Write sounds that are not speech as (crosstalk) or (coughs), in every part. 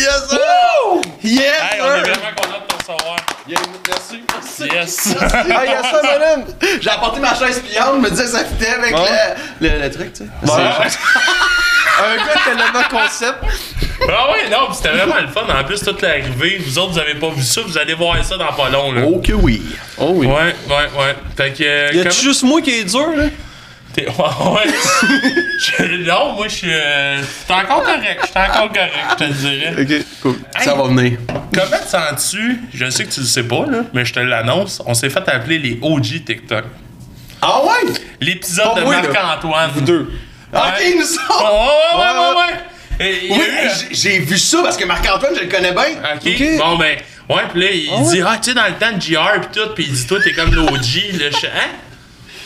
Yes, sir! Yes, Hey, on est sir! vraiment content de te recevoir. Merci, merci. (laughs) Yes. Ah, yes, sir, madame! J'ai apporté ma chaise pliante, je me disais que ça fitait avec Ouais. le, le, le truc, tu sais. (laughs) Un gars tellement concept. Ah ouais, non, pis c'était vraiment le fun. En plus, toute l'arrivée, vous autres, vous avez pas vu ça, vous allez voir ça dans pas long, là. Oh que oui. Oh oui. Ouais, ouais, ouais. Fait que. euh, Y a-tu comment- juste moi qui est dur, là? T'es- (laughs) Ouais, ouais. Je- non, moi, je suis. euh, J'étais encore correct. J'étais encore correct, je te dirais. Ok, cool. Ça va venir. Comment te sens-tu? Je sais que tu le sais pas, là, mais je te l'annonce. On s'est fait appeler les OG TikTok. Ah ouais? L'épisode de. Marc-Antoine. Vous deux. Ok, Ouais. nous Oh, sommes! ouais, ouais, ouais, Ouais. Et Oui, euh, j'ai- vu ça parce que Marc-Antoine, je le connais bien. OK. Ok. Bon, ben, ouais, pis là, il dit, ah, tu sais, dans le temps de JR pis tout, pis il dit, toi, t'es comme l'OG. Là, je hein?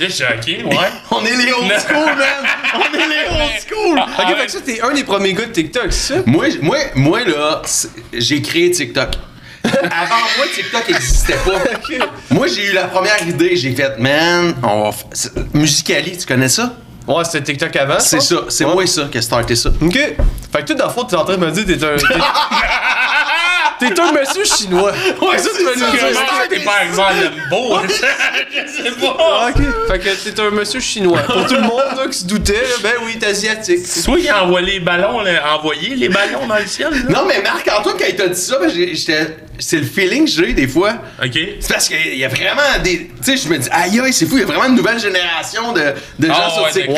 Là, je suis, OK, ouais. (laughs) On est les old school, man! On est les old school! Ah, Ok, ouais. fait que ça, t'es un des premiers gars de TikTok, c'est ça? Moi, j- moi, moi là, j'ai créé TikTok. Avant moi, TikTok n'existait pas. (laughs) Moi, j'ai eu la première idée. J'ai fait, man, on va f- c'est- Musicali, tu connais ça? Ouais, c'était TikTok avant. C'est ça. C'est moi ça qui a starté ça. Ok. Fait que toi, dans le fond, t'es en train de me dire que t'es un. (laughs) T'es un monsieur chinois. Ouais, ça, tu vas nous dire. T'es exemple le beau? je sais pas. Ah, ok. Fait que t'es un monsieur chinois. Pour tout le monde là, qui se doutait, là, ben oui, t'es asiatique. C'est toi qui envoie les ballons, là, envoyer les ballons dans le ciel, là? Non, mais Marc-Antoine, quand il t'a dit ça, ben, j'étais- c'est le feeling que j'ai des fois. OK. C'est parce qu'il y a vraiment des. Tu sais, je me dis, aïe aïe, c'est fou, il y a vraiment une nouvelle génération de, de gens Ah sur ouais, TikTok.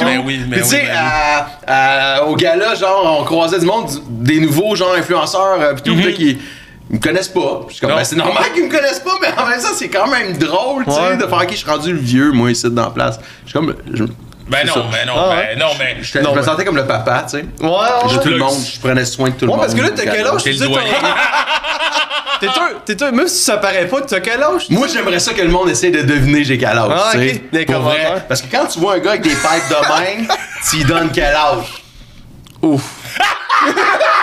ben oui, ben Puis tu sais, oui, ben à- au gala, genre, on croisait du monde, du- des nouveaux, genre, influenceurs, euh, pis tout, Mhm. là, qui. Ils me connaissent pas. Je suis comme, ben, c'est normal qu'ils me connaissent pas, mais en même temps, c'est quand même drôle, tu sais, Ouais. de faire qui je suis rendu le vieux, moi, ici, dans la place. Je suis comme. Je, Ben c'est non, ben non, Ah, ben ouais. non, ben. je, Non, je me mais- sentais comme le papa, tu sais. Ouais, ouais. De tout le monde, je prenais soin de tout le Ouais, monde. parce que là, t'as quel âge? T'es Tu le doyen. T'es un, t'es un, même si ça paraît pas, t'as quel âge? Moi, j'aimerais ça que le monde essaie de deviner j'ai quel âge. Ah, tu sais. ok. Les Pour vrai. Parce que quand tu vois un gars avec des pipes de même, (laughs) tu lui donnes quel âge? Ouf. (laughs)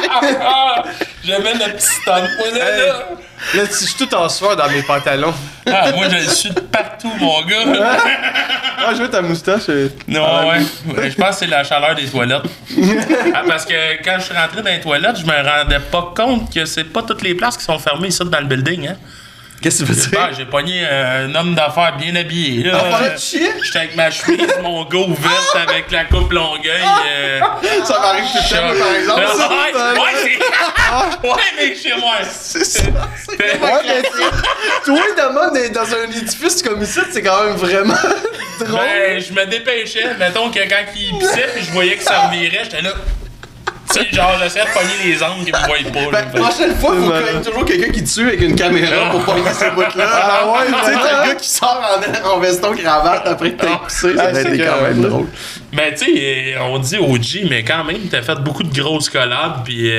(laughs) J'avais le petit moi, là, Hey. là. Là, je suis tout en sueur dans mes pantalons. Ah, moi, je le suis de partout, mon gars. Ah, je veux ta moustache. euh. Non, Ah, ouais. Je pense que c'est la chaleur des toilettes. (laughs) Ah, parce que quand je suis rentré dans les toilettes, je me rendais pas compte que c'est pas toutes les places qui sont fermées ici dans le building, hein. Qu'est-ce que tu veux Ah, j'ai pogné un homme d'affaires bien habillé, là. Ah? J'étais avec ma chemise, mon gars ouverte avec la coupe longueuil. euh, Ça m'arrive tout le temps, moi, par exemple. Ouais, ça. ouais, ouais, c'est- ouais, mais chez moi. C'est ça. C'est Ouais, mais classique. toi, dans, un édifice comme ça, c'est quand même vraiment (laughs) drôle. Ben, je me dépêchais. Mettons que quand il pissait, puis je voyais que ça revirait, j'étais là. Tu sais, genre, j'essayais de pogner les angles qui me voyaient pas. là. Ben, prochaine fois, faut qu'il y ait toujours quelqu'un qui tue avec une caméra pour pogner ces bouts-là. Ah ouais, tu sais, t'as le gars qui sort en, en veston cravate après que t'aies pissé, ça Ah, va c'est quand même drôle. Ben, tu sais, euh, on dit OG, mais quand même, t'as fait beaucoup de grosses collabs, puis.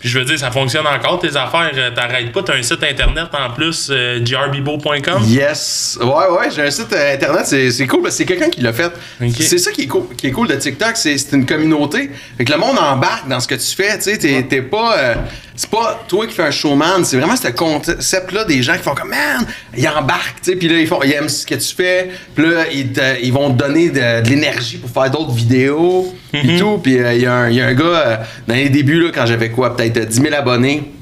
Puis je veux dire, ça fonctionne encore, tes affaires, euh, t'arrêtes pas, t'as un site internet en plus, euh, grbibo.com. Yes. Ouais, ouais, j'ai un site euh, internet, c'est c'est cool parce que c'est quelqu'un qui l'a fait. Ok. C'est ça qui est, cool, qui est cool de TikTok, c'est c'est une communauté. Fait que le monde embarque dans ce que tu fais, tu sais, t'es t'es pas... euh, c'est pas toi qui fais un showman, c'est vraiment ce concept-là des gens qui font comme, man, ils embarquent, tu sais, puis là, ils, font, ils aiment ce que tu fais, puis là, ils, te- ils vont te donner de, de l'énergie pour faire d'autres vidéos, puis tout. Puis euh, il y, a un- il y a un gars, euh, dans les débuts, là, quand j'avais quoi, peut-être euh, 10 000 abonnés,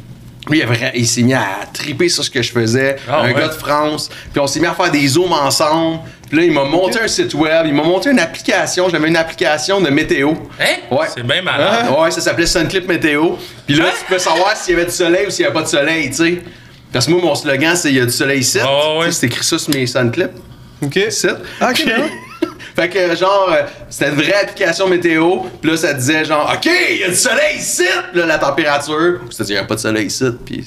lui, il, s'est mis à triper sur ce que je faisais. Ah, un ouais. gars de France. Puis on s'est mis à faire des zooms ensemble. Puis là, il m'a monté un site web. Il m'a monté une application. J'avais une application de météo. Hein? Ouais. C'est bien malade. Ouais, ça s'appelait Sunclip Météo. Puis là, Hein? tu peux savoir s'il y avait du soleil ou s'il n'y avait pas de soleil, tu sais. Parce que moi, mon slogan, c'est Il y a du soleil ici. Ah, ouais. C'est écrit ça sur mes Sunclips. Ok. Ici. Ah, ok. Fait que, genre, euh, c'était une vraie application météo. Puis là, ça disait, genre, OK, il y a du soleil ici. Puis là, la température. C'est-à-dire, il n'y a pas de soleil ici. Puis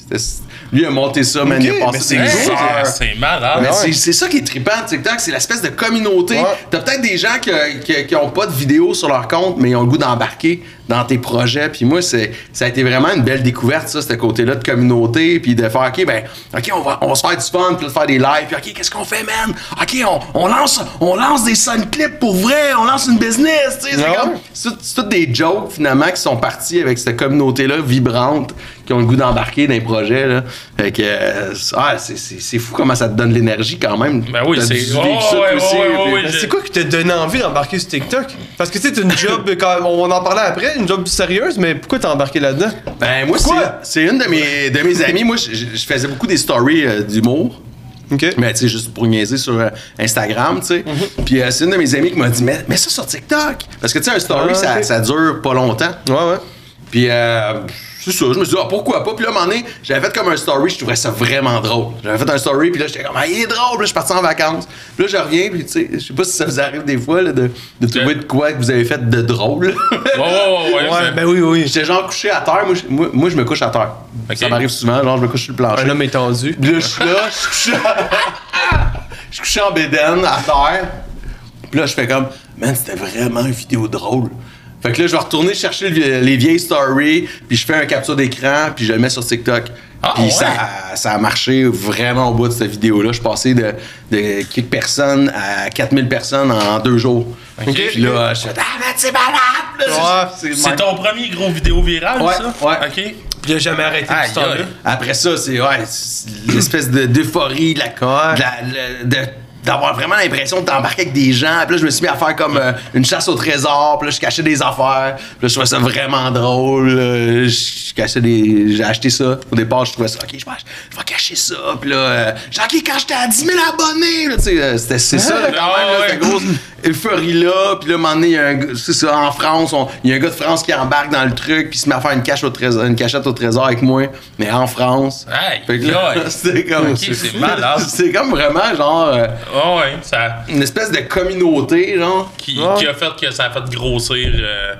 lui, il a monté ça, man. il a passé des heures. C'est malade. Mais ouais. c'est- ça qui est trippant de TikTok, c'est l'espèce de communauté. Ouais. T'as peut-être des gens qui, qui, qui ont pas de vidéos sur leur compte, mais ils ont le goût d'embarquer dans tes projets. Puis moi, c'est, ça a été vraiment une belle découverte, ça, ce côté-là de communauté. Puis de faire, OK, ben, OK, on va, on va se faire du fun, puis de faire des lives. Puis OK, qu'est-ce qu'on fait, man? OK, on, on lance, on lance des sun clips. clip pour vrai, on lance une business, tu sais. C'est Ah comme. C'est tout- c'est toutes des jokes, finalement, qui sont partis avec cette communauté-là vibrante, qui ont le goût d'embarquer dans les projets, là. Fait que. euh, ah, c'est- c'est c'est fou comment ça te donne l'énergie quand même. Ben oui, T'as c'est- Oh, ouais, aussi, ouais, ouais, puis- ouais, Mais je- c'est quoi qui te donne envie d'embarquer sur TikTok? Parce que tu sais, c'est une job, (laughs) quand on en parlait après, une job sérieuse, mais pourquoi t'es embarqué là-dedans? Ben, moi, c'est c'est une de mes, de mes amies. Moi, je, faisais beaucoup des stories euh, d'humour. Ok. Mais tu sais, juste pour niaiser sur euh, Instagram, tu sais. Mhm. Puis euh, c'est une de mes amies qui m'a dit, mets, mets ça sur TikTok. Parce que tu sais, un story, Ah, ça, ça dure pas longtemps. Ouais, ouais. Puis euh, c'est ça, je me suis dit, ah, pourquoi pas? Puis là, à un moment donné, j'avais fait comme un story, je trouvais ça vraiment drôle. J'avais fait un story, puis là, j'étais comme, ah, il est drôle. Puis là, je suis parti en vacances. Puis là, je reviens, puis tu sais, je sais pas si ça vous arrive des fois, là, de, de trouver de quoi que vous avez fait de drôle. Ouais, ouais, ouais, ouais. Ben oui, oui. J'étais genre couché à terre. Moi, je, moi, moi, je me couche à terre. Ok. Ça m'arrive souvent, genre, je me couche sur le plancher. Un homme étendu. Puis là, je suis là, je suis couché, je suis couché en bédaine à terre. Puis là, je fais comme, man, c'était vraiment une vidéo drôle. Fait que là, je vais retourner chercher le- les vieilles stories, puis je fais un capture d'écran, puis je le mets sur TikTok. Ah, puis ouais? ça, ça a marché vraiment au bout de cette vidéo-là. Je suis passé de, de quelques personnes à 4000 personnes en deux jours. Puis là, je fais, ah, man, c'est malade! Là, Ouais, c'est- ton premier gros vidéo viral, Ouais, ça? ouais. OK. Puis il a jamais arrêté temps-là. aïe. Après ça, c'est ouais, l'espèce de- d'euphorie, de la, de de- d'avoir vraiment l'impression de t'embarquer avec des gens. Puis là, je me suis mis à faire comme euh, une chasse au trésor. Puis là, je cachais des affaires. Puis là, je trouvais ça vraiment drôle. Euh, Je cachais des... J'ai acheté ça. Au départ, je trouvais ça, OK, je vais, je vais cacher ça. Puis là, euh, genre, OK, quand j'étais à 10 000 abonnés, là, tu sais, euh, c'était- c'est ça, là, quand Ah, même, là, ouais. cette grosse euphorie-là. Puis là, à un moment donné, il y a un gars- c'est ça, en France, on- il y a un gars de France qui embarque dans le truc, puis il se met à faire une, cache au trésor, une cachette au trésor avec moi, mais en France. Fait que là, (laughs) c'était comme. Ok, c'est malade. C'est comme vraiment, genre, Ah ouais, ça, une espèce de communauté, genre. qui, Ouais. qui a fait que ça a fait grossir euh,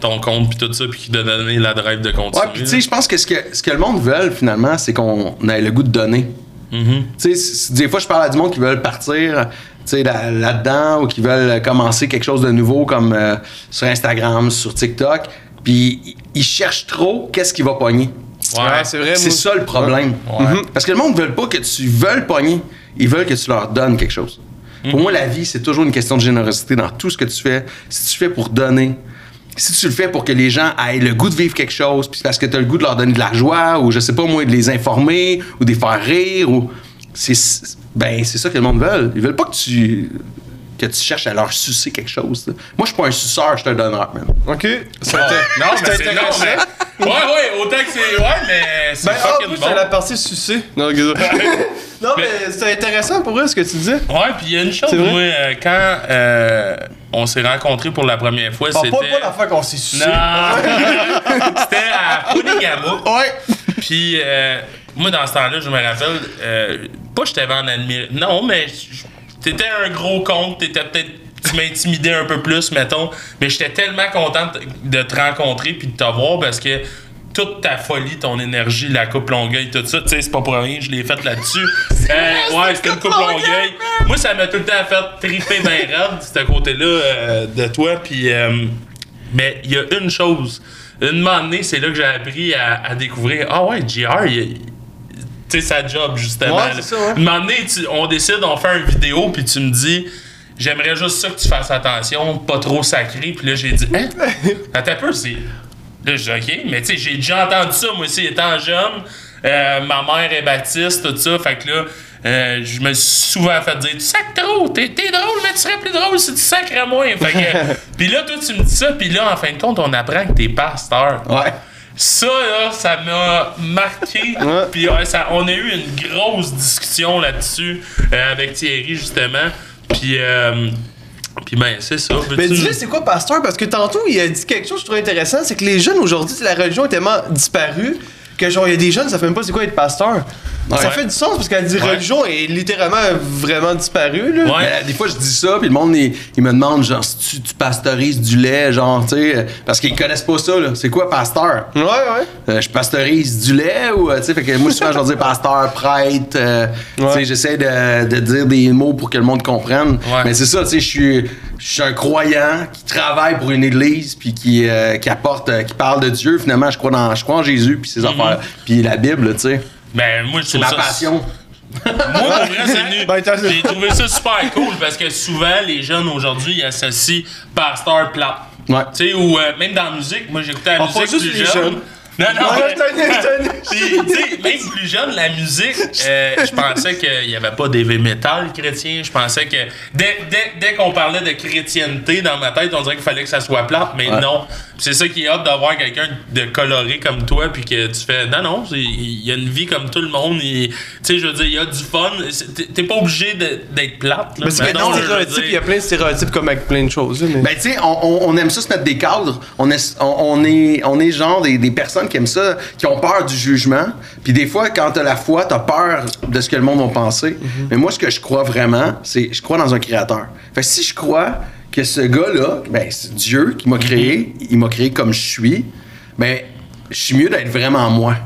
ton compte puis tout ça, puis qui t'a donné la drive de continuer. Ouais, puis tu sais, je pense que ce, que ce que le monde veut, finalement, c'est qu'on ait le goût de donner. Tu sais, c- des fois, je parle à du monde qui veulent partir, tu sais, là- là-dedans, ou qui veulent commencer quelque chose de nouveau, comme euh, sur Instagram, sur TikTok, puis ils- cherchent trop qu'est-ce qui va pogner. Ouais, Ouais, c'est vrai. C'est ça le problème. Ouais. Parce que le monde ne veut pas que tu veuilles pogner. Ils veulent que tu leur donnes quelque chose. Pour moi, la vie, c'est toujours une question de générosité dans tout ce que tu fais. Si tu fais pour donner, si tu le fais pour que les gens aient le goût de vivre quelque chose, puis parce que tu as le goût de leur donner de la joie, ou je sais pas moi, de les informer, ou de les faire rire, ou. C'est ben, c'est ça que le monde veut. Ils veulent pas que tu que tu cherches à leur sucer quelque chose. là. Moi, je suis pas un suceur, je suis un donneur, man. Ok. Ça Ouais. t'est- Non, mais c'est non, mais. Ouais, ouais, autant que c'est. Ouais, mais c'est Ben, ah, fucking moi, bon. c'est la partie sucée. Non. (laughs) non mais c'est intéressant pour vrai ce que tu disais. Ouais, puis il y a une chose, moi, euh, quand euh, on s'est rencontrés pour la première fois, c'était. pas, pas la fois qu'on s'est sucé. Non! (laughs) c'était à Ponegamo. Ouais! Puis, euh, moi, dans ce temps-là, je me rappelle, euh, pas je t'avais en admiré. Non, mais t'étais un gros compte, t'étais peut-être. Tu m'intimidais un peu plus, mettons. Mais j'étais tellement content de te rencontrer puis de te voir parce que toute ta folie, ton énergie, la coupe Longueuil, tout ça, tu sais, c'est pas pour rien, je l'ai faite là-dessus. (laughs) Euh, ouais, c'était une coupe Longueuil. Moi, ça m'a tout le temps fait triper bien (laughs) raide, ce côté-là euh, de toi. Puis, euh, mais il y a une chose. Une moment donné, c'est là que j'ai appris à, à découvrir. Ah ouais, JR, il- tu sais, sa job, justement. Ouais, là. c'est ça, ouais. Un moment donné, tu- on décide, on fait une vidéo, puis tu me dis, j'aimerais juste ça que tu fasses attention, pas trop sacré. Puis là, j'ai dit, hein? (laughs) Attends un peu, c'est. Là, je dis, OK, mais tu sais, j'ai déjà entendu ça, moi aussi, étant jeune. Euh, ma mère est baptiste, tout ça. Fait que là, euh, je me suis souvent fait dire, tu sacres trop, t'es, t'es drôle, mais tu serais plus drôle si tu sacrais moins. Fait que. (laughs) puis là, toi, tu me dis ça, puis là, en fin de compte, on apprend que t'es pasteur. Ouais. Ça, là, ça m'a marqué. (laughs) Puis ça- on a eu une grosse discussion là-dessus euh, avec Thierry, justement. Puis, euh, puis ben, c'est ça. Mais dis-le, c'est quoi pasteur? Parce que tantôt, il a dit quelque chose que je trouve intéressant, c'est que les jeunes aujourd'hui, la religion est tellement disparue que genre, il y a des jeunes, ça fait même pas c'est quoi être pasteur. Ça fait du sens parce qu'elle dit Ouais. religion est littéralement vraiment disparue, là. Ouais. Mais, euh, des fois, je dis ça, puis le monde, il, il me demande, genre, si tu, tu pasteurises du lait, genre, tu sais, euh, parce qu'ils connaissent pas ça, là. C'est quoi pasteur? Ouais, ouais. Euh, je pasteurise du lait ou, euh, tu sais, fait que moi, souvent, je dire pasteur, prêtre, euh, tu sais, j'essaie de, de dire des mots pour que le monde comprenne. Ouais. Mais c'est ça, tu sais, je suis, je suis un croyant qui travaille pour une église, puis qui, euh, qui apporte, euh, qui parle de Dieu. Finalement, je crois, dans, je crois en Jésus, puis ses affaires, puis la Bible, tu sais. Ben, moi, je C'est trouve ma ça- passion. (laughs) Moi, pour vrai, c'est venu. Ben, t'as- J'ai trouvé ça super cool parce que souvent, les jeunes aujourd'hui, ils associent pasteur plate. Ouais. Tu sais, ou euh, même dans la musique, moi j'écoutais la Ah, musique plus les jeune. jeunes. Non, non, mais-. (laughs) Puis, tu sais, même plus jeune, la musique, euh, je pensais qu'il n'y avait pas d'heavy metal chrétien. Je pensais que dès, dès, dès qu'on parlait de chrétienté dans ma tête, on dirait qu'il fallait que ça soit plate, mais Ouais. non. C'est ça qui est hâte d'avoir quelqu'un de coloré comme toi, puis que tu fais non, non, il y a une vie comme tout le monde. Tu sais, je veux dire, il y a du fun. T'es- pas obligé d'être plate. là. Mais veux stéréotypes, il y a plein de stéréotypes comme avec plein de choses. mais- Ben, tu sais, on, on- on aime ça se mettre des cadres. On est, on, on est, on est genre des, des personnes qui aiment ça, qui ont peur du jugement. Puis des fois, quand t'as la foi, t'as peur de ce que le monde va penser. Mais moi, ce que je crois vraiment, c'est je crois dans un créateur. Fait que si je crois que ce gars-là, ben, c'est Dieu qui m'a créé, il m'a créé comme je suis, ben, je suis mieux d'être vraiment moi.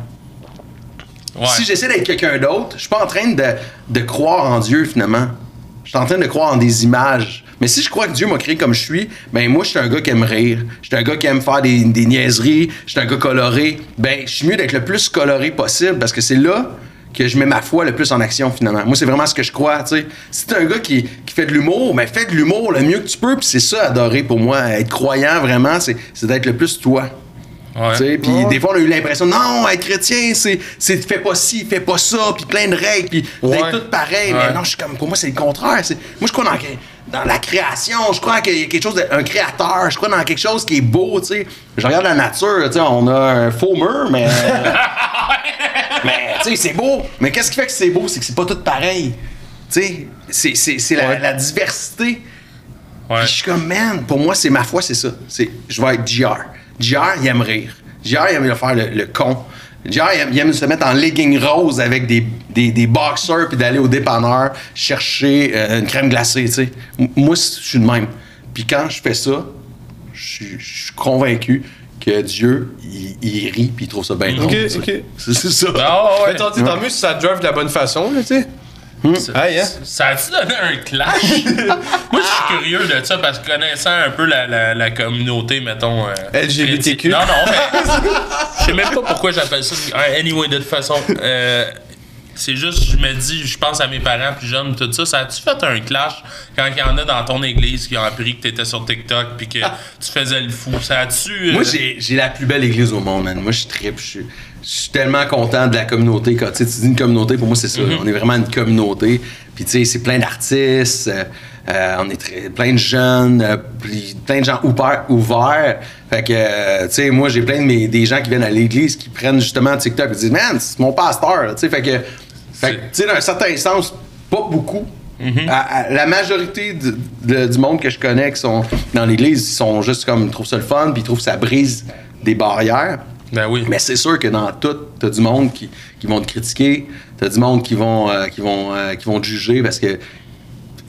Ouais. Si j'essaie d'être quelqu'un d'autre, je suis pas en train de, de croire en Dieu finalement. Je suis en train de croire en des images. Mais si je crois que Dieu m'a créé comme je suis, ben moi je suis un gars qui aime rire. Je suis un gars qui aime faire des, niaiseries. Je suis un gars coloré. Ben je suis mieux d'être le plus coloré possible parce que c'est là que je mets ma foi le plus en action finalement. Moi c'est vraiment ce que je crois. tu sais. Si t'es un gars qui, qui fait de l'humour, ben fais de l'humour le mieux que tu peux. Puis c'est ça adorer pour moi. Être croyant vraiment, c'est d'être le plus toi. Puis Ouais. des fois, on a eu l'impression, non, être chrétien, c'est, c'est fais pas ci, fais pas ça, puis plein de règles, puis d'être Ouais. tout pareil. Ouais. Mais non, je suis comme, pour moi, c'est le contraire. C'est, moi, je crois dans, dans la création, je crois qu'il y a quelque chose, de, un créateur, je crois dans quelque chose qui est beau, tu sais. Je regarde la nature, tu sais, on a un faux mur, mais. (laughs) (laughs) mais, tu sais, c'est beau. Mais qu'est-ce qui fait que c'est beau? C'est que c'est pas tout pareil. Tu sais, c'est, c'est, c'est la, diversité. Ouais. Puis je suis comme, man, pour moi, c'est ma foi, c'est ça. C'est, je vais être JR. JR, il aime rire. JR, il aime faire le, le con. JR, il aime, il aime se mettre en legging rose avec des, des, des boxers puis d'aller au dépanneur chercher euh, une crème glacée, tu sais. Moi, je suis de même. Puis quand je fais ça, je suis- convaincu que Dieu, il, il rit puis il trouve ça bien drôle. Ok, ok. C'est, ça. Ah, ouais. Mais tant, tant mieux si ça drive de la bonne façon, là, tu sais. Aïe, hein? Ça a-tu donné un clash? (laughs) Moi, je suis curieux de ça parce que connaissant un peu la, la, la communauté, mettons. euh, LGBTQ. Non, non, mais. (laughs) Je sais même pas pourquoi j'appelle ça. Ah, Anyway, de toute façon. euh, c'est juste, je me dis, je pense à mes parents plus jeunes, tout ça. Ça a-tu fait un clash quand il y en a dans ton église qui ont appris que t'étais sur TikTok puis que tu faisais le fou? Ça a-tu. euh, Moi, j'ai, j'ai la plus belle église au monde, man. Moi, je tripe. Je suis, je suis tellement content de la communauté. Quand, tu dis une communauté, pour moi, c'est ça. On est vraiment une communauté. Puis, tu sais, c'est plein d'artistes. euh, euh, on est très- plein de jeunes. euh, puis plein de gens ouverts. ouverts. Fait que, euh, tu sais, moi, j'ai plein de mes, des gens qui viennent à l'église qui prennent justement TikTok et disent, man, c'est mon pasteur. Tu sais, fait que, tu sais, dans un certain sens, pas beaucoup. À- à- la majorité de- du monde que je connais qui sont dans l'église, ils sont juste comme, ils trouvent ça le fun, puis ils trouvent que ça brise des barrières. Ben oui. Mais c'est sûr que dans tout, t'as du monde qui, qui vont te critiquer, t'as du monde qui vont, euh, qui, vont, euh, qui vont te juger parce que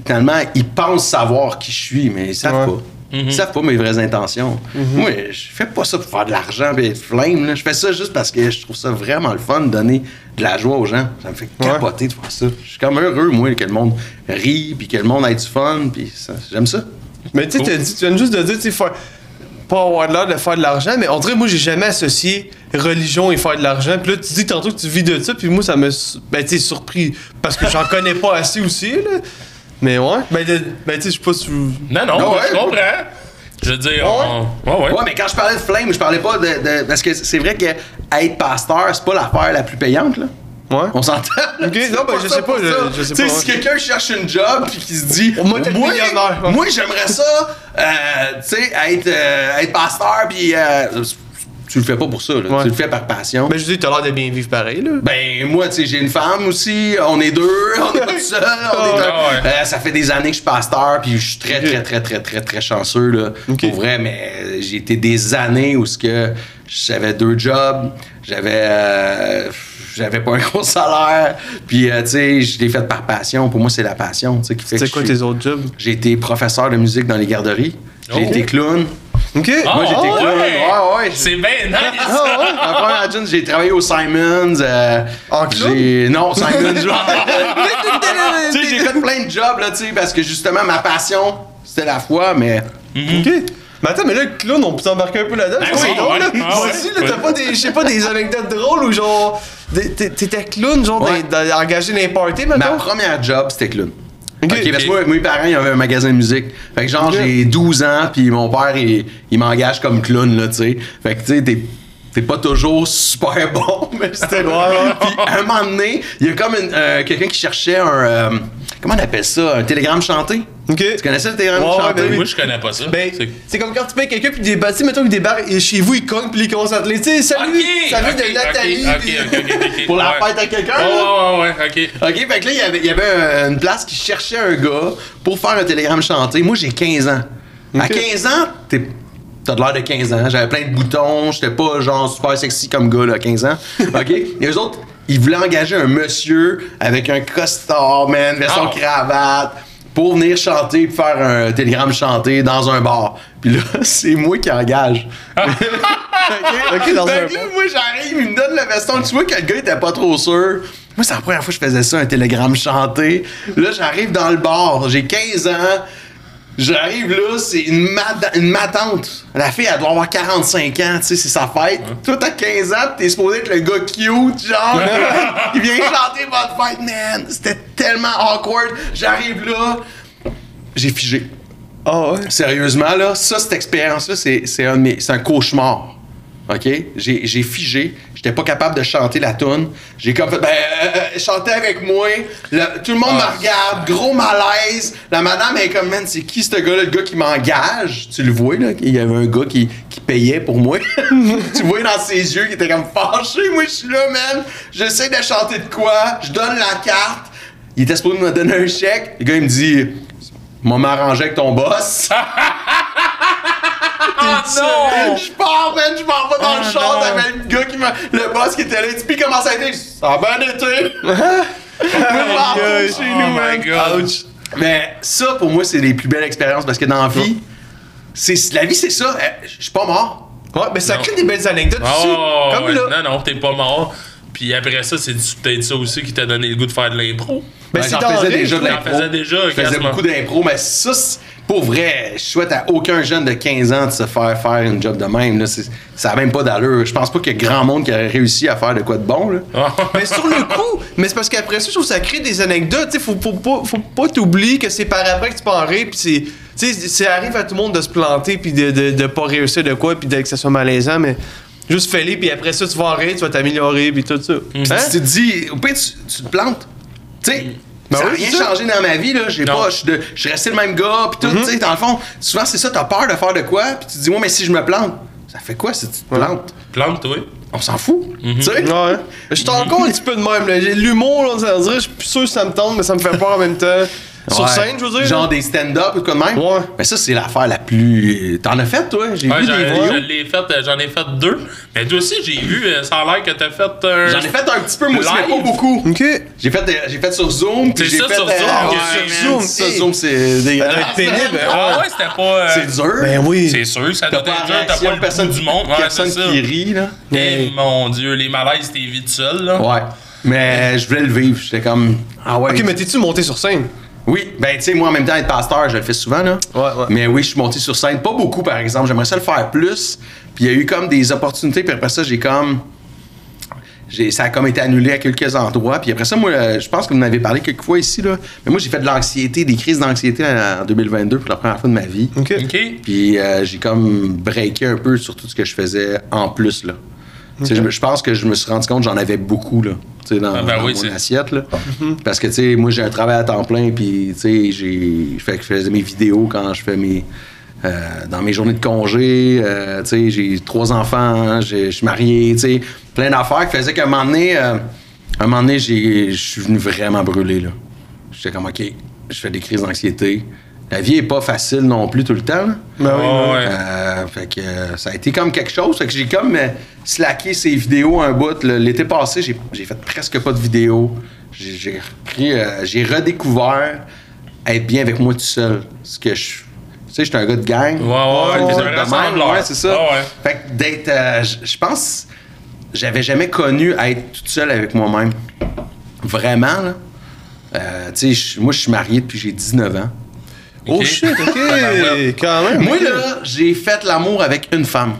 finalement, ils pensent savoir qui je suis, mais ils savent Ouais. pas. Ils savent pas mes vraies intentions. Moi, je fais pas ça pour faire de l'argent et être flame. là. Je fais ça juste parce que je trouve ça vraiment le fun de donner de la joie aux gens. Ça me fait capoter de faire ça. Je suis comme heureux, moi, que le monde rit, puis que le monde ait du fun, puis ça- j'aime ça. Mais tu sais, tu viens juste de dire, tu sais, pas avoir l'air de faire de l'argent, mais on dirait, moi, j'ai jamais associé religion et faire de l'argent. Puis là, tu dis tantôt que tu vis de ça, puis moi, ça me. Ben, surpris. Parce que j'en connais pas assez aussi, là. Mais ouais. Ben, de- ben tu sais, je sais pas si. vous- Non, non, Ah moi, ouais? je comprends. Je veux dire, on... ouais, ouais. Ouais, mais quand je parlais de flame, je parlais pas de. de- parce que c'est vrai que être pasteur, c'est pas l'affaire la plus payante, là. Ouais. On s'entend? Ok, (laughs) C'est non, ben, je sais pas, je- je sais Tu sais, pas, si quelqu'un cherche une job puis qui se dit. Moi, t'es millionnaire, ouais. moi, j'aimerais ça, euh, tu sais, être, euh, être pasteur, puis. euh, tu le fais pas pour ça, là. Ouais. Tu le fais par passion. Ben, je dis, t'as l'air de bien vivre pareil, là. Ben, moi, tu sais, j'ai une femme aussi, on est deux, on est pas tout seul, on est (laughs) un- ouais. Euh, ça fait des années que je suis pasteur, puis je suis très, très, très, très, très, très chanceux, là. Pour vrai, mais j'ai été des années où ce que j'avais deux jobs, j'avais... euh, j'avais pas un gros salaire, puis, euh, tu sais, je l'ai fait par passion. Pour moi, c'est la passion, tu sais, qui fait que C'est quoi je suis- tes autres jobs? J'ai été professeur de musique dans les garderies. J'ai Oh. été clown. Ok. Ah, Moi, j'étais ouais. clown. Ouais, ouais. C'est bien nice. (laughs) Ah ouais, en première jeune, j'ai travaillé au Simons. euh, En j'ai- Non, Simons. (laughs) tu sais, j'ai fait plein de jobs, là, tu sais, parce que justement, ma passion, c'était la foi, mais Ok. Mais attends, mais là, le clown, on peut s'embarquer un peu là-dedans. Ben c'est oui, drôle, là. ouais. Ah ouais. Là, t'as pas des, je sais pas, des anecdotes drôles ou genre. t'es- T'étais clown, genre, engagé dans les parties, Ma maintenant? première job, c'était clown. Ok. Ok, parce que moi, mes parents, ils avaient un magasin de musique. Fait que genre, j'ai 12 ans, puis mon père, il, il m'engage comme clown, là, tu sais. Fait que, tu sais, t'es, pas toujours super (laughs) bon, mais c'était ouais. Puis, à un moment donné, il y a comme euh, quelqu'un qui cherchait un... euh, comment on appelle ça? Un télégramme chanté? Ok. Tu connaissais le télégramme Ouais, chanté? ben oui. Moi, je connais pas ça. Ben, C'est- comme quand tu payes quelqu'un puis des bâtis, mettons qu'il débarque et chez vous il cogne puis il commence à te laisser. Tu sais, salut, salut de Nathalie. puis-. Pour la Ouais. fête à quelqu'un, Ouais, là? ouais, ouais, ouais, ok. OK, fait que là, il y avait, il y avait une place qui cherchait un gars pour faire un télégramme chanté. Moi, j'ai 15 ans. À Ok. 15 ans, t'es- t'as de l'air de 15 ans. J'avais plein de boutons. J'étais pas, genre, super sexy comme gars, là, à 15 ans. (laughs) OK? Et eux autres, ils voulaient engager un monsieur avec un costard, man, version Ah. cravate, pour venir chanter puis faire un télégramme chanté dans un bar. Puis là, (laughs) c'est moi qui engage. (laughs) OK? Ok, dans Fait un que là, bar. moi, j'arrive, il me donne le veston. Tu vois que le gars était pas trop sûr. Moi, c'est la première fois que je faisais ça, un télégramme chanté. Là, j'arrive dans le bar. J'ai 15 ans. J'arrive là, c'est une, une matante. La fille, elle doit avoir 45 ans, tu sais, c'est sa fête. Toi, t'as 15 ans, t'es supposé être le gars cute, genre. (laughs) il vient chanter votre fête, man. C'était tellement awkward. J'arrive là, j'ai figé. Ah ouais? Sérieusement, là, ça, cette expérience-là, c'est, un, un cauchemar. OK? J'ai figé. J'étais pas capable de chanter la tune. J'ai comme fait, ben, euh, euh, chantez avec moi. Le- tout le monde Ah. me regarde. Gros malaise. La madame est comme, man, c'est qui ce gars-là? Le gars qui m'engage. Tu le vois, là? Il y avait un gars qui, qui payait pour moi. (laughs) tu vois dans ses yeux qu'il était comme fâché. Moi, je suis là, man. J'essaie de chanter de quoi? Je donne la carte. Il était supposé me donner un chèque. Le gars, il me dit, m'a m'arranger avec ton boss. (laughs) Ah non! Je pars, man, je m'en vais dans Ah, le char, non. t'avais le gars qui m'a. Le boss qui était là, il dit, comment ça a été? Ça a bien été. (laughs) Chez Oh nous, my man. Mais ça, pour moi, c'est les plus belles expériences parce que dans la vie, c'est, la vie, c'est ça. Eh, Je suis pas mort. Ouais, mais ça crée des belles anecdotes. Oh, Comme là. Non, non, t'es pas mort. Puis après ça, c'est peut-être ça aussi qui t'a donné le goût de faire de l'impro. Ben, Ben, j'en dans faisais déjà de l'impro. faisais déjà, Je faisais beaucoup d'impro, mais ça, c'est- pour vrai, je souhaite à aucun jeune de 15 ans de se faire faire une job de même. Là. C'est- ça a même pas d'allure. Je pense pas qu'il y a grand monde qui aurait réussi à faire de quoi de bon. Là. (laughs) Mais sur le coup, mais c'est parce qu'après ça, je trouve que ça crée des anecdotes. Tu sais, faut, faut, pas- faut pas t'oublier que c'est par après que tu peux en rire, puis c'est. Tu sais, ça arrive à tout le monde de se planter, puis de, de, de pas réussir de quoi, puis de- que ça soit malaisant, mais juste fais-les, puis après ça, tu vas en rire, tu vas t'améliorer, puis tout ça. Hein? Si tu te dis, au pire, tu, tu te plantes. Tu sais, Ben ça n'a oui, rien changé dans ma vie. là. J'ai Non. pas, je suis resté le même gars. Puis tout, Mhm. tu sais, dans le fond, souvent, c'est ça, t'as peur de faire de quoi. Puis tu te dis, ouais, mais si je me plante, ça fait quoi si tu te plantes? Plante-toi. On s'en fout. Tu sais? Ouais. Je suis encore un petit peu de même. là. J'ai de l'humour, là, ça veut dire, je suis plus sûr que ça me tente, mais ça me fait peur en même temps. (laughs) Sur Ouais. scène, je veux dire. Genre là. des stand-up ou quoi de même? Ouais. Mais ça, c'est l'affaire la plus. T'en as fait, toi? J'ai Ouais, vu j'en, des vidéos. euh, j'en ai fait deux. Mais toi aussi, j'ai vu, euh, ça a l'air que t'as fait un. J'en ai fait un petit peu, moi aussi, mais pas beaucoup. Ok. J'ai fait, euh, j'ai fait sur Zoom. puis C'est j'ai ça, fait, sur euh, Zoom, ouais, sur man, Zoom, Ça, hey. Zoom, c'est dégueulasse. pénible. Ah ouais, c'était pas. euh, C'est dur. Ben oui. C'est sûr, ça T'as doit être dur, t'as pas le personne du monde. Personne qui rit, là. Eh, mon dieu, les malaises, t'es vite seul, là. Ouais. Mais je voulais le vivre. J'étais comme. Ah ouais. Ok, mais t'es-tu monté sur scène? Oui, ben tu sais, moi en même temps, être pasteur, je le fais souvent, là. Ouais, ouais. Mais oui, je suis monté sur scène. Pas beaucoup, par exemple. J'aimerais ça le faire plus. Puis il y a eu comme des opportunités. Puis après ça, j'ai comme. J'ai, ça a comme été annulé à quelques endroits. Puis après ça, moi, euh, je pense que vous en avez parlé quelques fois ici, là. Mais moi, j'ai fait de l'anxiété, des crises d'anxiété en 2022 pour la première fois de ma vie. Ok. Puis euh, j'ai comme breaké un peu sur tout ce que je faisais en plus, là. Tu sais, Je, je pense que je me suis rendu compte que j'en avais beaucoup, là, dans, Ah ben dans oui, mon assiette, là. Parce que, tu sais, moi, j'ai un travail à temps plein, puis, tu sais, j'ai... Fait que je faisais mes vidéos quand je fais mes... euh, dans mes journées de congé, euh, tu sais, j'ai trois enfants, j'ai- je suis marié, tu sais, plein d'affaires qui faisaient qu'à un moment donné, euh, un moment donné, je suis venu vraiment brûler, là. J'étais comme, OK, je fais des crises d'anxiété. La vie est pas facile non plus tout le temps. Ben oui, Ouais, ben ouais. Euh, fait que euh, ça a été comme quelque chose. Fait que j'ai comme euh, slacké ces vidéos un bout. L'été passé, j'ai, fait presque pas de vidéos. J'ai, repris, euh, j'ai redécouvert être bien avec moi tout seul. Ce que je. Tu sais, j'étais un gars de gang. Ouais, ouais, de ouais, c'est ça. Ouais, ouais. Fait que d'être. euh, je pense. J'avais jamais connu être toute seule avec moi-même. Vraiment, là. Euh, tu sais, moi, je suis marié depuis que j'ai 19 ans. Oh Ok. shit, ok, (laughs) ouais. quand même. Moi, là, j'ai fait l'amour avec une femme.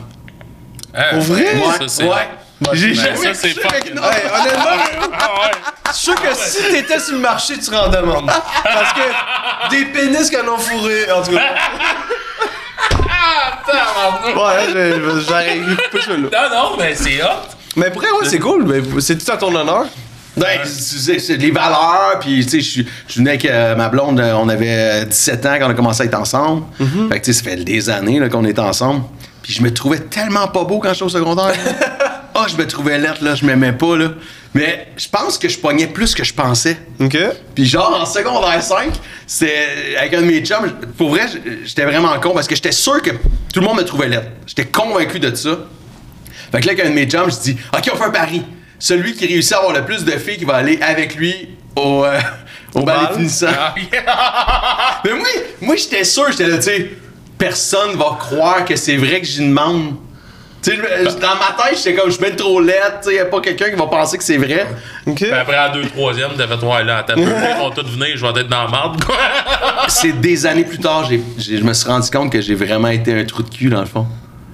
Ah, Pour vrai? Ça, c'est- ouais. J'ai Mais jamais ça, c'est couché avec une Hey, honnêtement, Ah ouais. je suis sûr que si t'étais sur le marché, tu en demandes. Parce que des pénis qu'on a fourré, en tout cas. Ah. Ouais, j'ai- j'aurais coupé ça là. Non, non, mais c'est hot. Mais pour vrai, ouais, c'est cool. Mais c'est tout à ton honneur. Ouais, c'est les valeurs, puis tu sais, je suis- venais avec euh, ma blonde, euh, on avait 17 ans quand on a commencé à être ensemble. Fait que tu sais, ça fait des années qu'on est ensemble. Puis je me trouvais tellement pas beau quand j'étais au secondaire. (laughs) Ah, je me trouvais lettre, là, je m'aimais pas, là. Mais je pense que je pognais plus que je pensais. Ok. Puis genre, en secondaire 5, c'est avec un de mes chums, pour vrai, j'étais vraiment con parce que j'étais sûr que tout le monde me trouvait lettre. J'étais convaincu de ça. Fait que là, avec un de mes chums, je dis, OK, on fait un pari. Celui qui réussit à avoir le plus de filles qui va aller avec lui au, euh, au, bal finissants. Ah, (laughs) Mais moi, moi j'étais sûr, j'étais là, tu sais, personne va croire que c'est vrai que j'y demande. Tu sais, je- je- dans ma tête, j'étais comme, je suis trop laide, tu sais, y a pas quelqu'un qui va penser que c'est vrai. Ok. Puis après, à 2 3 t'as fait, ouais, là, t'as peu, ils vont tous venir, je vais être dans la marde, quoi. c'est des années plus tard, je me suis rendu compte que j'ai vraiment été un trou de cul, dans le fond.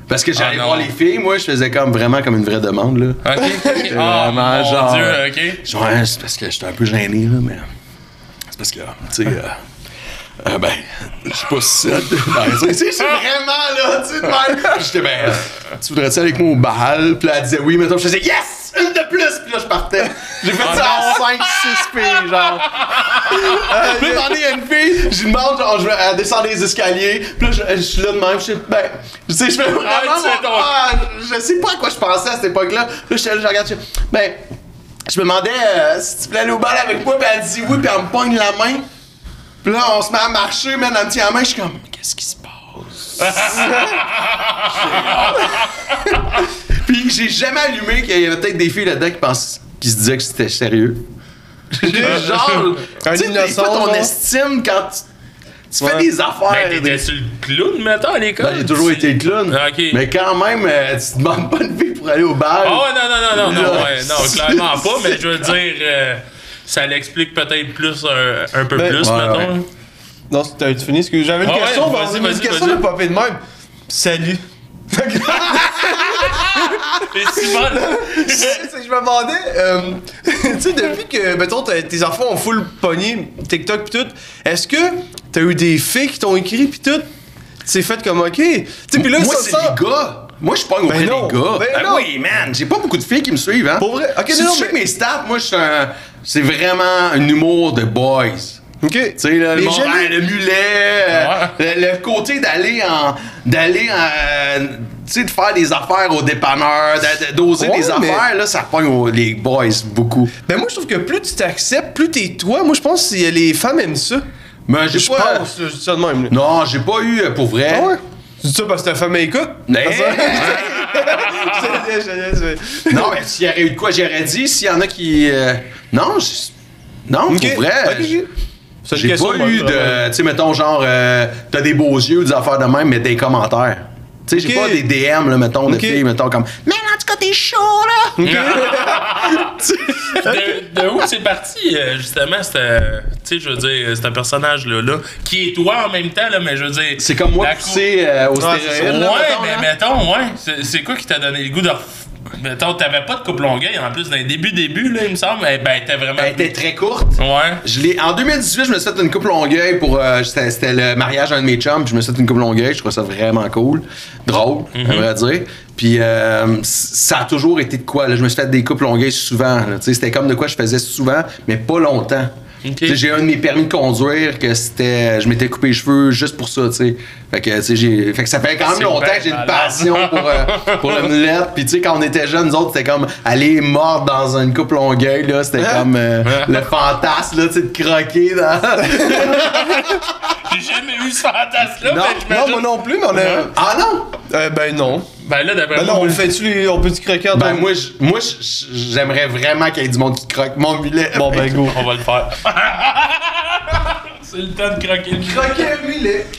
Parce que j'allais Ah, voir les filles, moi, je faisais comme vraiment comme une vraie demande, là. Ok, ok. (laughs) Ah, Vraiment, mon genre- Dieu, ok. Genre, ouais, c'est parce que j'étais un peu gêné, là, mais. C'est parce que, tu sais, euh, euh, ben, je sais pas si c'est. (laughs) Tu sais, c'est vraiment, là, tu sais, de même. J'étais, ben, tu voudrais-tu aller avec moi au bal? Puis elle disait oui, mais je faisais yes! Une de plus! Puis là, je partais. J'ai fait ça à 5, 6 filles, genre. Puis (laughs) là, j'en ai une fille, je lui demande, genre, je vais elle descend les escaliers. Puis là, je, je suis là de même, je sais, ben, tu sais, je fais vraiment. Ah, Ah, je sais pas à quoi je pensais à cette époque-là. Là, je, je regarde, je ben, je me demandais euh, si tu voulais aller au bal avec moi, puis elle dit oui, puis elle me pogne la main. Puis là, on se met à marcher, man, elle me tient la main, je suis comme, qu'est-ce qui se passe? (laughs) (laughs) puis j'ai jamais allumé qu'il y avait peut-être des filles là-dedans qui, pensaient, qui se disaient que c'était sérieux. (laughs) genre, tu sais, des fois, ton estime quand tu, tu Ouais. fais des affaires. Ben, t'étais sur le clown, mettons, à l'école? Ben, j'ai toujours été le clown. Ah, ok. Mais quand même, euh, tu te demandes pas une fille pour aller au bal. Ah ouais, non, non, non, non, non, ouais, non, clairement pas, mais je veux dire, euh, ça l'explique peut-être plus, euh, un peu Ben, plus, ouais, mettons. ouais. Non, t'as tu fini? Parce que j'avais une Ah ouais, question, vas-y, une vas-y, question vas-y. de popper de même. Salut. (laughs) Je me demandais, euh, (laughs) tu sais, depuis que, mettons, t'as- tes enfants ont full pogné TikTok pis tout, est-ce que t'as eu des filles qui t'ont écrit pis tout? C'est fait comme ok. Tu sais, pis là, Moi, ça, c'est ça- les gars. Moi, je pogne auprès Ben non. des gars. Ben Ben non. oui, man. J'ai pas beaucoup de filles qui me suivent, hein. Pour vrai? Ok, si non, tu mais- check mes stats, moi, je suis un... C'est vraiment un humour de boys. Ok. Tu sais, là, le, le mulet, euh, le, le côté d'aller en. d'aller en. tu sais, de faire des affaires au dépanneur, d'oser Ouais, des mais- affaires, là, ça pogne les boys beaucoup. Ben moi, je trouve que plus tu t'acceptes, plus t'es toi. Moi, je pense que les femmes aiment ça. Mais j'ai Je pas. pense, je dis ça de même. là. Non, j'ai pas eu euh, pour vrai. Ah ouais? Tu dis ça parce que ta femme écoute? Mais- (laughs) je- non, mais s'il y aurait eu de quoi, j'aurais dit. S'il y en a qui. euh, non, je- non, Ok. pour vrai. C'est J'ai pas de eu de. Tu sais, mettons, genre, euh, t'as des beaux yeux, des affaires de même, mais des commentaires. Tu sais, j'ai pas des DM, là, mettons, de Ok. filles, mettons, comme. Mais en tout cas, t'es chaud, là! (laughs) de, de où c'est parti, euh, justement, cette, tu sais, je veux dire, cet personnage-là, là, qui est toi en même temps, là, mais je veux dire... C'est comme moi poussé euh, c'est stéroïdes, Ouais, là, mettons, mais là. mettons, ouais. C'est- C'est quoi qui t'a donné le goût de. Mettons, t'avais pas de coupe longueuil en plus dans les débuts, début, là, il me semble. mais Ben, t'es vraiment. Elle était très courte. Ouais. Je l'ai, en 2018, je me suis fait une coupe longueuil pour. euh, c'était, c'était le mariage d'un de mes chums, puis je me suis fait une coupe longueuil. Je trouvais ça vraiment cool. Drôle, à vrai dire. Puis euh, c- ça a toujours été de quoi. Là, je me suis fait des coupes longueuil souvent. là. Tu sais, C'était comme de quoi je faisais souvent, mais pas longtemps. J'ai un de mes permis de conduire que c'était. Je m'étais coupé les cheveux juste pour ça, tu sais. Fait que, tu sais, j'ai- fait que ça fait quand même longtemps que j'ai une passion pour, euh, pour le mulette. Puis tu sais, quand on était jeunes, nous autres, c'était comme aller mordre dans une coupe longueuil, là. C'était comme euh, le fantasme, là, tu sais, de croquer dans. (laughs) J'ai jamais eu ce fantasme-là, Non, mais Non, moi non plus, mais on a. ah non! Euh, ben non. Ben là, d'après Ben moi. non, on le fait-tu, les- on peut-tu croquer en Ben moi, moi j'aimerais vraiment qu'il y ait du monde qui croque mon mulet. Bon, ben go. On va le faire. (laughs) C'est le temps de croquer le Croquer un mulet. (laughs)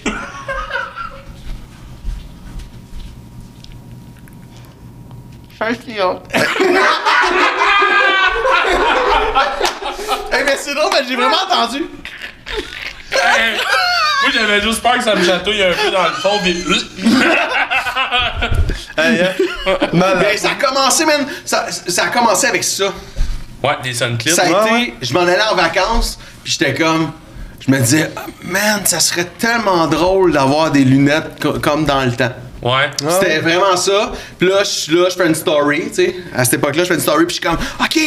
Eh, mais c'est drôle, j'ai vraiment entendu. Moi, j'avais juste peur que ça me chatouille un peu dans le fond, pis. (laughs) Hey, hein. Ben, ça a commencé, man. Ça, ça a commencé avec ça. Ouais, des sunclips. Ça a Ouais, été. Je m'en allais en vacances, puis j'étais comme. Je me disais, Ah, man, ça serait tellement drôle d'avoir des lunettes co- comme dans le temps. Ouais. C'était vraiment ça. Puis là, je suis là, je fais une story, tu sais. À cette époque-là, je fais une story, puis je suis comme, OK,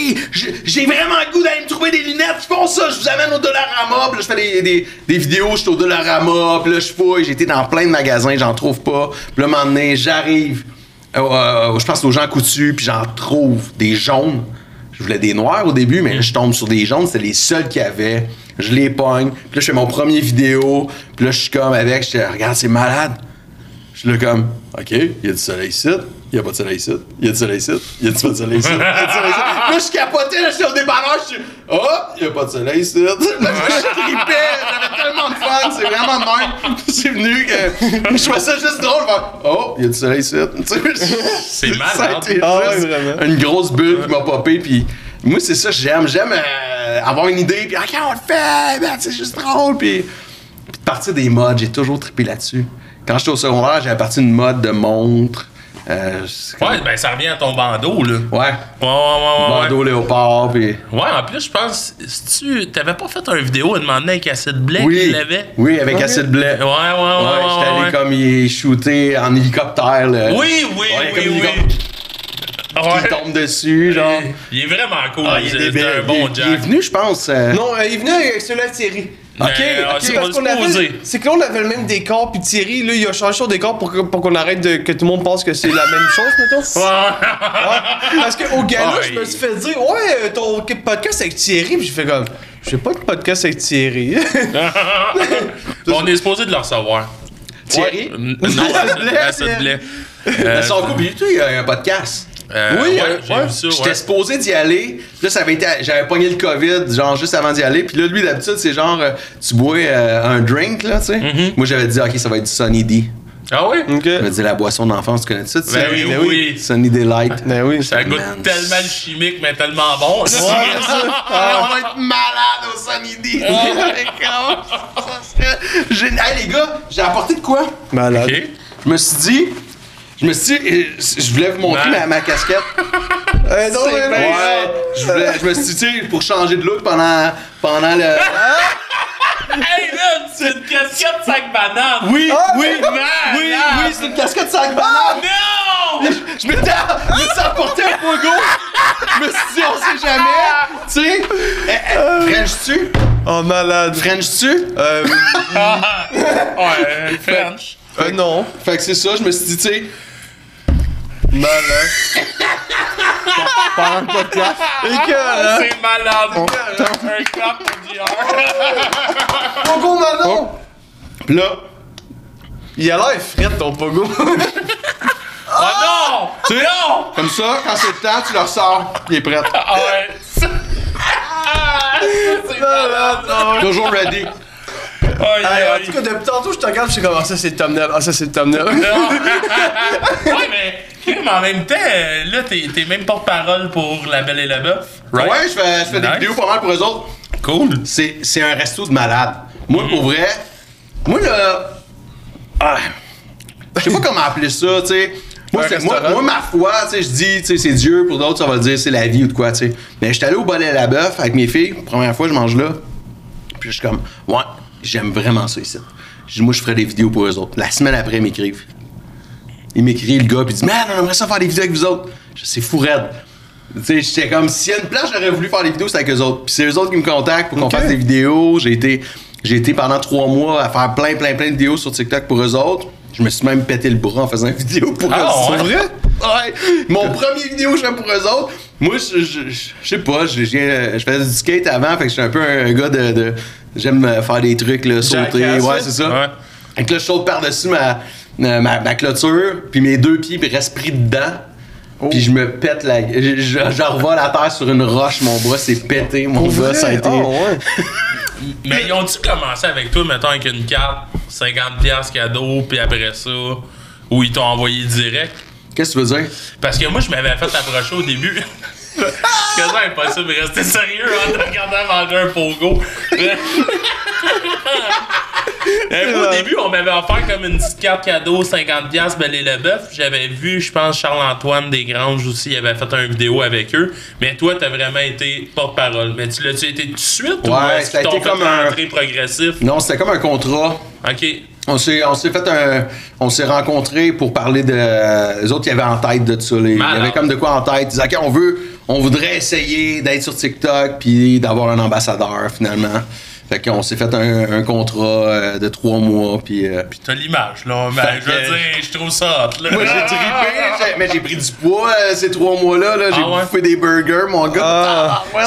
j'ai- vraiment le goût d'aller me trouver des lunettes. Je fais ça, je vous amène au Dollarama. Puis là, je fais des, des, des vidéos, je suis au Dollarama. Puis là, je fouille, j'ai été dans plein de magasins, j'en trouve pas. Puis là, un moment donné, j'arrive, euh, euh, je pense aux gens coutus, puis j'en trouve des jaunes. Je voulais des noirs au début, mais là, je tombe sur des jaunes, c'était les seuls qu'il y avait. Je les pogne. Puis là, je fais mon premier vidéo. Puis là, je suis comme avec, je dis, regarde, c'est malade. Je suis là comme, OK, il y a du soleil ici, il y a pas de soleil ici, il y a du soleil ici, il y a du pas de soleil ici, il y a du soleil ici. (laughs) Là, je capotais, là, je suis au dépanneur, je suis, oh, il y a pas de soleil ici. Là, (laughs) je tripais, j'avais tellement de fun, c'est vraiment de même. C'est venu que je trouvais ça juste drôle, faire, oh, il y a du soleil ici. (laughs) C'est malade. Ah vraiment. Une grosse bulle qui m'a popé, puis moi, c'est ça, j'aime, j'aime euh, avoir une idée, puis, OK, on le fait, ben, c'est juste drôle, puis puis de partir des modes, j'ai toujours trippé là-dessus. Quand j'étais au secondaire, j'avais parti d'une mode de montre. Euh, Ouais, ben ça revient à ton bandeau, là. Ouais. Ouais, ouais, ouais, ouais. Bandeau léopard, puis. Ouais, en plus, je pense, si tu t'avais pas fait une vidéo à demander avec acide blé Oui. qu'il l'avait? Oui, avec acide blé. Ouais, ouais, ouais, ouais. Ouais, j'étais allé ouais. comme il est shooté en hélicoptère, là. Oui, oui, Ouais, oui, comme oui. Il Ouais. tombe dessus, genre. Il est vraiment cool. Ah, il est c'est débile. c'est un Il- bon il, est Jack. venu, je pense. euh, Non, euh, il venait avec celui-là de Thierry. Ok, euh, parce qu'on avait. C'est que là, on avait le même décor, puis Thierry, là, il a changé son décor pour, que- pour qu'on arrête de. que tout le monde pense que c'est la même (laughs) chose, mettons. Ouais. Ouais. Parce qu'au gala, Ouais. je me suis fait dire, ouais, euh, ton podcast avec Thierry, puis j'ai fait comme, j'ai pas de podcast avec Thierry. (laughs) On est supposé de le recevoir. Thierry? (laughs) Euh, Non, Acide blé, acide blé. Euh, son couple, il y a un podcast. Euh, Oui, ouais, euh, j'ai ouais. vu ça, J'étais ouais. supposé d'y aller. Là, ça avait été. J'avais pogné le COVID, genre juste avant d'y aller. Puis là, lui, d'habitude, c'est genre, euh, tu bois euh, un drink, là, tu sais. Mm-hmm. Moi, j'avais dit, OK, ça va être du Sunny D. Ah oui? ok. Je me disais, la boisson d'enfance, tu connais ça, tu sais? Ben oui, ben oui. Sunny Delight. Ben oui. Ça goûte Man. tellement le chimique, mais tellement bon. (laughs) Ah, on va être malade au Sunny D. (laughs) Génial. Hey, les gars, j'ai apporté de quoi? Malade. Je me suis dit. Je me suis dit, euh, je voulais vous montrer ma, ma casquette. (laughs) Euh, non, mais non. ouais, je, voulais- je me suis dit, tu sais, pour changer de look pendant, pendant le. (laughs) Hey, man, c'est une casquette sac banane. Oui, oui, (laughs) Malade. oui, oui, c'est une casquette sac banane. Non! Je m'étais je me suis apporté un pogo. Je me suis dit, on sait jamais. Tu sais, eh, eh, French-tu? Oh, malade. French-tu? Euh, Ouais, French. euh, non. Fait que c'est ça, je me suis dit, tu sais, Malade. (laughs) Par un podcast. Écœurant. C'est malade. Un clap pour JR. Pogo Manon. pis là, Il a l'air fret, ton Pogo. Oh (laughs) non! tu Non! comme ça, quand c'est le temps, tu le ressors, il est prêt. Ah ouais. Ah, c'est malade. Toujours ready. Aïe, en tout cas, depuis tantôt, je te regarde, je suis comme, ah, ça c'est le thumbnail. Ah, ça c'est le thumbnail. (laughs) ouais, mais, mais en même temps, euh, là, t'es t'es même porte-parole pour La Belle et la Bœuf. right? Ouais, je fais, je fais des Nice. vidéos pas mal pour eux autres. Cool. C'est, c'est un resto de malade. Moi, pour vrai, moi, là. Ah, je sais pas comment appeler ça, tu sais. Moi, Un c'est- moi, restaurant. moi, ma foi, tu sais, je dis, tu sais, c'est Dieu. Pour d'autres, ça va dire c'est la vie ou de quoi, tu sais. Mais j'étais allé au bol à la bœuf avec mes filles. Première fois, je mange là. Puis je suis comme, ouais, j'aime vraiment ça ici. Moi, je ferai des vidéos pour eux autres. La semaine après, ils m'écrivent. Il m'écrit, le gars, puis il dit, man, on aimerait ça faire des vidéos avec vous autres. Sais, fou raide. Tu sais, j'étais comme, s'il y a une place, j'aurais voulu faire des vidéos, c'est avec eux autres. Puis c'est eux autres qui me contactent pour qu'on fasse des vidéos. J'ai été, j'ai été pendant trois mois à faire plein, plein, plein de vidéos sur TikTok pour eux autres. Je me suis même pété le bras en faisant une vidéo pour Ah, eux autres. C'est vrai? (laughs) Ouais. Mon premier vidéo que je fais pour eux autres, moi, je, je, je- sais pas, je, je, viens- je faisais du skate avant, fait que je suis un peu un, gars de. de- J'aime faire des trucs, là, sauter. Jackass, Ouais, c'est ça. Ouais. Fait que là, je saute par-dessus ma, ma, ma- clôture, puis mes deux pieds restent pris dedans. Puis je me pète la. Je, je, je revole à terre sur une roche, mon bras s'est pété, mon Pour gars, vrai? ça a été. Ah, ouais. (laughs) Mais ils ont-tu commencé avec toi, mettons, avec une carte, 50$ cadeau, puis après ça, ou ils t'ont envoyé direct? Qu'est-ce que tu veux dire? Parce que moi, je m'avais fait approcher au début. (laughs) C'est quasiment impossible de rester sérieux en te regardant manger un pogo. (laughs) Euh, moi, au début, on m'avait offert comme une petite carte cadeau, 50$ Belle et le Bœuf. J'avais vu, je pense, Charles-Antoine Desgranges aussi, il avait fait une vidéo avec eux. Mais toi, t'as vraiment été porte-parole. Mais tu l'as-tu été tout de suite ou Ouais, est-ce qu'ils t'ont été fait comme un- rentrer progressif? Non, c'était comme un contrat. Ok. On s'est, on s'est fait un. On s'est rencontrés pour parler de. Les autres, il y avait en tête de ça. les- Il y Malade. avait comme de quoi en tête. Ils disaient, OK, on veut. On voudrait essayer d'être sur TikTok puis d'avoir un ambassadeur finalement. Fait qu'on s'est fait un, un contrat euh, de trois mois puis. euh, Puis t'as l'image, là. Ben, Fait je veux dire, je trouve ça hot, là. Moi, j'ai trippé, mais j'ai pris du poids euh, ces trois mois-là. Là. J'ai Ah ouais? bouffé des burgers, mon gars. Ah. ouais.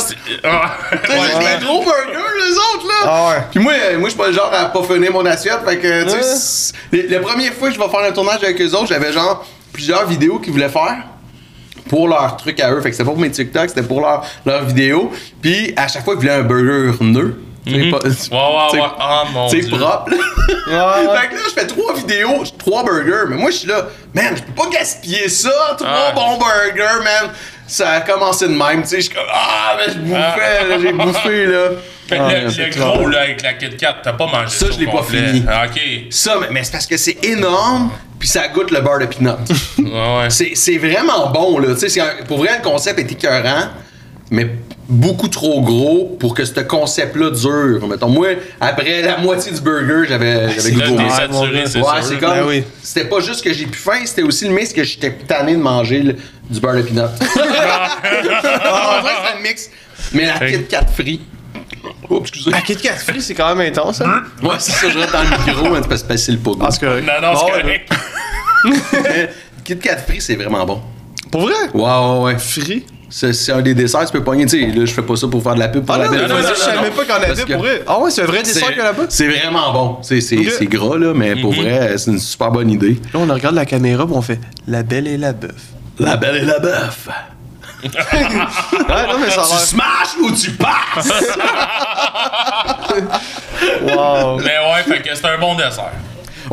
Ah. Tu sais, J'ai Ouais. des gros burgers, les autres, là. Ah ouais. Puis moi, moi je suis pas le genre à pas finir mon assiette. Fait que, tu sais, Ouais. la première fois que je vais faire un tournage avec eux autres, j'avais genre plusieurs vidéos qu'ils voulaient faire pour leur truc à eux. Fait que c'était pas pour mes TikTok, c'était pour leur, leur vidéo. Puis à chaque fois, ils voulaient un burger neuf. Tu sais, pas- Ouais, ouais, tu sais, ouais. Ah, mon propre. là. Ouais, ouais. (laughs) Fait que là, je fais trois vidéos, trois burgers. Mais moi, je suis là, man, je peux pas gaspiller ça. Trois Ah. bons burgers, man. Ça a commencé de même, tu sais. Je suis comme, ah, mais je bouffais, là, j'ai bouffé, là. (laughs) Fait que Ah, le, c'est le clair. gros, là, avec la Kit Kat, t'as pas mangé Ça, ça je l'ai pas fini. Ah, ok. Ça, mais, mais c'est parce que c'est énorme, puis ça goûte le beurre de pinot. (laughs) Ouais, ouais. c'est, c'est vraiment bon, là. Tu sais, pour vrai, le concept est écœurant, mais beaucoup trop gros pour que ce concept-là dure. Mettons, moi, après la (laughs) moitié du burger, j'avais, j'avais goût saturé, gars. c'est Ouais, c'est comme. Ben oui. C'était pas juste que j'ai plus faim, c'était aussi le mix que j'étais tanné de manger le- du beurre de pinot. (laughs) en vrai, c'est un mix. Mais la Kit Kat free. Oh, excusez. La Kit Kat free, c'est quand même intense, hein? Ouais, c'est ça, je rentre dans le micro, hein, c'est parce que c'est le pas Ah, c'est. Non, non, c'est correct. (laughs) Kit Kat free, c'est vraiment bon. Pour vrai? Ouais, ouais, ouais. Free? C'est, c'est un des desserts, tu peux pogner. Tu sais, là, je fais pas ça pour faire de la pub pour Ah la non, non, non, je savais pas qu'on avait que- pour vrai. Ah ouais, c'est un vrai dessert qu'il y a là-bas? C'est vraiment bon. C'est, c'est, Ok. c'est gras, là, mais pour vrai, c'est une super bonne idée. Là, on regarde la caméra, puis on fait La Belle et la Bœuf. La belle et la bœuf. (laughs) Ouais, non, mais ça Tu smashes ou tu passes? Wow. (laughs) Mais ouais, fait que c'est un bon dessert.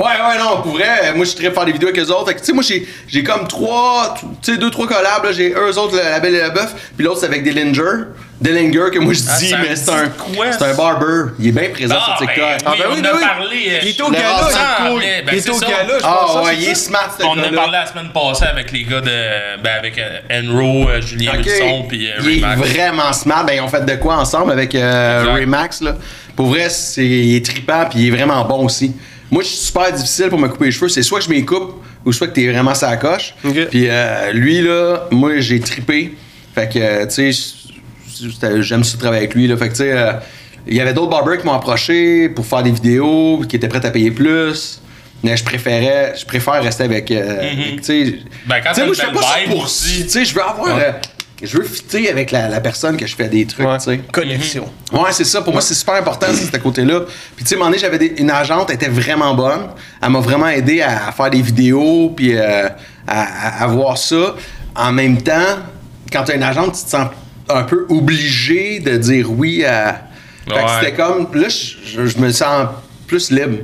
Ouais, ouais, non, pour vrai, moi, je suis très faire des vidéos avec eux autres. Fait que, tu sais, moi, j'ai, j'ai comme trois, tu sais, deux, trois collabs, là. J'ai eux autres, la, la belle et la bœuf, puis l'autre, c'est avec Dillinger. Dillinger, que moi, je Ah, dis, mais c'est un, c'est un barber. Il est bien présent Ah, sur TikTok. ben, Ah, oui, ben on oui, en ben a oui. parlé. euh, Il est au gala, rassemble, c'est cool. ben, Il est au gala, je Ah, pense. ouais, c'est il est smart, On en a parlé la semaine passée avec les gars de. Ben, avec euh, Enro, euh, Julien. Wilson, puis il est vraiment smart. Ben, ils ont fait de quoi ensemble avec euh, Exact. Remax, là. Pour vrai, c'est, il est trippant, puis il est vraiment bon aussi. Moi, je suis super difficile pour me couper les cheveux. C'est soit que je m'y coupe, ou soit que t'es vraiment sa coche. Puis euh, lui, là, moi, j'ai trippé. Fait que, euh, tu sais, j'aime ça travailler avec lui, là. Fait que, tu sais, euh, il y avait d'autres barbers qui m'ont approché pour faire des vidéos, qui étaient prêts à payer plus. Mais je préférais, je préfère rester avec, euh, sais, Ben, quand tu sais, t'as moi, je fais pas ça pour aussi. Tu sais, je veux avoir. Ouais. Je veux fitter avec la, la personne que je fais des trucs, Ouais. tu sais. Connexion. Ouais, c'est ça. Pour moi, c'est super important, c'est ce côté-là. Puis, tu sais, à un moment donné, j'avais une agente, elle était vraiment bonne. Elle m'a vraiment aidé à, à faire des vidéos, puis euh, à, à- à voir ça. En même temps, quand tu as une agente, tu te sens un peu obligé de dire oui à. Fait que c'était comme. Là, je, je- je me sens plus libre.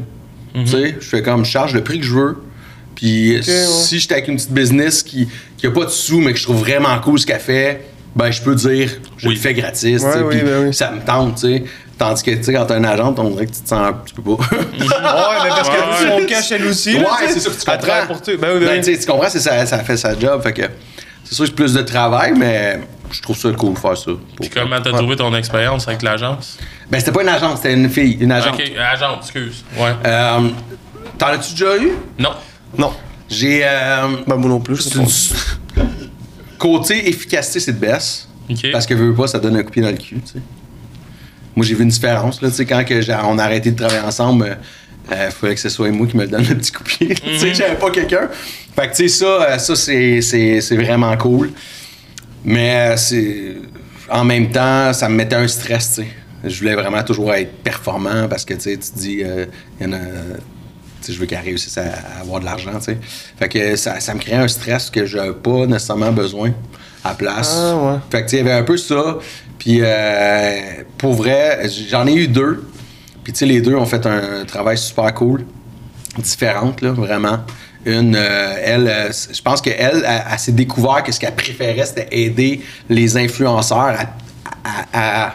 Tu sais, je fais comme, je charge le prix que je veux. Puis si j'étais avec une petite business qui, qui a pas de sous, mais que je trouve vraiment cool ce qu'elle fait, ben je peux dire, je Oui. le fais gratis. Ouais, oui, puis ben oui. Ça me tente, tu sais. Tandis que, tu sais, quand t'as un agent, on dirait que tu te sens. Tu peux pas. (laughs) Ouais, mais parce Ouais, que ouais. son cash elle aussi. ouais, c'est ça que tu comprends. pour toi. Ben oui, ben Ben, oui. tu comprends, c'est ça, ça fait sa job. Fait que c'est sûr que c'est plus de travail, mais je trouve ça cool de faire ça. Puis comment t'as trouvé ton expérience avec l'agence? Ben, c'était pas une agence, c'était une fille, une agente. Ok, agence, excuse. Ouais. Euh, T'en as-tu déjà eu? Non. Non. J'ai. Euh, Ben moi non plus. je une- (laughs) Côté efficacité, c'est de baisse. Parce que veux veux pas, ça donne un coup de pied dans le cul, tu sais. Moi, j'ai vu une différence, là, tu sais, quand que j'ai- on a arrêté de travailler ensemble, il fallait que ce soit moi qui me le donne le petit coup de pied. (laughs) tu sais, j'avais pas quelqu'un. Fait que, tu sais, ça, euh, ça c'est, c'est, c'est vraiment cool. Mais euh, c'est... En même temps, ça me mettait un stress, tu sais. Je voulais vraiment toujours être performant parce que, tu sais, tu te dis, euh, il y en a... Je veux qu'elle réussisse à, à avoir de l'argent, tu. Fait que ça, ça me créait un stress que j'ai pas nécessairement besoin à la place. Ah, ouais. Fait que, il y avait un peu ça. Puis, euh, pour vrai, j'en ai eu deux. Puis, tu sais, les deux ont fait un travail super cool. Différente, là, vraiment. Une, euh, elle, euh, je pense qu'elle, elle, elle, elle s'est découvert que ce qu'elle préférait, c'était aider les influenceurs à, à- à-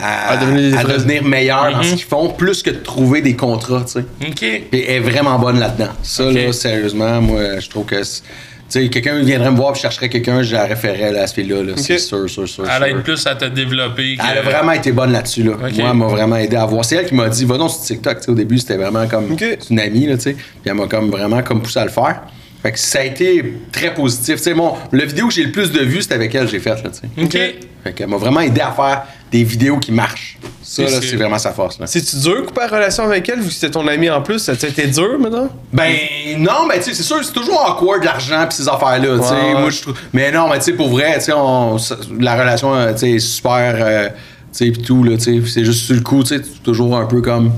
à, À devenir à meilleurs dans ce Mhm. qu'ils font, plus que de trouver des contrats, tu sais. OK. Puis elle est vraiment bonne là-dedans. Ça, là, sérieusement, moi, je trouve que. c'est- Tu sais, quelqu'un viendrait me voir et chercherait quelqu'un, je la référerais à ce fille-là. là. C'est Ok. sûr, sûr, sûr. Elle aide plus à te développer. que- Elle a vraiment été bonne là-dessus. Là. Moi, elle m'a vraiment aidé à voir. C'est elle qui m'a dit, va donc sur TikTok. Tu sais, au début, c'était vraiment comme Ok. c'est une amie. Là, tu sais. Puis elle m'a comme vraiment comme poussé à le faire. Fait que ça a été très positif. Tu sais, mon, le vidéo que j'ai le plus de vues, c'est avec elle que j'ai faite. OK. Fait qu'elle m'a vraiment aidé à faire des vidéos qui marchent. Ça, là, c'est- vraiment sa force. Là. C'est-tu dur couper la relation avec elle vu que c'était ton ami en plus? Ça a dur maintenant? Ben non, mais tu sais, c'est sûr, c'est toujours awkward l'argent pis ces affaires-là, tu sais. Ouais, ouais. Moi, je trouve. Mais non, mais tu sais, pour vrai, tu sais, on- ça- la relation, euh, tu sais, est super, euh, tu sais, pis tout là, tu sais. C'est juste sur le coup, tu sais, toujours un peu comme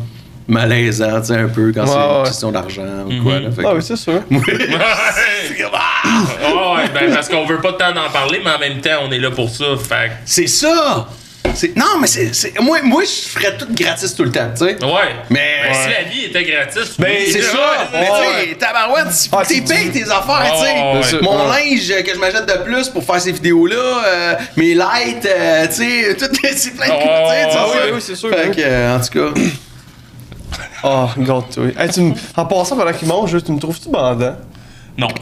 malaisant, tu sais, un peu quand c'est Ouais, une ouais. question d'argent ou quoi. Là, fait Ah que- oui, c'est sûr. (laughs) Ouais. Ah ouais, ben parce qu'on veut pas tant d'en parler, mais en même temps, on est là pour ça. Fait C'est ça. C'est- Non, mais c'est, c'est- moi, moi, je ferais tout gratis tout le temps, tu sais. Ouais. Mais- Ben, si la vie était gratuite, Ben, oui. C'est Ouais, ça! ouais, Mais tu ouais. sais, tabarouette, si Ah, t'es payé tes affaires, Ah, tu ouais, sais. ouais. Mon Ouais. linge que je m'achète de plus pour faire ces vidéos-là, euh, mes lights, euh, tu sais, (laughs) tout c'est plein de Ah, coups, tu sais, tu ah, sais, oui, oui, c'est sûr, Fait que, euh, en tout cas. (coughs) Oh, regarde, toi. Hey, tu me- En passant, pendant qu'il mange, tu me trouves-tu bandant? Non. (laughs)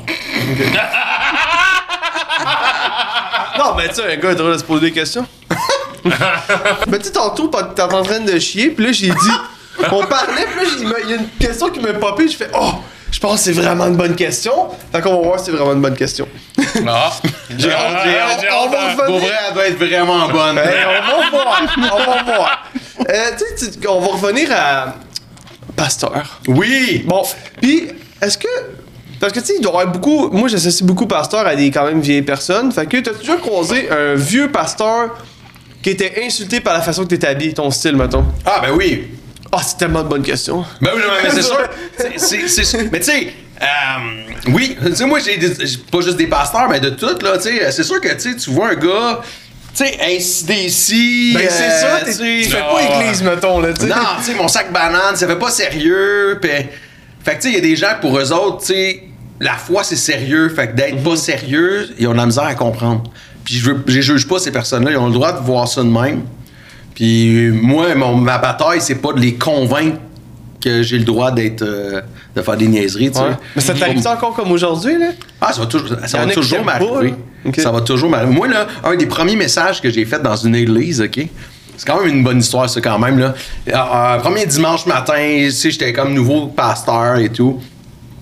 Non, ben tu sais, un gars, il devrait se poser des questions. (laughs) ben tu sais, tantôt, t'es en train de chier, puis là, j'ai dit... (laughs) On parlait, puis là, il y a une question qui m'a popé, je fais « Oh, je pense que c'est vraiment une bonne question. » Fait qu'on va voir si c'est vraiment une bonne question. Ah. (laughs) J'ai hâte, j'ai hâte, j'ai on va à- revenir. Pour vrai, elle doit être vraiment bonne. Hey, on va voir, on va voir. Euh, tu sais, on va revenir à Pasteur. Oui! Bon, puis est-ce que parce que tu sais, il doit y avoir beaucoup. Moi, j'associe beaucoup pasteur à des quand même vieilles personnes. Fait que t'as déjà croisé un vieux pasteur qui était insulté par la façon que t'étais habillé, ton style, mettons. Ah, ben oui! Ah, c'est tellement de bonnes questions. Ben oui, mais c'est (laughs) sûr. C'est- c'est- c'est- mais tu sais, euh, oui, tu sais, moi, j'ai des- j'ai pas juste des pasteurs, mais de tout, là, tu sais. C'est sûr que, tu vois un gars, tu sais, ici, Ben, c'est euh, ça, tu fais pas église, mettons, là, tu sais. Non, tu sais, mon sac banane, ça fait pas sérieux. Pis... Fait que, tu sais, il y a des gens, pour eux autres, tu sais, la foi, c'est sérieux. Fait que d'être pas sérieux, ils ont de la misère à comprendre. Puis je, je juge pas ces personnes-là, ils ont le droit de voir ça de même. Puis moi, mon, ma bataille, c'est pas de les convaincre que j'ai le droit d'être. euh, de faire des niaiseries, tu sais. Ouais. Mais ça t'arrive encore comme aujourd'hui, là? Ah, ça va toujours, ça va toujours m'arriver. Ça va toujours m'arriver. Moi, là, un des premiers messages que j'ai fait dans une église, OK? C'est quand même une bonne histoire, ça, quand même, là. Euh, euh, premier dimanche matin, tu sais, j'étais comme nouveau pasteur et tout.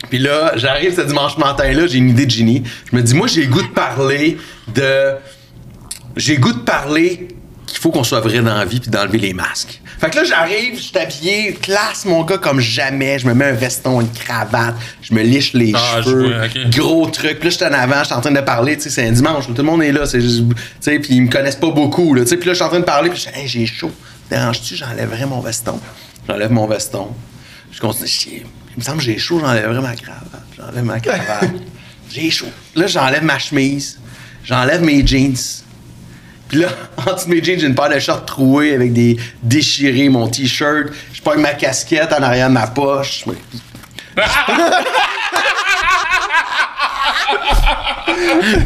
Puis là, j'arrive ce dimanche matin-là, j'ai une idée de génie. Je me dis, moi, j'ai le goût de parler de. J'ai le goût de parler qu'il faut qu'on soit vrai dans la vie puis d'enlever les masques. Fait que là, j'arrive, je suis habillé, classe mon gars comme jamais. Je me mets un veston, une cravate, je me liche les Ah, cheveux, vois, gros truc. Puis là, je suis en avant, je suis en train de parler, tu sais, c'est un dimanche, tout le monde est là, c'est juste, tu sais, puis ils me connaissent pas beaucoup, là, tu sais. Puis là, je suis en train de parler, puis je dis, hey, j'ai chaud. Dérange-tu, j'enlèverai mon veston. J'enlève mon veston. Je continue, chier. Il me semble que j'ai chaud, j'enlèverai ma cravate. J'enlève ma cravate. (laughs) j'ai chaud. Là, j'enlève ma chemise. J'enlève mes jeans. Puis là, (laughs) en dessous de mes jeans, j'ai une paire de shorts troués avec des déchirés, mon t-shirt. Je prends ma casquette en arrière de ma poche. (laughs)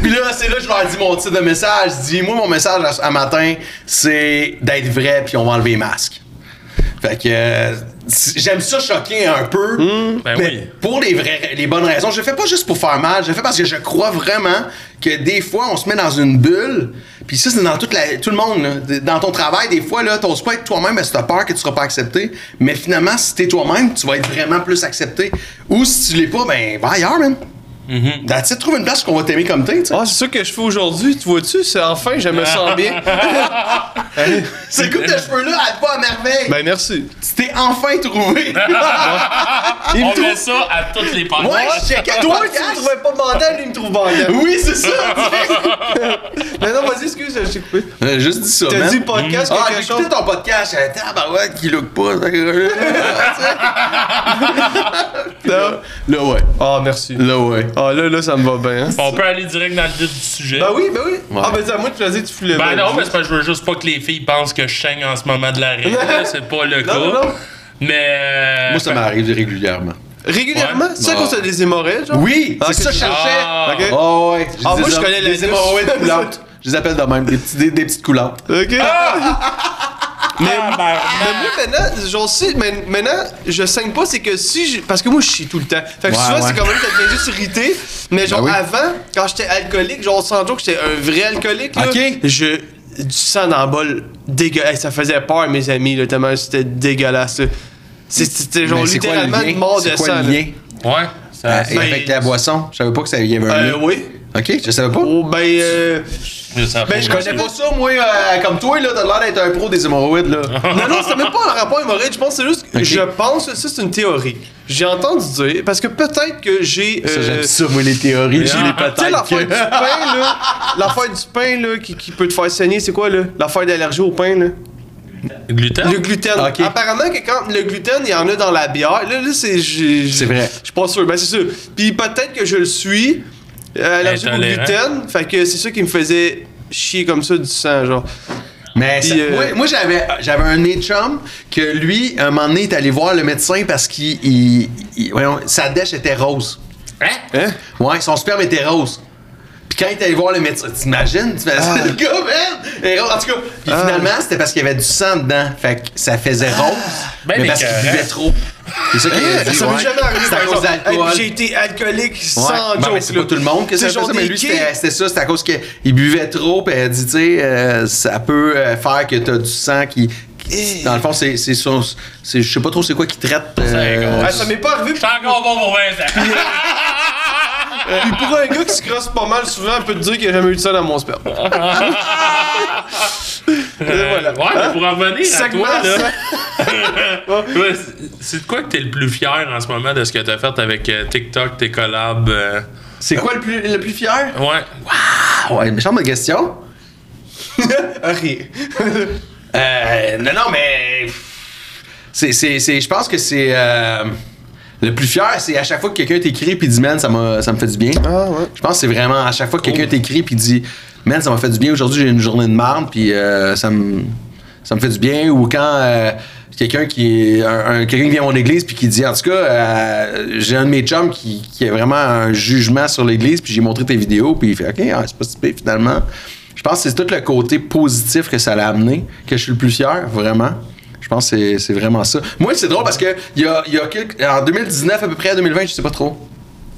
Puis là, c'est là que je leur dis mon titre de message. Je dis, moi, mon message à, à matin, c'est d'être vrai, puis on va enlever les masques. Fait que euh, j'aime ça choquer un peu. Ben mais oui. Pour les vraies, les bonnes raisons. Je le fais pas juste pour faire mal. Je le fais parce que je crois vraiment que des fois, on se met dans une bulle. Puis ça, c'est dans toute la, tout le monde. là. Dans ton travail, des fois, là, t'oses pas être toi-même parce que t'as peur que tu seras pas accepté. Mais finalement, si t'es toi-même, tu vas être vraiment plus accepté. Ou si tu l'es pas, ben, va ailleurs, man. Mm-hmm. That's it, trouve une place qu'on va t'aimer comme t'es. Ah, c'est ça que je fais aujourd'hui, tu vois-tu? C'est enfin, je me sens bien. Ces coupes de cheveux-là, elle va à merveille. Ben, merci. tu t'es enfin trouvé. (laughs) Il me On trouve- met ça à toutes les podcasts. Ouais, je checkais Toi, tu me trouvais pas bandant, lui, il me trouve bandant. Oui, c'est ça. (laughs) Mais non, vas-y, excuse, je t'ai coupé. J'ai juste dit ça, T'as dit podcast, Ah, quelque j'ai chose? écouté ton podcast, j'ai dit, ah bah ouais, qui look pas. Non. (laughs) là, ouais. Ah, merci. Là, ouais. Ah, là, là, ça me va bien. hein. On peut aller direct dans le vif du sujet. Ben oui, ben oui. Ouais. Ah, ben dis à moi, tu faisais, tu voulais. Ben non, mais c'est parce que je veux juste pas que les filles pensent que je saigne en ce moment de la règle. (laughs) là. C'est pas le cas. Non, non, non. Mais. euh, Moi, ça m'arrive régulièrement. Régulièrement? Ouais. C'est ça Ah. qu'on se des hémorroïdes, genre? Oui, Ah, c'est ça, ok. je cherchais. Ah. Ok. Oh, ouais. Ah, moi, je connais douce. hémorroïdes coulantes. Je les appelle de même, des, petits, des, des petites coulantes. Ok. (laughs) (laughs) Mais, Tabarnak. mais moi, maintenant, genre, si, mais- maintenant, je saigne pas, c'est que si je- Parce que moi, je chie tout le temps. Fait que Ouais, souvent, ouais. c'est quand même, ça devient juste irrité. Mais genre, Ben oui. avant, quand j'étais alcoolique, genre, sans joke, j'étais un vrai alcoolique, là. Ok. Je. Du sang dans le bol, dégueulasse. Ça faisait peur à mes amis, là, tellement c'était dégueulasse, C'était genre Mais littéralement une mort de quoi sang, le lien? Ouais. Ça, Ah, ça- et avec la boisson, je savais pas que ça y avait un Euh, lien. oui. Ok, je savais pas. Oh, ben, euh. Ben, je connais pas ça, moi, euh, comme toi, là, t'as l'air d'être un pro des hémorroïdes, là. (laughs) Non, non, c'est même pas un rapport hémorroïde. Je pense que c'est juste. Je pense, ça, c'est une théorie. J'ai entendu dire. Parce que peut-être que j'ai. Ça, euh, j'aime ça, moi, les théories. J'ai les Tu sais, l'affaire du pain, là. L'affaire du pain, là, qui, qui peut te faire saigner, c'est quoi, là? L'affaire d'allergie au pain, là. Gluten? Le gluten. Ok. Apparemment que quand le gluten, il y en a dans la bière. Là, là c'est. C'est vrai. Je suis pas sûr. Ben, c'est sûr. Puis peut-être que je le suis. Euh, allergique au gluten. Fait que c'est ça qui me faisait chier comme ça du sang, genre. Mais Puis, ça- euh, moi, moi, j'avais, j'avais un nez de chum que lui, un moment donné, est allé voir le médecin parce qu'il. il- il- voyons, sa dèche était rose. Hein? Hein? Ouais, son sperme était rose. Puis quand il est allé voir le médecin, t'imagines? Tu fais Ah. (laughs) le gars, man! En tout cas, puis finalement, c'était parce qu'il y avait du sang dedans. Fait que ça faisait rose. Ben, mais mais parce qu'il buvait trop. C'est ça qu'il a Hein, dit. ça ouais. m'est jamais arrivé. C'est à cause d'alcool. Hey, J'ai été alcoolique Ouais. sans Bon, joke. mais c'est pas tout le monde que ça C'est ça, mais lui, c'était c'était ça, c'est à cause qu'il buvait trop, puis elle dit, tu sais, euh, ça peut euh, faire que t'as du sang qui. qui- Dans le fond, c'est. c'est son- c'est- Je sais pas trop c'est quoi qui traite. euh, Ah, ça m'est pas arrivé. Je suis encore bon pour 20 ans. (laughs) Puis pour un gars qui se crosse pas mal souvent, on peut te dire qu'il a jamais eu de ça dans mon sperme. (laughs) Euh, voilà. Ouais, mais pour en revenir à toi, là. Ouais, c'est- de quoi que t'es le plus fier en ce moment de ce que t'as fait avec euh, TikTok, tes collabs? euh? C'est quoi le plus, le plus fier? Ouais. Ah ouais, méchante de question. (laughs) Rien. Euh, non, non, mais. C'est, c'est, c'est, je pense que c'est. euh, le plus fier, c'est à chaque fois que quelqu'un t'écrit puis dit, man, ça, m'a, ça me fait du bien. Ah ouais. Je pense que c'est vraiment à chaque fois que quelqu'un t'écrit puis dit, man, ça m'a fait du bien. Aujourd'hui, j'ai une journée de marde puis euh, ça me. Ça me fait du bien. Ou quand euh, quelqu'un qui est. Un, un- quelqu'un qui vient à mon église puis qui dit, en tout cas, euh, j'ai un de mes chums qui, qui a vraiment un jugement sur l'église puis j'ai montré tes vidéos puis il fait, OK, ah, c'est pas si pire, finalement. Je pense que c'est tout le côté positif que ça l'a amené que je suis le plus fier, vraiment. Je pense que c'est- c'est vraiment ça. Moi, c'est drôle parce que il y a, y a quelques- en 2019, à peu près, 2020, je sais pas trop.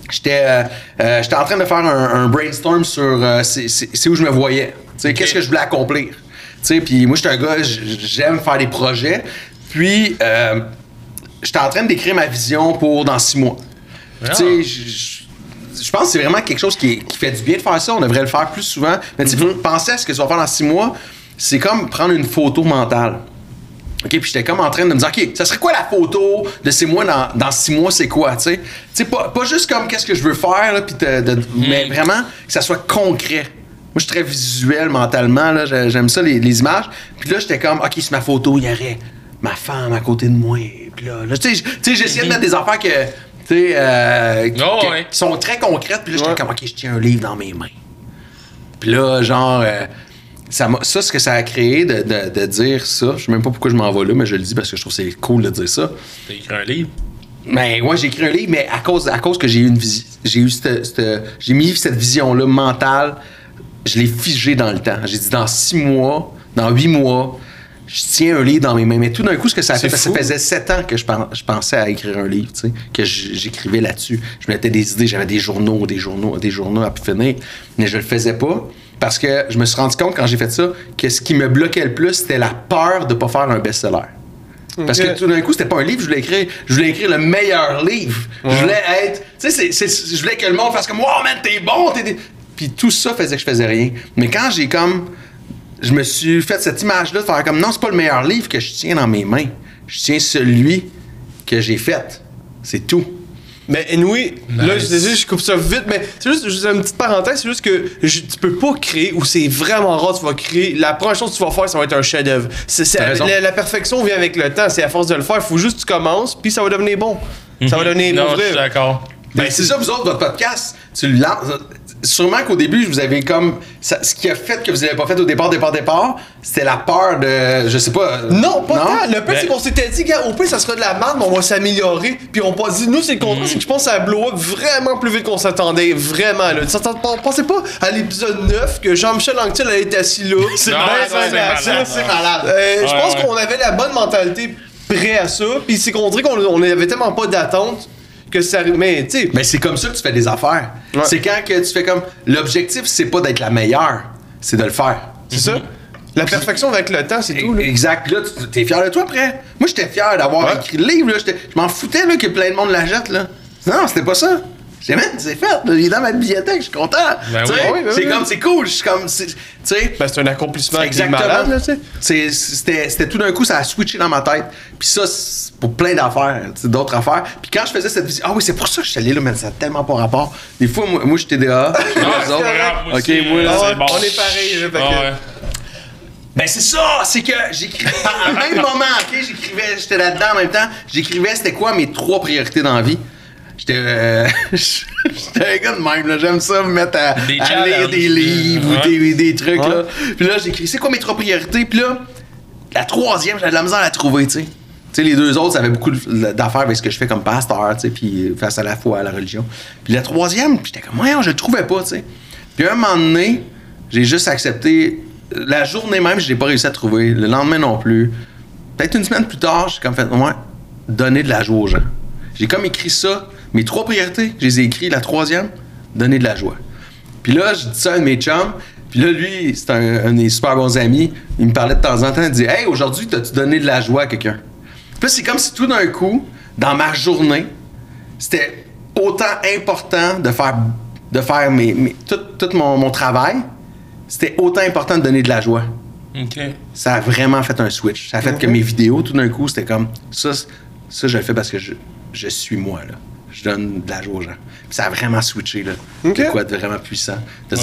J'étais euh, euh, j'étais en train de faire un, un brainstorm sur c'est- où je me voyais. Qu'est-ce que je voulais accomplir? Tu sais, Puis moi, j'étais un gars, j'aime faire des projets. Puis, euh, j'étais en train d'écrire ma vision pour dans six mois. Ah. Tu sais, je- pense que c'est vraiment quelque chose qui, fait du bien de faire ça. On devrait le faire plus souvent. Mais tu sais, penser à ce que tu vas faire dans six mois, c'est comme prendre une photo mentale. OK, puis j'étais comme en train de me dire, OK, ça serait quoi la photo de ces mois dans, dans six mois, c'est quoi, tu sais? Tu sais, pas, pas juste comme qu'est-ce que je veux faire, là, puis de- de- mais vraiment que ça soit concret. Moi, je suis très visuel mentalement, là, j'ai- j'aime ça, les, les images. Puis là, j'étais comme, OK, sur ma photo, il y aurait ma femme à côté de moi. Puis là, là, tu sais, j'essayais de mettre des affaires que, tu sais, euh, qui- Oh, ouais. qui sont très concrètes. Puis là, j'étais Ouais. comme, OK, je tiens un livre dans mes mains. Puis là, genre, euh, ça, m'a- ça, ce que ça a créé de, de- de dire ça, je sais même pas pourquoi je m'en vais là, mais je le dis parce que je trouve que c'est cool de dire ça. T'as écrit un livre? Mais ouais, j'ai écrit un livre, mais à cause, à cause que j'ai eu une j'ai eu cette, cette- j'ai mis cette vision-là mentale, je l'ai figée dans le temps. J'ai dit dans six mois, dans huit mois, je tiens un livre dans mes mains. Mais tout d'un coup, ce que ça a fait, parce que ça faisait sept ans que je, pen- je pensais à écrire un livre, tu sais, que j'écrivais là-dessus. Je me mettais des idées, j'avais des journaux, des journaux, des journaux à finir, mais je le faisais pas. Parce que je me suis rendu compte quand j'ai fait ça que ce qui me bloquait le plus, c'était la peur de pas faire un best-seller. Parce que tout d'un coup, c'était pas un livre, je voulais écrire, je voulais écrire le meilleur livre. Je voulais être, tu sais, c'est- c'est- je voulais que le monde fasse comme, wow, man, t'es bon, t'es. Puis tout ça faisait que je faisais rien. Mais quand j'ai comme, je me suis fait cette image-là de faire comme, non, c'est pas le meilleur livre que je tiens dans mes mains. Je tiens celui que j'ai fait. C'est tout. Mais anyway, là, Nice. je, désolé, je coupe ça vite, mais c'est juste, juste une petite parenthèse, c'est juste que je- tu peux pas créer, ou c'est vraiment rare, tu vas créer, la première chose que tu vas faire, ça va être un chef-d'œuvre. La, la perfection vient avec le temps, c'est à force de le faire, il faut juste que tu commences, puis ça va devenir bon. Ça va devenir Non, bon je suis d'accord. Ben, c'est ça, vous autres, votre podcast, tu le lances. Sûrement qu'au début, vous avez comme. ça- ce qui a fait que vous n'avez pas fait au départ, départ, départ, c'était la peur de. Je sais pas. Non, pas tant. Le pire, Ben- c'est qu'on s'était dit, gars, au pire, ça sera de la merde, mais on va s'améliorer. Puis on pas dit, nous, c'est le contraire, c'est que je pense que ça a blow up vraiment plus vite qu'on s'attendait. Vraiment, là. On pensait pas à l'épisode 9 que Jean-Michel Anctil allait être assis là. (laughs) Non, Ben, c'est ben, malade. c'est malade. Euh, je pense ouais. qu'on avait la bonne mentalité prêt à ça. Puis c'est qu'on dirait qu'on on avait tellement pas d'attente que ça arrive. Mais, tu sais. Mais c'est comme ça que tu fais des affaires. Ouais. C'est quand que tu fais comme. L'objectif, c'est pas d'être la meilleure, c'est de le faire. C'est ça? La perfection avec le temps, c'est tout, là. Exact. Là, tu t'es fier de toi après. Moi, j'étais fier d'avoir Ouais. écrit le livre. Là. Je m'en foutais là, que plein de monde la jette. Là. Non, c'était pas ça. J'ai man, c'est fait. Il est dans ma bibliothèque. Je suis content. Ben oui. Oui, ben c'est oui. comme, c'est cool. Je suis comme. c'est- Tu sais. Ben, c'est un accomplissement qui est Exactement. C'était c'était tout d'un coup, ça a switché dans ma tête. Puis ça, c'est pour plein d'affaires, d'autres affaires. Puis quand je faisais cette visite, ah oui, c'est pour ça que je suis allé là, mais ça n'a tellement pas rapport. Des fois, moi, moi je suis TDA. (laughs) Ah, autres. grave, moi Ok, aussi, moi, là, là, bon. on est pareil, là, fait Ah que- ouais. Ben c'est ça, c'est que j'écrivais un même moment, ok, j'écrivais, j'étais là-dedans en même temps, j'écrivais c'était quoi mes trois priorités dans la vie? J'étais euh, (laughs) j'étais un gars de même là, j'aime ça me mettre à, Des à lire des livres Ouais. ou des, des trucs Ouais. là. Puis là j'écris c'est quoi mes trois priorités, puis là la troisième j'avais de la misère à la trouver, tu sais. Les deux autres, ça avait beaucoup d'affaires avec ce que je fais comme pasteur, puis face à la foi, à la religion. Puis la troisième, j'étais comme, ouais, je le trouvais pas, tu. Puis un moment donné, j'ai juste accepté. La journée même, je l'ai pas réussi à trouver. Le lendemain non plus. Peut-être une semaine plus tard, j'ai comme fait, ouais, donner de la joie aux gens. J'ai comme écrit ça. Mes trois priorités, je les ai écrits. La troisième, donner de la joie. Puis là, je dis ça à mes chums. Puis là, lui, c'est un, un de mes super bons amis. Il me parlait de temps en temps. Il dit Hey, aujourd'hui, t'as-tu donné de la joie à quelqu'un? Puis c'est comme si tout d'un coup, dans ma journée, c'était autant important de faire, de faire mes, mes- tout, tout mon, mon travail. C'était autant important de donner de la joie. Ça a vraiment fait un switch. Ça a fait que mes vidéos, tout d'un coup, c'était comme ça, ça, je le fais parce que je, je suis moi, là. Je donne de la joie aux gens. Puis ça a vraiment switché, là. Ok. De quoi de vraiment puissant.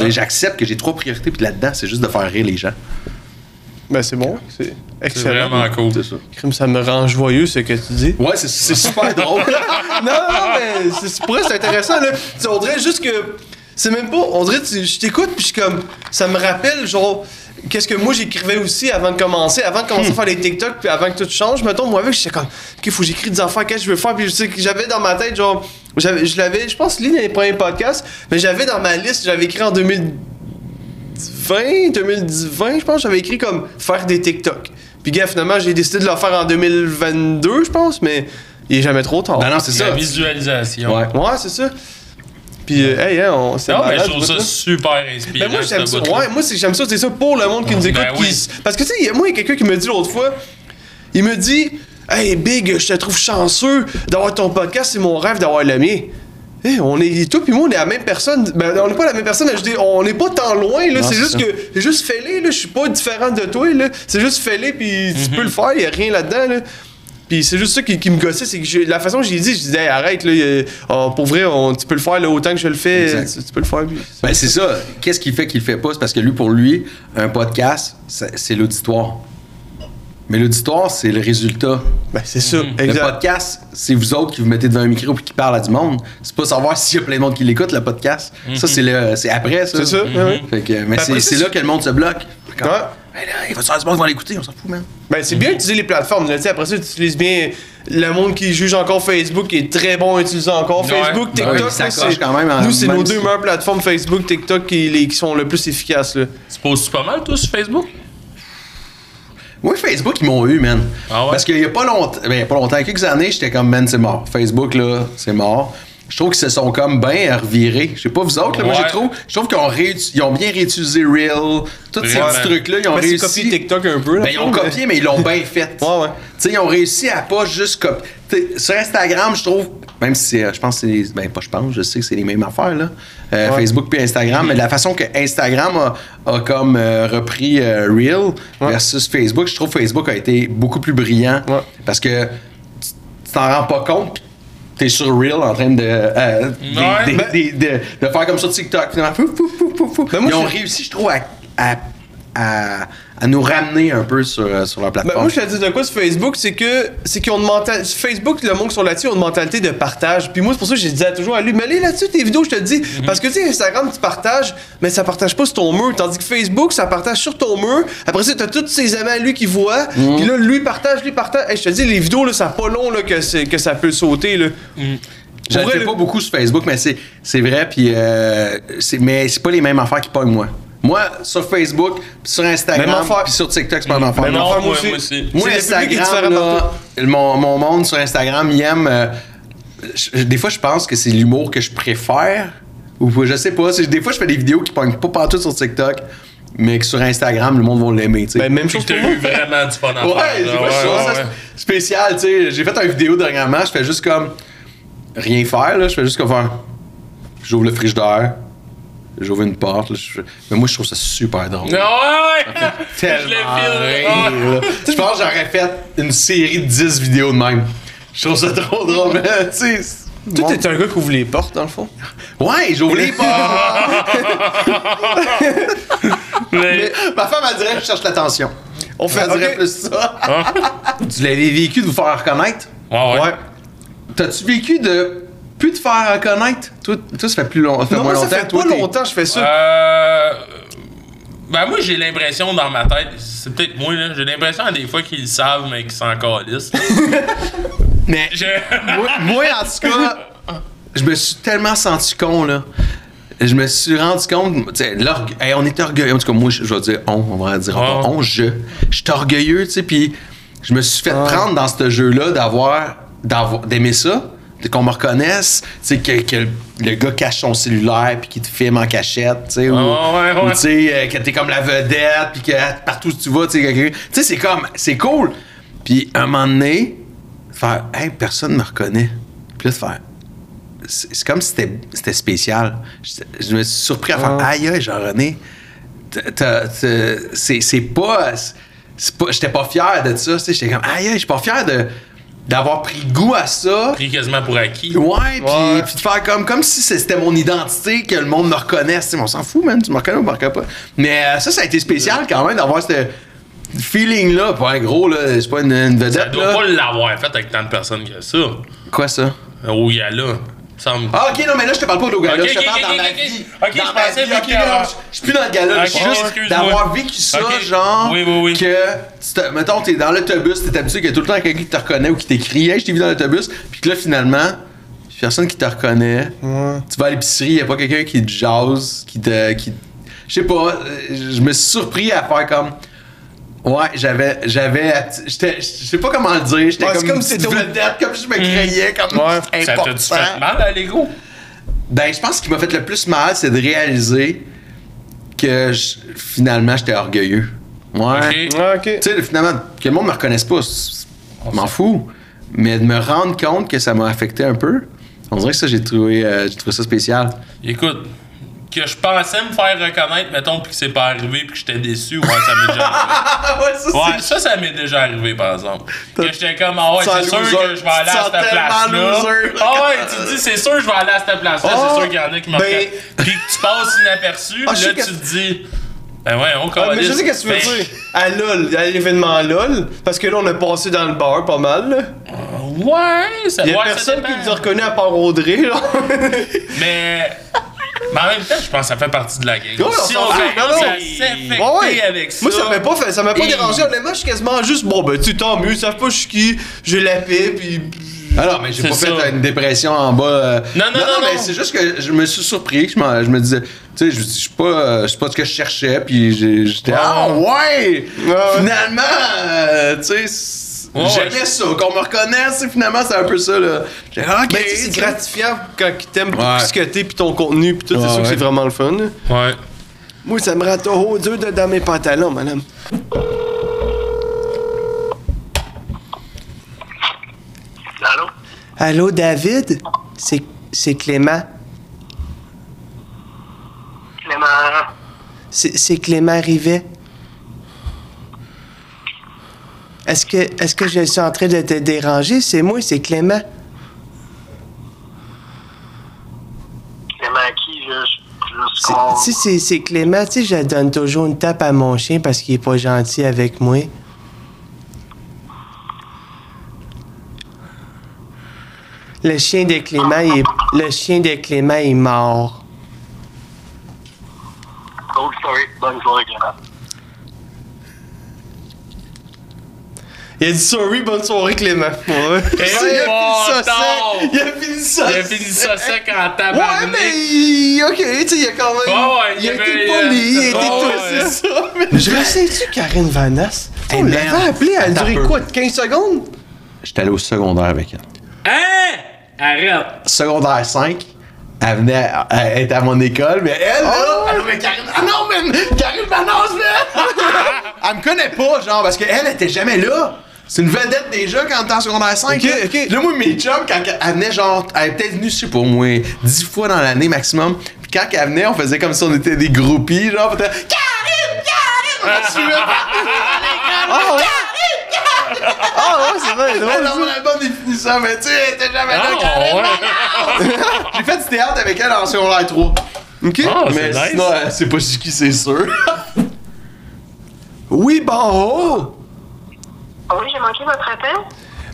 Ouais. j'accepte que j'ai trois priorités, puis là-dedans, c'est juste de faire rire les gens. Ben, c'est bon. C'est C'est excellent. vraiment cool. C'est ça. Crime, ça me rend joyeux, ce que tu dis. Ouais, c'est- c'est super (laughs) drôle. non, non, mais c'est- c'est pour ça, c'est intéressant, là. Tu on dirait juste que. C'est même pas. On dirait, tu- je t'écoute, puis je suis comme. Ça me rappelle, genre. Qu'est-ce que moi j'écrivais aussi avant de commencer, avant de commencer à faire les TikTok, puis avant que tout change, mettons, moi avec, j'étais comme, ok, faut que j'écris des affaires, qu'est-ce que je veux faire, puis je sais que j'avais dans ma tête, genre, j'avais, je l'avais, je pense, lié dans les premiers podcasts, mais j'avais dans ma liste, j'avais écrit en 2020, 2020, je pense, j'avais écrit comme faire des TikTok. Puis, gars, finalement, j'ai décidé de le faire en 2022, je pense, mais il est jamais trop tard. ben non, c'est La ça. visualisation. Ouais. Ouais, c'est ça. Puis, euh, hey, hein, on, c'est Non, mais malade, je trouve ça super inspirant. Ben moi, j'aime ça. Ouais, moi, j'aime ça. C'est ça pour le monde qui nous écoute. Ben oui. s- Parce que, tu sais, moi, il y a quelqu'un qui me dit l'autre fois, il me dit Hey, Big, je te trouve chanceux d'avoir ton podcast, c'est mon rêve d'avoir le mien. Hey, on est, toi puis moi, on est la même personne. Ben, on n'est pas la même personne, je dis, on n'est pas tant loin, là. C'est juste ça. que, c'est juste fais-les, là. Je suis pas différent de toi, là. C'est juste fais-les, puis tu peux le faire, il y a rien là-dedans, là. Puis c'est juste ça qui, qui me gossait, c'est que j'ai- la façon que j'ai dit, je disais, Hey, arrête, là, oh, pour vrai, on- tu peux le faire, là, autant que je le fais, tu, tu peux le faire. puis- Ben c'est ça. Qu'est-ce qui fait qu'il le fait pas? C'est parce que lui, pour lui, un podcast, c'est l'auditoire. Mais l'auditoire, c'est le résultat. Ben, c'est ça, Le exact. podcast, c'est vous autres qui vous mettez devant un micro et qui parlent à du monde. C'est pas savoir (laughs) s'il y a plein de monde qui l'écoute, le podcast. Ça, c'est le, c'est après, ça. C'est ça, ouais, ouais. Fait que, mais c'est après, c'est c'est- là que le monde se bloque. Ouais. Ben là, il va se faire du monde qui va l'écouter, on s'en fout, man. Ben, c'est bien d'utiliser les plateformes. Là, Tu sais, après ça, tu utilises bien le monde qui juge encore Facebook, qui est très bon à utiliser encore Ouais. Facebook, Ben TikTok. oui, ça c'est- quand même Nous, c'est même nos deux meilleures plateformes, Facebook, TikTok, qui, les- qui sont le plus efficaces. Là. Tu poses-tu pas mal, toi, sur Facebook? Moi, Facebook, ils m'ont eu, man. Ah ouais? Parce qu'il y a pas longtemps, ben, il y a pas longtemps, quelques années, j'étais comme, man, c'est mort. Facebook, là, c'est mort. Je trouve qu'ils se sont comme bien revirés. Je sais pas vous autres, là, moi, je trouve. Je trouve qu'ils ont, ils ont bien réutilisé Reel. Tous ces petits trucs-là, ils ont Ben, réussi. copier TikTok un peu. là, Ben, ils ont mais- copié, mais ils l'ont bien fait. Ouais, ouais. Tu sais, ils ont réussi à pas juste copier. T'sais, Sur Instagram, je trouve, même si c'est, euh, je pense que c'est. Ben, pas je pense, je sais que c'est les mêmes affaires, là. Euh, Ouais. Facebook puis Instagram, mais de la façon que Instagram a, a comme euh, repris euh, Reel Ouais. versus Facebook, je trouve que Facebook a été beaucoup plus brillant. Ouais. Parce que tu t'en rends pas compte, t'es sur Reel en train de, Ben- de, de faire comme sur TikTok. finalement. Fou, fou, fou, fou, fou. Ben, Ils ont réussi, je trouve, à, à- à, à nous ramener un peu sur, euh, sur leur Ben, plateforme. moi, je te dis de quoi sur Facebook, c'est que c'est qu'ils ont une mentalité. Facebook, le monde qui sont là-dessus, ont une mentalité de partage. Puis moi, c'est pour ça que je disais toujours à lui, mais allez là-dessus tes vidéos, je te le dis. Mhm. Parce que tu sais, Instagram, tu partages, mais ça partage pas sur ton mur. Tandis que Facebook, ça partage sur ton mur. Après ça, t'as tous ses amis à lui qui voient. Mhm. Puis là, lui partage, lui partage. Hey, je te dis, les vidéos, là, ça pas long là, que, ça peut sauter. Là. Je Pour le vrai, fais là- pas beaucoup sur Facebook, mais c'est, c'est vrai, puis euh, c'est, mais c'est pas les mêmes affaires qui pognent moi. Moi, sur Facebook, puis sur Même Instagram, puis sur TikTok, c'est pas la même affaire. Moi, aussi. aussi. Moi, C'est Instagram, là, mon, mon monde sur Instagram, il aime. euh, je- des fois, je pense que c'est l'humour que je préfère. Ou je sais pas. c'est- des fois, je fais des vidéos qui pognent pas partout sur TikTok, mais que sur Instagram, le monde va l'aimer. tu sais. Ben, même chose t'as eu vraiment du fun à Ouais, pas ouais, ça, ouais, ouais. c'est spécial, tu sais. J'ai fait une vidéo dernièrement, je fais juste comme rien faire, là. Je fais juste comme faire. J'ouvre le frigidaire, j'ouvre une porte, là, je Mais moi, je trouve ça super drôle. Ouais, ouais! (laughs) Tellement Je le file, rire, ouais. là. Je pense que j'aurais fait une série de 10 vidéos de même. Je trouve ça trop drôle, mais tu sais. Toi, t'es un gars qui ouvre les portes, dans le fond. Ouais, j'ouvre les portes. (laughs) Mais- Ma femme, elle dirait que je cherche l'attention. On fait. Elle dirait plus ça. Hein? Tu l'avais vécu de vous faire reconnaître? Ouais, ouais. Ouais. T'as-tu vécu de plus te faire reconnaître? Toi, toi ça fait plus long, ça fait Non, moins moi, ça longtemps. fait toi, pas longtemps que je fais ça. Euh. Ben, moi, j'ai l'impression dans ma tête, c'est peut-être moi, là, j'ai l'impression à des fois qu'ils le savent, mais qu'ils s'en calissent. (laughs) Mais Je- (laughs) moi, moi, en tout cas, je me suis tellement senti con, là. Je me suis rendu compte, tu hey, on était orgueilleux. En tout cas, moi, je je vais dire on, on va dire on, je. Je suis orgueilleux, tu sais, puis je me suis fait prendre dans ce jeu-là d'avoir, d'avoir, d'aimer ça, qu'on me reconnaisse, tu sais, que, que le, gars cache son cellulaire puis qu'il te filme en cachette, tu sais, ou, Ouais, ouais, ou, euh, que t'es comme la vedette puis que partout où tu vas, tu sais, quelqu'un- tu sais, c'est comme, c'est cool. Puis un moment donné, faire, hey, personne me reconnaît. Puis là, de faire, c'est comme si c'était c'était spécial. Je, je me suis surpris à faire, Ah. aïe, aïe, Jean-René, c'est c'est pas. c'est pas J'étais pas fier de ça. tu sais, J'étais comme, aïe, aïe, je suis pas fier de d'avoir pris goût à ça. Pris quasiment pour acquis. Ouais, puis Ouais. puis de faire comme, comme si c'était mon identité, que le monde me reconnaisse. On s'en fout, man, tu me reconnais ou me reconnais pas? Mais euh, ça, ça a été spécial quand même d'avoir ce feeling-là. Pas un gros, là, c'est pas une, une Ça vedette. doit là. pas l'avoir fait avec tant de personnes que ça. Quoi ça? Au Yala. Semble. Ah, ok, non, mais là, je te parle pas au gala, je te parle dans ma ok, vie. ok. Ok, dans je ma pensais vie. Ok, non, je je suis plus dans le gala, Ok, je suis juste d'avoir vécu ça, genre, Oui, oui, oui. que, mettons, t'es dans l'autobus, t'es habitué qu'il y a tout le temps quelqu'un qui te reconnaît ou qui t'écrit, hey, je t'ai vu dans l'autobus, puis que là, finalement, personne qui te reconnaît, Ouais. tu vas à l'épicerie, y a pas quelqu'un qui te jase, qui te. Qui... Je sais pas, euh, je me suis surpris à faire comme. Ouais, j'avais. J'avais. j'étais- Je sais pas comment le dire. J'étais Ouais, c'est comme, comme si vedette, comme je me créais, comme. Ouais. (laughs) Ça important. t'a-tu fait mal à l'ego? Ben, je pense que ce qui m'a fait le plus mal, c'est de réaliser que je- finalement, j'étais orgueilleux. Ouais. Ok. Ouais, ok. Tu sais, finalement, que le monde me reconnaisse pas, je m'en fous. Mais de me rendre compte que ça m'a affecté un peu, on dirait que ça, j'ai trouvé, euh, j'ai trouvé ça spécial. Écoute, que je pensais me faire reconnaître, mettons, puis que c'est pas arrivé, puis que j'étais déçu, ouais, ça m'est déjà arrivé. Ah (laughs) ouais, ça, Ouais, ça, ça m'est déjà arrivé, par exemple. Que j'étais comme, ah ouais, c'est sûr que je vais aller à cette place-là. Ah ouais, tu te dis, c'est sûr que je vais aller à cette place-là, Ah, c'est sûr qu'il y en a qui me ben-. Puis que tu passes inaperçu, Ah, là, tu te dis, ben ouais, on Ah, mais je sais qu'est-ce que tu veux dire. À LOL, à l'événement LOL, parce que là, on a passé dans le bar pas mal. là. Ouais, ça Il y a ouais, personne qui nous a reconnu à part Audrey, là. Mais. Mais en même temps, je pense que ça fait partie de la game. Si on Non, non. à s'affecter Ouais, ouais. avec ça. Moi, ça m'a pas fait, ça m'a pas Et- dérangé. Honnêtement, je suis quasiment juste, bon, ben, tu sais, tant mieux, ils savent pas je suis qui, j'ai la paix, pis. Ah non, mais j'ai pas ça. fait une dépression en bas. euh. Non, non, non, non. c'est juste que je me suis surpris. Je, je me disais, tu sais, je je suis pas, euh, je sais pas ce que je cherchais, puis j'étais, ah ouais! ouais. Finalement, euh, tu sais, j'aimais ouais. ça, qu'on me reconnaisse, finalement, c'est un peu ça, là. J'ai c'est gratifiant quand ils t'aiment pour Ouais. ce que t'es pis ton contenu pis tout, c'est Ouais, sûr que c'est vraiment le fun. Ouais. Moi, ça me rend trop dur de dans mes pantalons, madame. Allô? Allô, David? C'est, c'est Clément. Clément. C'est, c'est Clément Rivet. Est-ce que, je suis en train de te déranger? C'est moi, c'est Clément. Clément qui? Je, je, si c'est, c'est Clément, tu sais, je donne toujours une tape à mon chien parce qu'il est pas gentil avec moi. Le chien de Clément, il est, le chien de Clément est mort. Bonne Clément. Il a dit sorry, bonne soirée Clément. Ouais. Et (laughs) il a bon fini ça sec. temps. Il a fini ça Il a fini ça sec en Ouais, tabarnak. mais il- ok, tu sais, il a quand même. Ouais, ouais, il a il été avait, poli, il a euh, été ouais, tout, ouais. c'est ça. (laughs) Mais je sais-tu Karine Vanasse? Hey, on l'avait appelée, elle a duré quoi, 15 secondes? J'étais allé au secondaire avec elle. Hein? Arrête. Secondaire 5. Elle venait, elle était à mon école, mais elle, là, Oh! elle mais Karine, ah non, man, Karine Vanasse, là! (laughs) elle me connaît pas, genre, parce qu'elle était jamais là. C'est une vedette déjà quand t'es en secondaire 5. Ok, là. ok. Là, moi, mes chums, quand elle venait, genre, elle est peut-être venue, je sais pas, moi, 10 fois dans l'année maximum. Puis quand elle venait, on faisait comme si on était des groupies, genre, peut Karine, Karine! On suivait Ah (laughs) ouais? Ah ouais, c'est vrai, Elle, drôle. dans mon album définissant, mais tu sais, elle était jamais là, Ah, Karine! ouais. (laughs) J'ai fait du théâtre avec elle en secondaire 3. Ok. Ah, c'est mais nice. sinon, elle sait pas c'est qui, c'est sûr. Oui, bon, oh! Oui, j'ai manqué votre appel.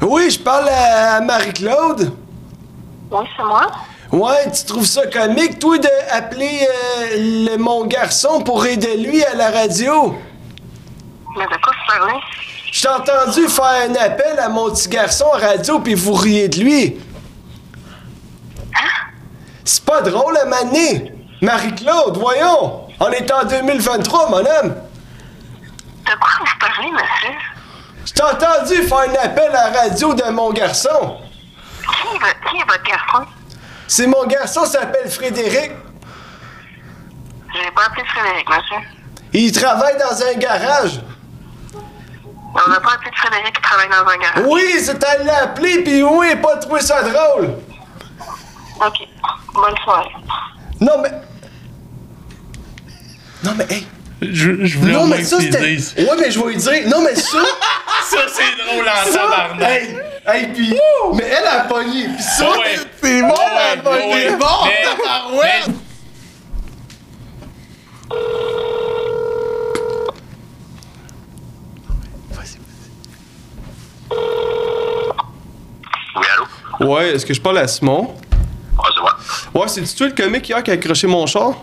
Oui, je parle à Marie-Claude. Oui, c'est moi. Ouais, tu trouves ça comique, toi, d'appeler le, mon garçon pour aider lui à la radio? Mais de quoi vous parlez? Je t'ai entendu faire un appel à mon petit garçon à radio puis vous riez de lui. C'est pas drôle à maner. Marie-Claude, voyons. On est en 2023, mon homme. De quoi vous parlez, monsieur? Je t'ai entendu faire un appel à la radio de mon garçon? Qui est, vo- qui est votre garçon? C'est mon garçon s'appelle Frédéric. J'ai pas appelé Frédéric, monsieur. Il travaille dans un garage. On n'a pas appelé Frédéric qui travaille dans un garage. Oui, c'est à l'appeler puis oui, pas trouvé ça drôle? OK. Bonne soirée. Non mais Non mais hey. Je, je voulais Non mais ça c'était. Ouais, mais je vais lui dire. Non mais ça (laughs) Ça, c'est drôle en ça tabarnak. hey, hey puis mais elle a pogné puis ça Ouais. c'est bon, Ouais, elle a pogné. ouais. bon. Mais- tabarouette. Oui, allô? Ouais, est-ce que je parle à Simon? Ah, c'est moi. Ouais, c'est tu le comique hier qui a accroché mon char?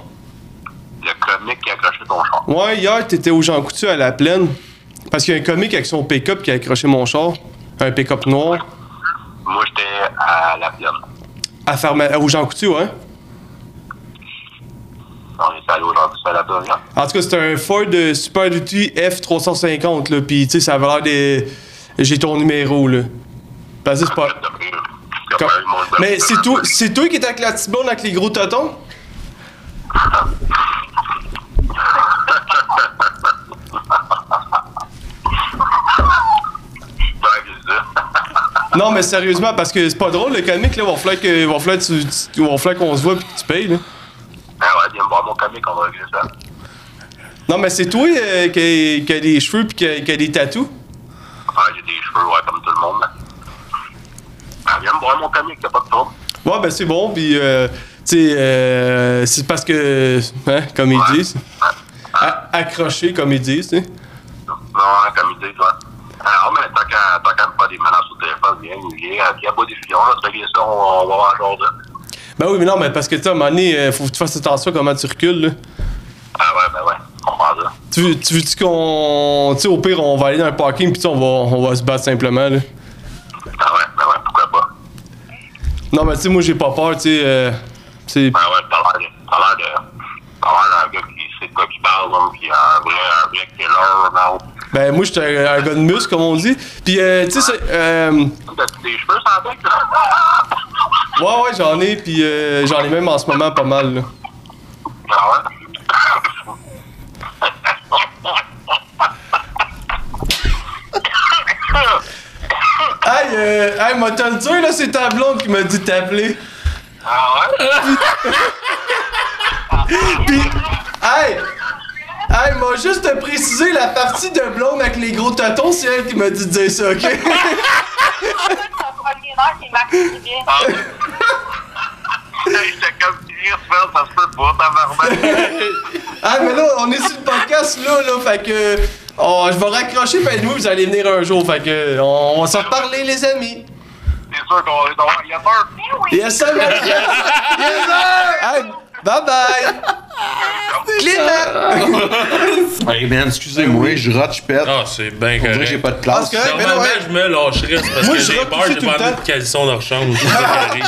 Comique qui a accroché ton char. Ouais, hier t'étais au Jean Coutu à la plaine parce qu'il y a un comique avec son pick-up qui a accroché mon char, un pick-up noir Moi, j'étais à la plaine. à au Jean Coutu, hein? On est allé aujourd'hui à la plaine. hein. En tout cas, c'était un Ford euh, Super Duty F350, là, pis tu sais, ça avait l'air des... J'ai ton numéro, là. Parce que c'est pas... Comme- Mais c'est toi, c'est toi qui étais avec la petite blonde avec les gros totons? (laughs) Ouais, c'est ça. Non, mais sérieusement, parce que c'est pas drôle, le comique, là, que- va falloir, qu'on se voit pis que tu payes, là. Ah ouais, viens me voir mon comique, on va régler ça. Non, mais c'est toi euh, qui, a, qui a des cheveux pis qui a, qui a des tatous? Ah, j'ai des cheveux, ouais, comme tout le monde. Ah, viens me voir mon comique, y'a pas de trouble. Ouais, ben c'est bon, pis euh, tu sais, euh, c'est parce que, hein, comme ils disent, accroché, comme ils disent, tu sais. Non, comme il dit, toi. Alors, mais tant qu'à tant qu'à me faire des menaces au téléphone, viens, viens, viens, bois des fusions, là, tu régler ça, on, va voir là. Ben oui, mais non, mais parce que, tu sais, à un moment donné, euh, faut que tu fasses attention à comment tu recules, là. Ah ouais, ben ouais, on va ça. Tu veux- tu veux-tu qu'on. Tu sais, au pire, on va aller dans un parking, puis tu sais, on va, on va se battre simplement, là. Ah ouais, ben ouais, pourquoi pas. Non, mais tu sais, moi, j'ai pas peur, tu sais. euh, c'est. Ben ouais, t'as l'air de. T'as l'air de. T'as l'air d'un gars qui sait de quoi qu'il parle, qui est un vrai, un vrai killer, non? Ben, moi, j'étais un, un gars de muscle, comme on dit. Puis, euh, tu sais, c'est, euh, T'as des cheveux sans tête, là? ouais, ouais, j'en ai, puis euh, j'en ai même en ce moment pas mal, là. Ah ouais? Hey, euh, hey, m'a te le dire, là, c'est ta blonde qui m'a dit de t'appeler? Ah ouais? (laughs) Puis, hey! Hey, m'a juste te préciser la partie de blonde avec les gros totons, c'est elle qui m'a dit de dire ça, ok? (laughs) Ah. Ah, mais là, on est sur le podcast, là, là, fait que. oh, je vais raccrocher, ben nous, vous allez venir un jour, fait que. On, on va s'en reparler, les amis. C'est sûr qu'on est dans il y a peur. Yes, sir, yes, (laughs) yes, sir! Hey, bye bye! Clément! Hey man, excusez-moi, je rate, je pète. Ah, c'est bien dirait que j'ai correct. pas de classe. Que- mais Normalement, ouais. je me lâcherais c'est parce Moi, que j'ai peur, j'ai le pas envie de caleçon de rechange. C'est (laughs) ça qui arrive.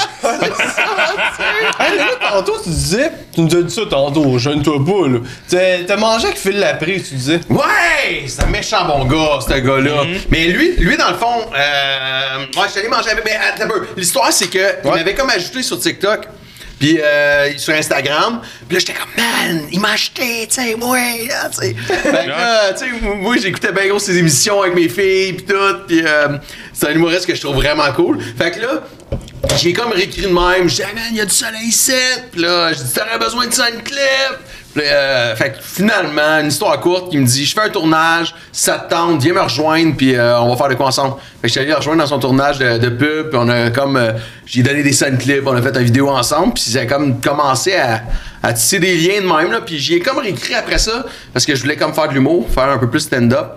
Hey, là, tantôt, tu disais, tu nous as dit ça tantôt, jeune-toi pas, là. T'as- T'as mangé avec Phil Laprise, tu disais. Ouais! C'est un méchant bon gars, ce gars-là. Mhm. Mais lui, lui, dans le fond, euh, ouais, je suis allé manger avec. Mais attends un peu. L'histoire, c'est que il Ouais. m'avait comme ajouté sur TikTok. Puis euh, sur Instagram, puis là j'étais comme man, il m'a acheté, tu sais, ouais, là, tu sais. Fait que là, tu sais, moi j'écoutais bien gros ses émissions avec mes filles puis tout, puis euh, c'est un humoriste que je trouve vraiment cool. Fait que là, j'ai comme réécrit de même, je dis, ah, man, il y a du soleil ici. Puis là, je dis, t'aurais besoin de ça une clip. Euh, fait que finalement, une histoire courte qui me dit, je fais un tournage, ça te tente, viens me rejoindre, puis euh, on va faire de quoi ensemble. Fait que je suis allé rejoindre dans son tournage de, pub, puis on a comme, euh, j'ai donné des scènes clips, on a fait une vidéo ensemble, puis j'ai comme commencé à, à tisser des liens de même, là, puis j'y ai comme réécrit après ça, parce que je voulais comme faire de l'humour, faire un peu plus stand-up.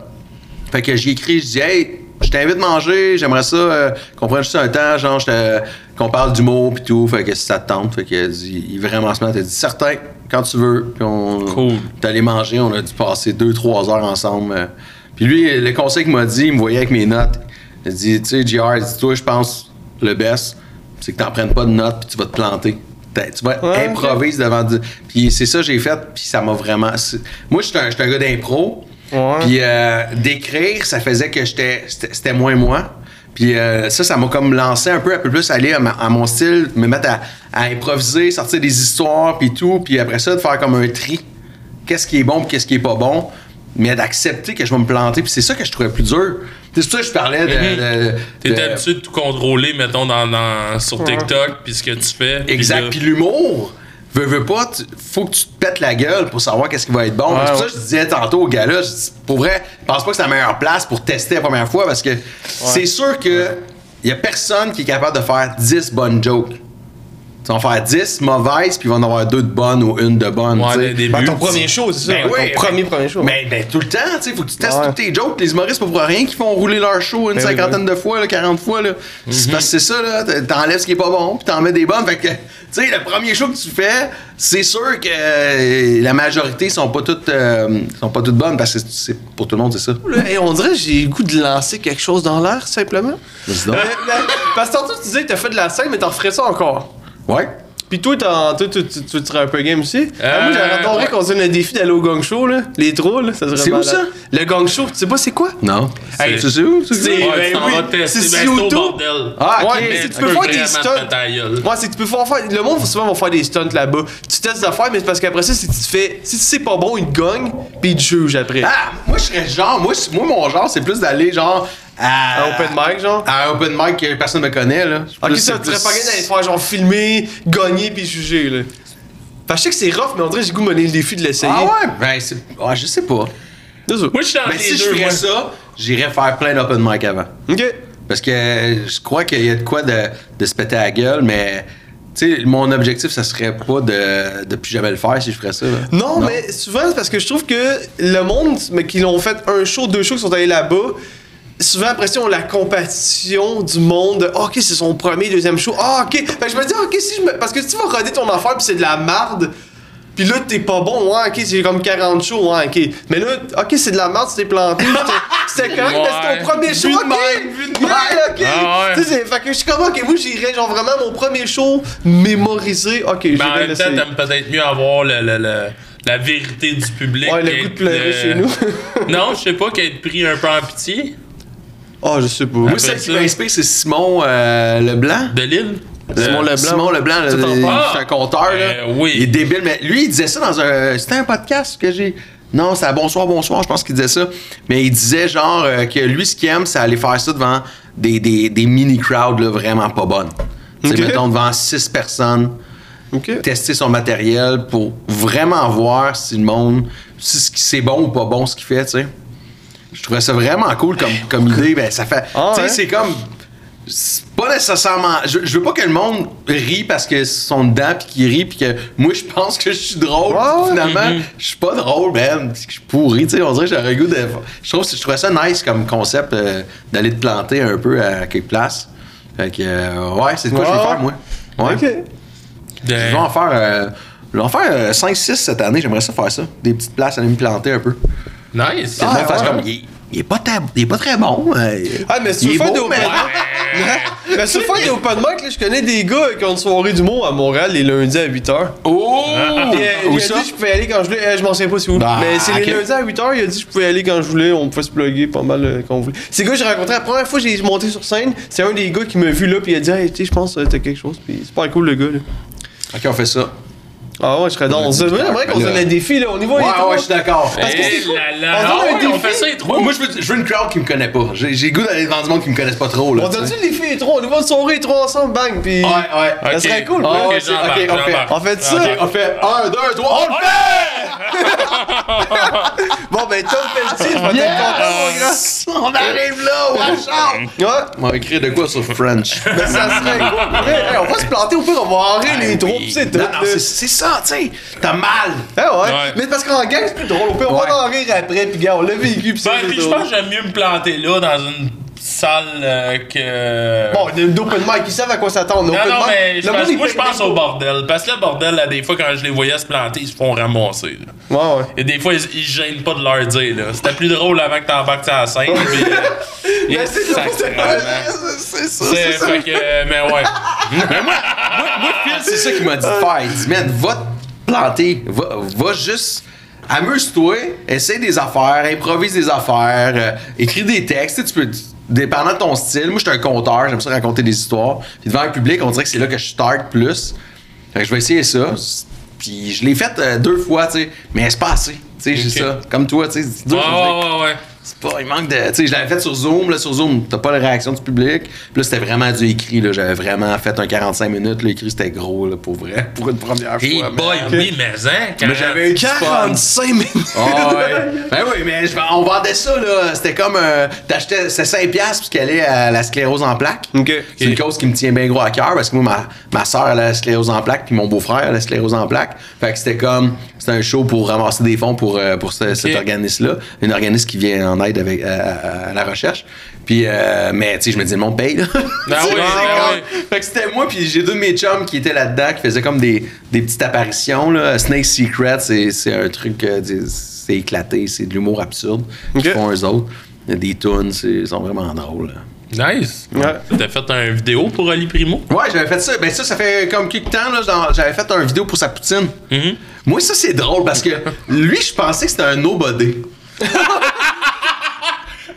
Fait que j'ai écrit, je dis, hey, je t'invite à manger, j'aimerais ça euh, qu'on prenne juste un temps, genre, je te- qu'on parle d'humour pis tout. Fait que ça te tente, fait que dit, il est vraiment smart. Elle dit, certain, quand tu veux. Puis on Cool. allé manger, on a dû passer 2-3 heures ensemble. euh. Puis lui, le conseil qu'il m'a dit, il me voyait avec mes notes. Il dit, tu sais, JR, il dit, toi, je pense, le best, c'est que t'en prennes pas de notes puis tu vas te planter. T'as- Tu vas Ouais, improviser devant. du- Puis c'est ça que j'ai fait, puis ça m'a vraiment. Moi, j'étais un, j'étais un gars d'impro. Puis euh, d'écrire, ça faisait que j'étais, c'était moins moi. Puis euh, ça, ça m'a comme lancé un peu, un peu plus aller à, ma- à mon style, me mettre à, à improviser, sortir des histoires, puis tout. Puis après ça, de faire comme un tri. Qu'est-ce qui est bon, puis qu'est-ce qui est pas bon. Mais d'accepter que je vais me planter. Puis c'est ça que je trouvais plus dur. C'est pour ça que je parlais de. de- T'es de- habitué de tout contrôler, mettons, dans, dans- sur TikTok, puis ce que tu fais. Exact. Puis l'humour, veux, veux pas, tu- faut que tu te pètes la gueule pour savoir qu'est-ce qui va être bon. Ouais, c'est pour ça que je disais tantôt au gars-là, je dis, pour vrai, je pense pas que c'est la meilleure place pour tester la première fois parce que c'est sûr que y a personne qui est capable de faire 10 bonnes jokes. Tu vas en faire 10 mauvaises, puis il va en avoir deux de bonnes ou une de bonne. Ouais, début. Ben, ton premier show, c'est ça. Ben ton premier, ben- premier show. Mais ben, tout le temps, tu sais, faut que tu testes Ouais. tous tes jokes. Les humoristes, pour rien qui font rouler leur show une Ben cinquantaine de fois, là, 40 fois. Là. Mhm. C'est parce que c'est ça, là. T'enlèves ce qui est pas bon, puis t'en mets des bonnes. Fait que, tu sais, le premier show que tu fais, c'est sûr que euh, la majorité sont pas toutes, euh, sont pas toutes bonnes parce que c'est, pour tout le monde, c'est ça. Là, hey, on dirait que j'ai le goût de lancer quelque chose dans l'air, simplement. Donc. Euh, ben, Parce que tantôt, tu disais que t'as fait de la scène, mais t'en referais ça encore. Ouais. Puis toi, t'en- toi, tu, tu, tu serais un peu game aussi. Ah, moi, j'aurais Euh, adoré ouais. qu'on se donne le défi d'aller au gang show, là. Les trolls, là, ça serait C'est où, ça? Le gang show, tu sais pas c'est quoi? Non. C'est- tu sais où? C'est-? Ouais, ben oui, c'est ben, c'est YouTube. bordel. Ah, ok. Ouais, mais si tu peux faire des stunts. Ouais, c'est que tu peux faire, faire- Le monde, souvent, va faire des stunts là-bas. Tu testes des affaires, mais c'est parce qu'après ça, si tu te fais. Si tu sais pas bon, ils te gagnent, puis ils te jugent après. Ah, moi, je serais genre, moi, c'est- moi, mon genre, c'est plus d'aller, genre, à. Un open mic, genre? À un open mic que personne me connaît, là. Ok, Plus- ça, tu serais plus- pas gagné d'aller faire genre filmer, gagner puis juger, là. Fait que je sais que c'est rough, mais on dirait que j'ai goût de mener le défi de l'essayer. Ah ouais? Ben, c'est. Ouais, je sais pas. Désolé. Moi, je suis dans Mais les si je ferais moi. ça, j'irais faire plein d'open mic avant. Ok. Parce que je crois qu'il y a de quoi de, de se péter la gueule, mais. Tu sais, mon objectif, ça serait pas de, de plus jamais le faire si je ferais ça. là. Non, mais souvent, c'est parce que je trouve que le monde mais qui l'ont fait un show, deux shows, qui sont allés là-bas, souvent après ça, on a la compétition du monde. de, ok, c'est son premier, deuxième show. Ah, ok. Fait que je me dis, ok, si je me. Parce que si tu vas roder ton affaire puis c'est de la marde. Puis là, t'es pas bon, ouais, ok, c'est comme 40 shows, ouais, ok. Mais là, ok, c'est de la merde, tu t'es planté. (laughs) C'était correct, mais c'est Ouais. ton premier show, Vu de ok. même, vu de Yeah, même. ok. Ah ouais. Tu sais, c'est- fait que je suis comme, ok, moi, j'irais, genre, vraiment, mon premier show mémorisé. Ok, Mais en j'irais même temps, t'aimes peut-être mieux avoir le, le- le- la vérité du public. Ouais, le goût de pleurer chez nous. (laughs) non, je sais pas, qu'être pris un peu en pitié. Ah, je sais pas. Moi, celle qui ça- m'inspire, c'est Simon euh, Leblanc. De l'île. Simon Leblanc. Simon Leblanc, là, il- c'est un conteur. là. Euh, oui. Il est débile, mais lui, il disait ça dans un. C'était un podcast que j'ai. Non, c'est à Bonsoir, Bonsoir, je pense qu'il disait ça. Mais il disait genre euh, que lui, ce qu'il aime, c'est aller faire ça devant des, des, des mini-crowds là, vraiment pas bonnes. Tu sais, Ok. mettons devant six personnes, tester son matériel pour vraiment voir si le monde. si c'est bon ou pas bon ce qu'il fait, tu sais. Je trouvais ça vraiment cool comme, comme idée. Ben, ça fait. Ah, tu sais, c'est comme. c'est- pas nécessairement. Je, je veux pas que le monde rie parce qu'ils sont dedans puis qu'ils rient puis que moi je pense que je suis drôle. Finalement, je suis pas drôle, man. Je suis pourri, tu sais. On dirait que j'aurais goût de. Je trouve, je trouvais ça nice comme concept euh, d'aller te planter un peu à quelque place. Fait que, euh, ouais, c'est quoi que je vais faire, moi. Ouais. Ok. Je vais en faire. euh, je vais en faire 5-6 cette année, j'aimerais ça faire ça. Des petites places, aller me planter un peu. Nice. Ouais. comme, il, est- il est pas ta- il est pas très bon. euh, Ah, mais si tu veux faire beau, des open mais- mic, mais si tu veux faire des open mic, là, je connais des gars qui ont une soirée d'humour à Montréal les lundis à 8h. Oh! Euh, il a dit que je pouvais aller quand je voulais. Euh, je m'en souviens pas si où. Bah, mais c'est les lundis à 8h, il a dit que je pouvais aller quand je voulais. On pouvait se plugger pas mal euh, quand on voulait. C'est le gars que j'ai rencontré la première fois que j'ai monté sur scène. C'est un des gars qui m'a vu là, puis il a dit Hey, tu sais, je pense que t'as quelque chose. Puis c'est pas cool le gars là. Ok, on fait ça. Ah ouais, je serais dans. On se dit, j'aimerais qu'on donne un défi là. On y va, Ouais, ouais, je suis d'accord. Parce que Eh c'est On Ah on défi. fait ça les trois. Moi, moi, je, veux, une crowd qui me connaît pas. J'ai goût d'aller devant du monde qui me connaissent pas trop. Là, On donne-tu les filles les trois? On y va une soirée les trois ensemble, bang, puis. Ouais, ouais. Ça Ok. serait cool. Ah, Ok, c'est- on fait- j'embarque. On fait ça. On fait 1, 2, 3, on le fait! (laughs) Bon, ben, Tom Pelletier, je vais être content, mon gars. On arrive là, watch out! Ouais. On va écrire de quoi sur French? Mais ça serait cool. On va se planter au pire, on va enrire les trous, pis c'est tout. C'est- c'est ça, tu sais. T'as mal. Ah ouais. Ouais. Mais parce qu'en gang, c'est plus drôle. On Ouais. va en rire après, pis gars, on l'a vécu, pis c'est Ben, puis je pense que j'aime mieux me planter là dans une salle euh, que. Bon, il y a une open mic, ils savent à quoi s'attendre. Non, non, mic, mais je pense- moi, je pense au bordel. Parce que le bordel, là, des fois, quand je les voyais se planter, ils se font ramasser. là. Ouais, ouais. Et des fois, ils, ils gênent pas de leur dire. là. C'était plus drôle avant que t'embarques sur la scène. puis, euh, (laughs) Mais c'est ça. C'est ça, C'est c'est ça. fait que, euh, mais ouais. (laughs) Moi, Phil, c'est ça qu'il m'a dit de faire. Il dit, man, va te planter. Va, va juste. Amuse-toi, essaie des affaires, improvise des affaires, euh, écris des textes. Tu peux. Dépendant de ton style, moi, je suis un conteur, j'aime ça raconter des histoires. Puis devant un public, on dirait que c'est là que je start plus. Fait que je vais essayer ça. Puis je l'ai fait euh, deux fois, tu sais, mais c'est pas assez. Tu sais, j'ai ça. Comme toi, tu sais. Ouais, ouais, ouais, ouais. C'est pas, il manque de. Tu sais, je l'avais fait sur Zoom, là, sur Zoom, t'as pas la réaction du public. Puis là, c'était vraiment du écrit, là. J'avais vraiment fait un 45 minutes, l'écrit, c'était gros, là, pour vrai, (laughs) pour une première Hey fois. boy, oui, mais hein, quand Mais j'avais eu du fun. 45 minutes. Ouais. (laughs) ben oui, mais je- on vendait ça, là. C'était comme. euh, T'achetais. C'était 5$ piastres puis qu'elle est à la sclérose en plaques. Ok. C'est une cause qui me tient bien gros à cœur parce que moi, ma, ma soeur, elle a la sclérose en plaques, puis mon beau-frère, elle a la sclérose en plaques. Fait que c'était comme. C'était un show pour ramasser des fonds pour, euh, pour ce- cet organisme-là. Un organisme qui vient en aide avec, à, à- à la recherche. Puis, euh, mais tu sais, je me dis, le monde paye, là. (laughs) Oui, oui. Fait que c'était moi, puis j'ai deux de mes chums qui étaient là-dedans, qui faisaient comme des, des petites apparitions. Là. Snake Secret, c'est un truc, euh, c'est éclaté, c'est de l'humour absurde qu'ils Ok. font eux autres. Des tunes, ils sont vraiment drôles. là. Nice. Ouais. T'as fait un vidéo pour Ali Primo? Ouais, j'avais fait ça. Ben ça, ça fait comme quelques temps, j'avais fait une vidéo pour sa poutine. Mhm. Moi, ça, c'est drôle parce que (laughs) lui, je pensais que c'était un nobody. (laughs)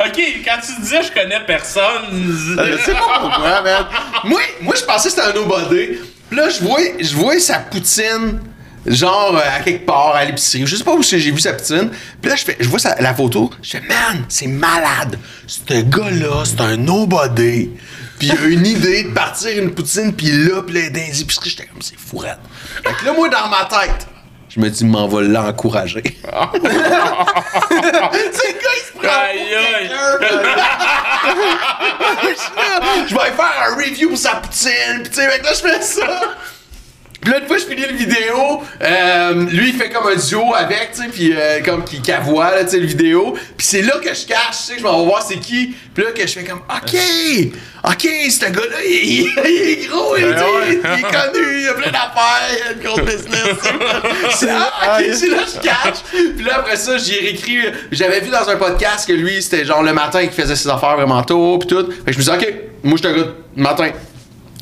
Ok, quand tu disais je connais personne. Je sais pas pourquoi, man. Moi, moi je pensais que c'était un nobody. Là, je vois, je vois sa poutine, genre euh, à quelque part, à l'épicerie. Je sais pas où c'est- j'ai vu sa poutine. Puis là, je, fais, je vois la photo. Je fais, man, c'est malade. Ce gars-là, c'est un nobody. Puis il a une idée de partir une poutine, puis là, puis là, dans les épiceries, j'étais comme, c'est fourette. Fait là, moi, dans ma tête, je me dis, m'en va l'encourager. tu sais, le gars, il se prend Aïe, aïe. (laughs) je vais faire un review pour sa poutine. Puis tu sais, mec, là, je fais ça. Puis là, une fois, je finis le vidéo, euh, lui, il fait comme un duo avec, tu sais, puis euh, comme qui cavoie, là, tu sais, le vidéo. Puis c'est là que je cache, tu sais, je m'en vais voir c'est qui. Puis là, que je fais comme, OK, OK, ce gars-là, il, il- il est gros, il, sais, il est connu, il a plein d'affaires, il a une grosse business. (laughs) c'est ah, OK, c'est là que je cache. Puis là, après ça, j'ai réécrit, j'avais vu dans un podcast que lui, c'était genre le matin qu'il faisait ses affaires vraiment tôt, puis tout. Fait que je me suis dit, OK, moi, je te gars le matin.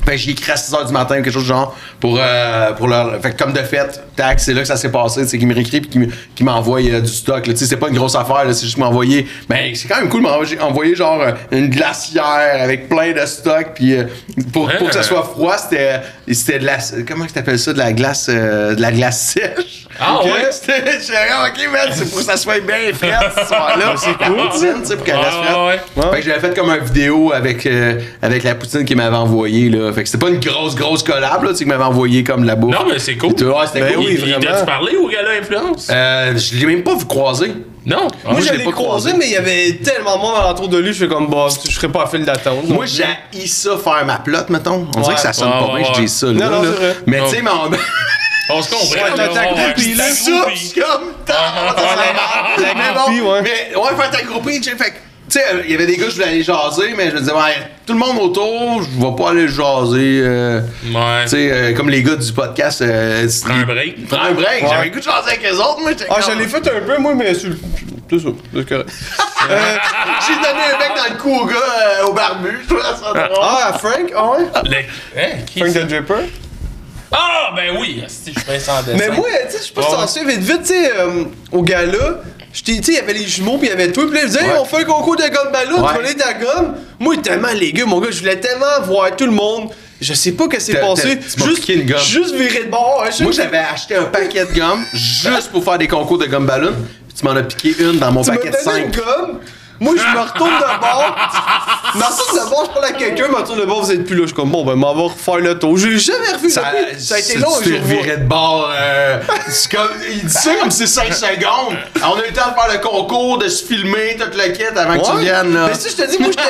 Fait que j'ai écrit à 6h du matin ou quelque chose du genre pour, euh, pour leur. Fait que comme de fait, tac, c'est là que ça s'est passé. C'est qu'il m'a écrit puis qu'il me- qu'il m'envoie euh, du stock. là. Tu sais, c'est pas une grosse affaire, là, c'est juste m'envoyer. Ben, c'est quand même cool de m'envoyer envoyer genre euh, une glacière avec plein de stock. Puis euh, pour, pour que ça soit froid, c'était c'était de la. Comment tu t'appelles ça De la glace. euh, de la glace sèche. Ah (laughs) Ok? ouais? C'était- ok, man, c'est pour que ça soit bien frais ce soir-là. (laughs) c'est cool, tu sais, pour qu'elle Ah, ouais. Fait que j'avais fait comme une vidéo avec, euh, avec la poutine qu'il m'avait envoyée, là. Fait que c'était pas une grosse, grosse collab, là, tu sais, qu'il m'avait envoyé comme de la bouffe. Non, mais c'est cool. Puis, Ouais, c'était Ben cool. oui, Il- il vraiment. T'as-tu parlé au gars-là influence? Euh, je l'ai même pas vu croiser. Non? Ah, Moi, je l'ai pas croisé, croisé. mais il y avait tellement de monde alentour de lui, je fais comme, bah, je serais pas à file d'attente. Moi, j'ai ça faire ma plotte, mettons. On dirait que ça sonne Ouais, pas ouais, bien, je ouais. dis ça, là. Non, non, là. c'est vrai. Mais tu sais, mais on... On se comprend. Ouais, là, ouais, groupie, ouais, là, ta ça, comme... Ah. Mais bon, ouais. Mais ouais, faire ta groupie, tu sais, fait que, tu sais, il y avait des gars, je voulais aller jaser, mais je me disais, ouais, tout le monde autour, je vais pas aller jaser. euh, Ouais. Tu sais, euh, comme les gars du podcast. euh, Prends un break? Prends un break. Ouais. J'avais le goût de jaser avec les autres, moi. j'étais Ah, je l'ai fait un peu, moi, mais c'est c'est ça, c'est correct. (laughs) J'ai donné un bec dans le cou au gars, euh, au barbu. Je trouvais ça drôle. Ah, Frank, ah ouais? Le- Hein? Qui Frank the Dripper? Ah, ben oui, si je sans dessin. Mais moi, tu sais, je suis pas censé vite vite, tu sais, euh, au gala, j'étais- tu sais, il y avait les jumeaux, puis il y avait toi, puis là, ils disaient, Hey, on fait un concours de gomme ballon, tu voulais ta gomme. Moi, tellement gars, mon gars, je voulais tellement voir tout le monde. Je sais pas qui s'est T'as- passé. Juste, une gomme. juste virer de bord. hein, Moi, j'avais acheté un paquet de gomme juste pour faire des concours de gomme ballon. Tu m'en as piqué une dans mon Tu paquet de donné une 5. gomme? Moi, je me retourne de bord. Je me retourne de bord, je parle à quelqu'un, je me retourne de bord, vous êtes plus là. Je suis comme, bon, ben, m'en va refaire le tour. J'ai jamais revu Ça, depuis. Ça a été long, tu reviré de bord. euh, c'est comme, il dit ça comme c'est 5 secondes. On a eu le temps de faire le concours, de se filmer, toute le kit avant que tu Ouais. viennes. Là. Mais si je te dis, moi, j'étais.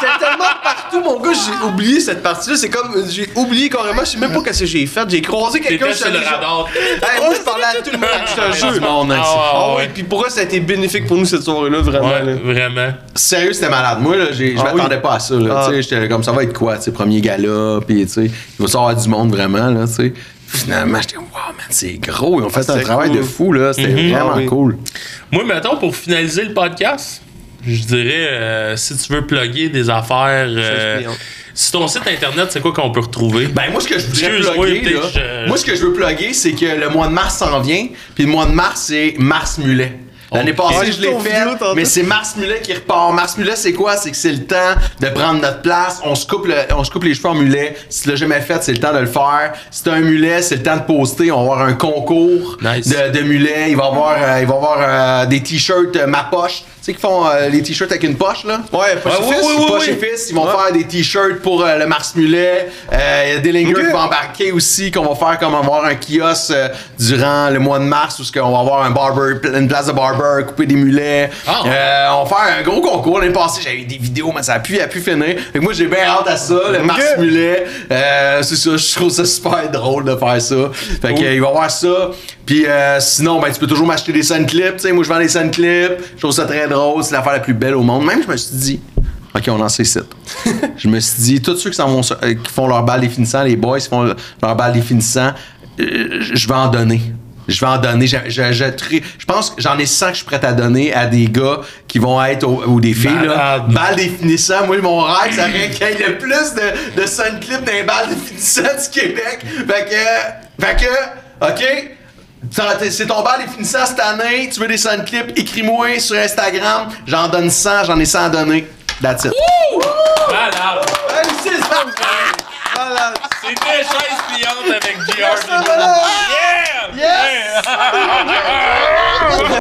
J'étais tellement partout, mon gars, j'ai oublié cette partie-là. C'est comme. J'ai oublié carrément, je sais même pas qu'est-ce que j'ai fait. J'ai croisé quelqu'un, sur le radar. Hey, moi, je parlais à tout le monde, je te jure. Ah, ouais, ouais. oui, puis pourquoi ça a été bénéfique pour nous cette soirée-là, vraiment. Ouais, là. vraiment. Sérieux, c'était malade. Moi, là, j'ai- je Ah m'attendais oui. pas à ça. Là, Ah. Tu sais, J'étais comme ça va être quoi, sais, premier gala, puis tu sais, il va avoir du monde vraiment. Là, tu sais. Finalement, j'étais wow, man, c'est gros. Ils ont fait un travail de fou. là. C'était Mhm. vraiment Ah oui. cool. Moi, mettons, pour finaliser le podcast, je dirais, euh, si tu veux plugger des affaires, euh, si ton site internet, c'est quoi qu'on peut retrouver? Ben moi ce que je voudrais plugger, là, je- moi ce que je veux plugger, c'est que le mois de mars s'en vient, puis le mois de mars c'est Mars Mulet. L'année passée, je l'ai fait, mais c'est Mars Mulet qui repart. Mars Mulet, c'est quoi? C'est que c'est le temps de prendre notre place. On se coupe, le- on se coupe les cheveux en mulet. Si tu l'as jamais fait, c'est le temps de le faire. Si t'as un mulet, c'est le temps de poster. On va avoir un concours Nice. de, de mulets. Il va y avoir, euh, il va avoir euh, des t-shirts euh, ma poche. Tu sais qu'ils font euh, les t-shirts avec une poche, là? Ouais, chez oui, Fils. oui, oui, pas oui. chez Fils, ils vont Ouais. faire des t-shirts pour euh, le Mars Mulet. Euh, Il y a Dillinger Ok. qui va embarquer aussi, qu'on va faire comme avoir un kiosque euh, durant le mois de mars où qu'on va avoir un barber, une place de barber, couper des mulets. Ah. Euh, on va faire un gros concours. L'année passée, j'avais eu des vidéos, mais ça a pu, a pu finir. Fait que moi, j'ai bien hâte à ça, le Mars Mulet. Euh, c'est ça, je trouve ça super drôle de faire ça. Fait que, il va y avoir ça. Puis euh, sinon, ben, tu peux toujours m'acheter des sun clips. Tu sais, moi, je vends des sun clips. Je trouve ça très drôle. C'est l'affaire la plus belle au monde. Même, je me suis dit, OK, on lance les sites. (laughs) je me suis dit, tous ceux qui, vont, euh, qui font leur balle définissant, les boys qui font leur balle définissant, euh, je vais en donner. Je vais en donner. Je, je, je, je pense que j'en ai 100 que je suis prêt à donner à des gars qui vont être, au- ou des filles, là. Malade. Balle définissant. Moi, mon rêve, ça serait qu'il y ait le plus de, de sun clips dans les balles définissantes du Québec. Fait que, fait que, OK, C'est ton balle définissant cette année. Tu veux des sun clips? Écris-moi sur Instagram. J'en donne 100. J'en ai 100 à donner. That's it. Malade! Malade. C'était chaise pliante avec malade. Yeah! Yeah!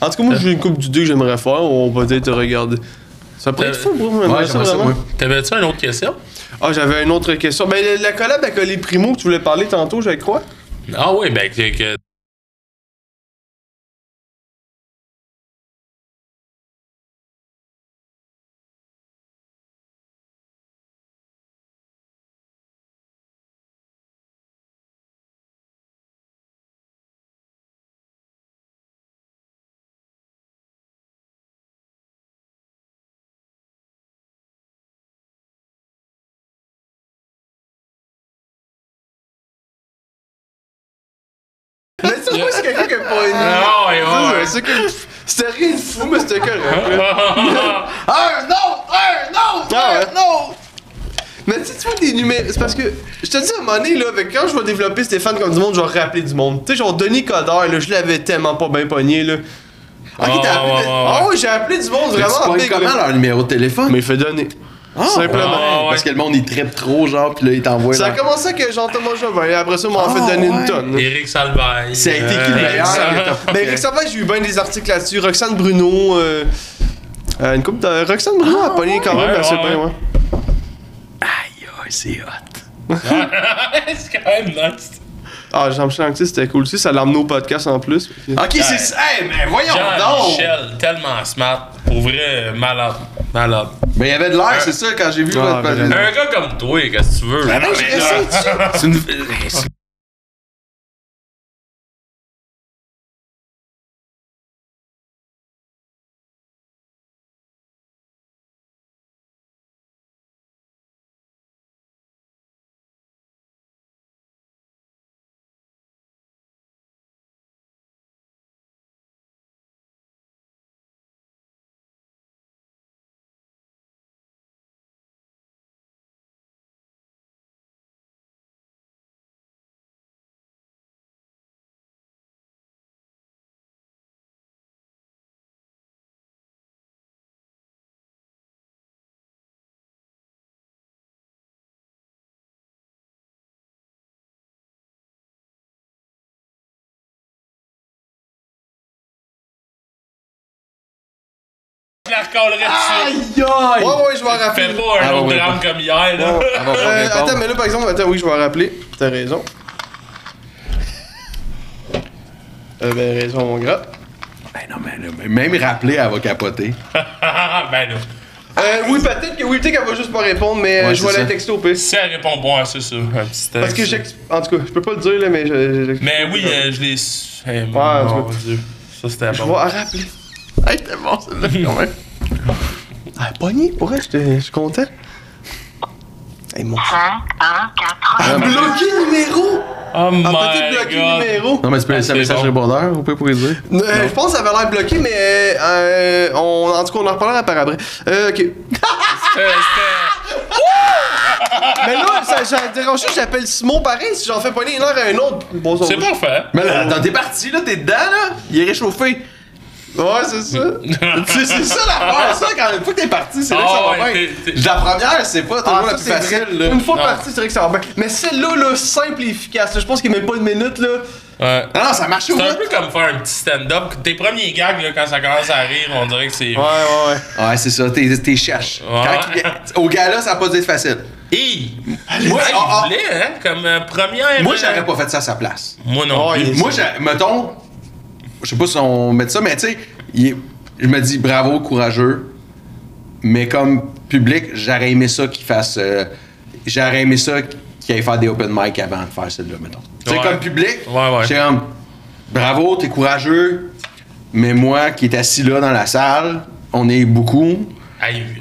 En tout cas, moi, j'ai une coupe d'idées que j'aimerais faire. On va peut-être regarder. Ça pourrait être Euh, fou, bro. Ouais, j'aimerais ça, vraiment. moi. T'avais-tu une autre question? Ah, j'avais une autre question. Ben, la- la collab avec les Primo que tu voulais parler tantôt, je crois. Ah oui, ben que. que- C'est que- C'était rien de fou, mais c'était correct. (laughs) Un non! Un non! Ah. Un non! Mais tu tu vois, des numéros. C'est parce que. Je te dis à un moment donné, là, avec quand je vais développer Stéphane comme du monde, je vais rappeler du monde. Tu sais, genre Denis Coderre, là, je l'avais tellement pas bien pogné, là. T'as Ah, appelé. ouais, ouais, Ah oui, j'ai appelé du monde tu vraiment big, comment? leur numéro de téléphone? Mais il fait donner. Ah, Simplement. Ah, ouais. Parce que le monde, il trippe trop, genre, pis là, il t'envoie. Ça a dans- commencé avec Jean-Thomas Jobin, et après ça, on m'a Ah, fait donner ouais. une tonne. Éric Salvaille. Ça a été qui le Euh? Éric que t'as- (laughs) Ben, Eric Sauvage, j'ai eu bien des articles là-dessus. Roxane Bruno, euh, euh, une coupe de. Roxane Bruno a pogné quand même ouais, bien, ouais. aïe, c'est hot. (laughs) c'est quand même nice. Ah, Jean-Michel Anctil, c'était cool aussi. Ça l'a emmené au podcast en plus. Ok, c'est ça. Hey, mais voyons donc! Jean-Michel, tellement smart. Pour vrai, malade. Malade. Mais il y avait de l'air, c'est ça, quand j'ai vu Ah, votre ben, Un gars comme toi, qu'est-ce que tu veux? Ben non, mais là, c'est une. La recollerais dessus. Aïe, aïe! Ouais, ouais, je vais en rappeler. Fais pas un Ah, autre drame comme hier, là. Euh, attends, mais là, par exemple, attends, oui, je vais en rappeler. T'as raison. Euh, ben, raison, mon gars. Ben non, mais là, mais même rappeler, elle va capoter. (laughs) ben là. Euh, oui, peut-être que oui, peut-être qu'elle va juste pas répondre, mais euh, Ouais, je vais la texter au pire. Si elle répond bon, c'est ça. Un petit Parce que texte. j'ex... En tout cas, je peux pas le dire, là, mais je. je- Mais oui, euh, je l'ai. Hey, Ouais, en tout mon cas. Dieu. Ça, c'était Je vais bon. rappeler. Hey, c'était bon, celle-là, quand même. Ah, pogné, pour vrai, je suis content. Hey, mon. 5, 1, 4, Ah, bloqué le numéro! Oh Ah, my bloqué le god. numéro. Non, mais tu peux laisser un message répondeur, on peut pour dire. Euh, je pense que ça avait l'air bloqué, mais euh, on, en tout cas, on en reparlera par après. Euh, ok. C'était- mais là, ça, ça dérange pas, j'appelle Simon pareil, si j'en fais pogner une heure à un autre? Bon, C'est parfait. Mais là, dans tes parties, là, t'es dedans, là, il est réchauffé. Ouais, c'est ça. (laughs) c'est c'est ça l'affaire, ça, quand une fois que t'es parti, c'est là que Ah ça va ouais, bien. t'es- t'es- La première, c'est pas toujours Ah, la ça, plus c'est facile, vrai. là. Une fois Non. parti, c'est vrai que ça va bien. Mais celle-là, là, simple et efficace. là, Je pense qu'il n'y a même pas une minute, là. Ouais. Ah non, ça marche au C'est un bout. peu comme faire un petit stand-up. Tes premiers gags, là, quand ça commence à rire, on dirait que c'est. Ouais, ouais, ouais. Ouais, c'est ça, t'es t'es cherche. Ouais. Au gars-là, ça a pas dû être facile. Hey! Moi, Ouais, ah, il ah. voulait, hein? Comme euh, première. Moi, euh, j'aurais pas fait ça à sa place. Moi non Oh, plus. Moi, mettons, je sais pas si on met ça, mais tu sais, je me dis bravo, courageux, mais comme public, j'aurais aimé ça qu'il fasse. euh, j'aurais aimé ça qu'il aille faire des open mic avant de faire celle-là, mettons. Tu sais, Ouais. comme public, Ouais, ouais. comme bravo, t'es courageux, mais moi qui est assis là dans la salle, on est beaucoup,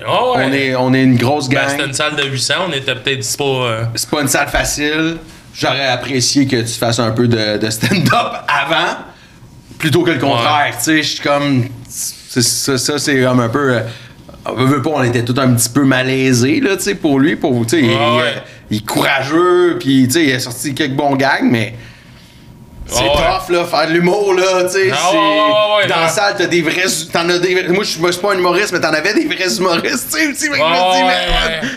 oh, ouais. on, est, on est une grosse Ben, gang. c'était une salle de 800, on était peut-être pas. euh, c'est pas une salle facile. J'aurais apprécié que tu fasses un peu de, de stand-up avant, plutôt que le contraire. Tu sais, je suis comme. Ça, ça, c'est comme un peu. euh, on veut, veut pas, on était tout un petit peu malaisés, là, tu sais, pour lui. Pour, tu sais, il, Ouais, il- est courageux, puis, tu sais, il a sorti quelques bons gags, mais. C'est ouais. tough, là, faire de l'humour, là, tu sais. Ah, ouais, ouais, dans la salle, t'as des vrais. T'en as des vrais- Moi, je suis pas un humoriste, mais t'en avais des vrais humoristes, tu sais, ouais.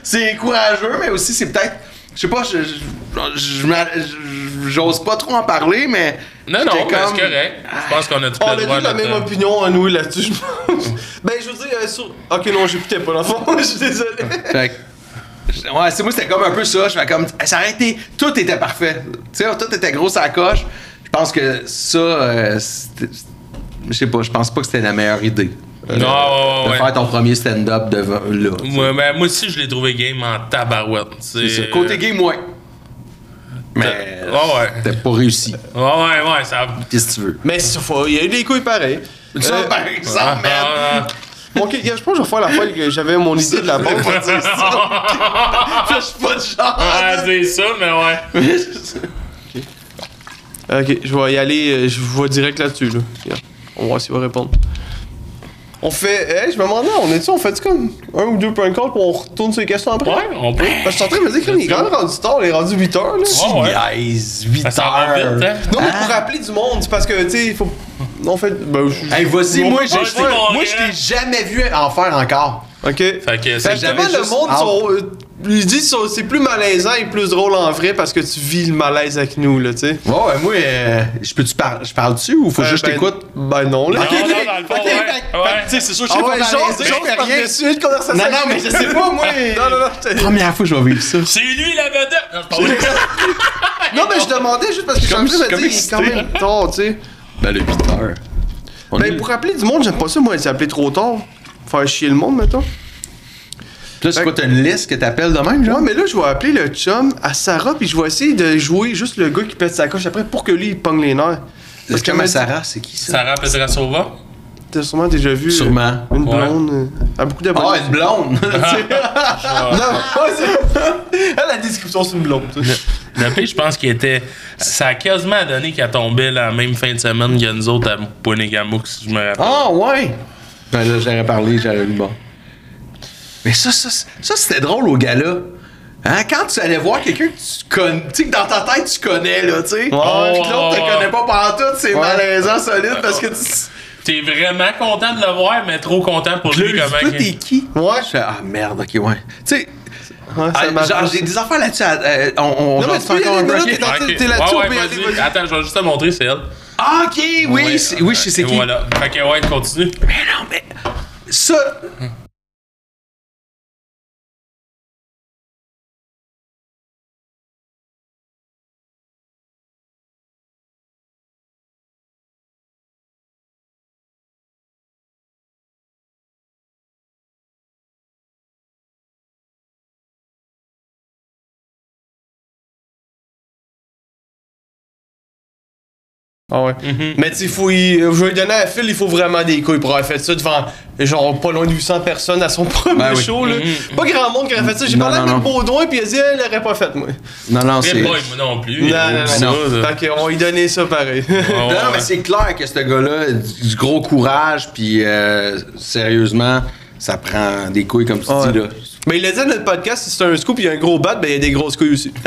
c'est courageux, mais aussi, c'est peut-être. Je sais pas, j'ose pas trop en parler, mais Non, non, mais comme- c'est correct. Je pense qu'on a tout On a le droit tous la même opinion, à nous, là-dessus, je pense. (laughs) ben, je veux dire, euh, sur... Ok, non, j'écoutais pas, dans le fond, (laughs) je suis désolé. Fait que- Ouais, c'est moi, c'était comme un peu ça. Je fais comme. Ça aurait été. Tout était parfait. Tu sais, tout était gros à la coche. Je pense que ça. euh, je sais pas, je pense pas que c'était la meilleure idée. Euh, Non, ouais, de ouais, faire ton premier stand-up devant là. Moi, ben, moi aussi, je l'ai trouvé game en tabarouette. C'est. Côté game, ouais. Mais. Ouais, ouais. T'as pas réussi. Ouais, ouais, ouais, ça. Qu'est-ce que tu veux? Mais il y a eu des couilles pareils. Ça, Euh, par exemple, Ah, man. ah, Bon, ok, je pense que je vais faire la fois que j'avais mon idée de la bombe. (laughs) Je suis pas de genre. ah, dire ça, mais ouais. Ok, je vais y aller, euh, je vais direct là-dessus, là. On va voir s'il va répondre. On fait. Hey, je me demandais, on est-tu, on fait comme un ou deux prank calls puis on retourne sur les questions après? Ouais, on peut. Parce que je suis en train de me dire qu'il est quand même rendu tard, il est rendu 8 heures, là. Ouais. Guys, 8 Ça va heures. vite, hein? Non, mais pour rappeler du monde, c'est parce que, tu sais, il faut. On fait. Ben, je- Hey, vas-y, moi, je t'ai jamais vu en faire encore. Ok. Fait que Fait c'est j'avais le monde, sont, ils disent que c'est plus malaisant et plus drôle en vrai parce que tu vis le malaise avec nous, là, tu sais. Ouais, ouais, moi, euh, je peux-tu parler, je parle-tu ou faut Euh, juste que ben, je t'écoute? Ben non, là. Non, non, dans le fond, Ok, ouais. Ouais. tu sais, c'est sûr que je Ah sais ouais, pas fais rien. par-dessus une conversation. Non, non, mais je sais pas, moi. (laughs) Non, non, non. Première fois que je vais vivre ça. C'est lui la vedette! Non. (laughs) Non, mais je demandais juste parce que je suis Comme- il est quand même tard, tu sais. Ben, le 8 heures. On Ben, est- pour appeler du monde, j'aime pas ça, moi, appelé trop tard. Faire chier le monde, mettons. Là, c'est quoi, t'as une liste que t'appelles de même, genre? Ouais, mais là, je vais appeler le chum à Sarah, puis je vais essayer de jouer juste le gars qui pète sa coche après pour que lui, il pogne les nerfs. Parce ma m'a dit- Sarah, c'est qui ça? Sarah Petrasova? T'as sûrement déjà vu. euh, Sûrement. Une Ouais. blonde. euh, Elle a beaucoup d'abonnés. Ah, une blonde! (laughs) (laughs) Non, ouais, c'est- Elle, la description, c'est une blonde. Le pire, je pense qu'il était. Ça a quasiment donné qu'elle tombait la même fin de semaine que nous autres à Ponegamouk, si je me rappelle. Ah, ouais! Ben là, j'aurais parlé, j'aurais lu bon. Mais ça, ça, ça c'était drôle au gars-là. Hein, quand tu allais voir quelqu'un que tu connais, tu sais, que dans ta tête tu connais, là, tu sais. Puis que l'autre te ouais. connaît pas pendant tout, c'est malaisant, solide, parce que tu. (laughs) T'es vraiment content de le voir, mais trop content pour lui comment. toi, t'es qui? Ouais. Je fais, ah merde, ok, ouais. Tu sais, Ouais, ah, genre, j'ai des affaires là-dessus. euh, on on Non, mais tu encore un t'es là-dessus, Ouais, on ouais, vas-y. Attends, je vais juste te montrer, c'est elle. Ah, ok, oui, Ouais. c'est- oui, je sais c'est qui. Voilà. Fait que, ouais, continue. Mais non, mais. Ça. Ah ouais. Mhm. Mais tu sais, faut y- je vais lui donner à Phil, il faut vraiment des couilles pour avoir fait ça devant, genre, pas loin de 800 personnes à son (laughs) premier Ben oui. show, là. Mhm. Pas grand monde qui aurait fait ça. J'ai Non, parlé non, avec non. Baudouin, puis il a dit, elle l'aurait pas fait, moi. Non, non, c'est. moi non plus. Non, non, non. ça. Fait qu'on lui donner ça pareil. Non, ouais. non, mais c'est clair que ce gars-là, a du gros courage, puis euh, sérieusement, ça prend des couilles, comme tu Ouais. dis, là. Mais il a dit dans notre podcast, si c'est un scoop, il y a un gros bat, ben il y a des grosses couilles aussi. (laughs)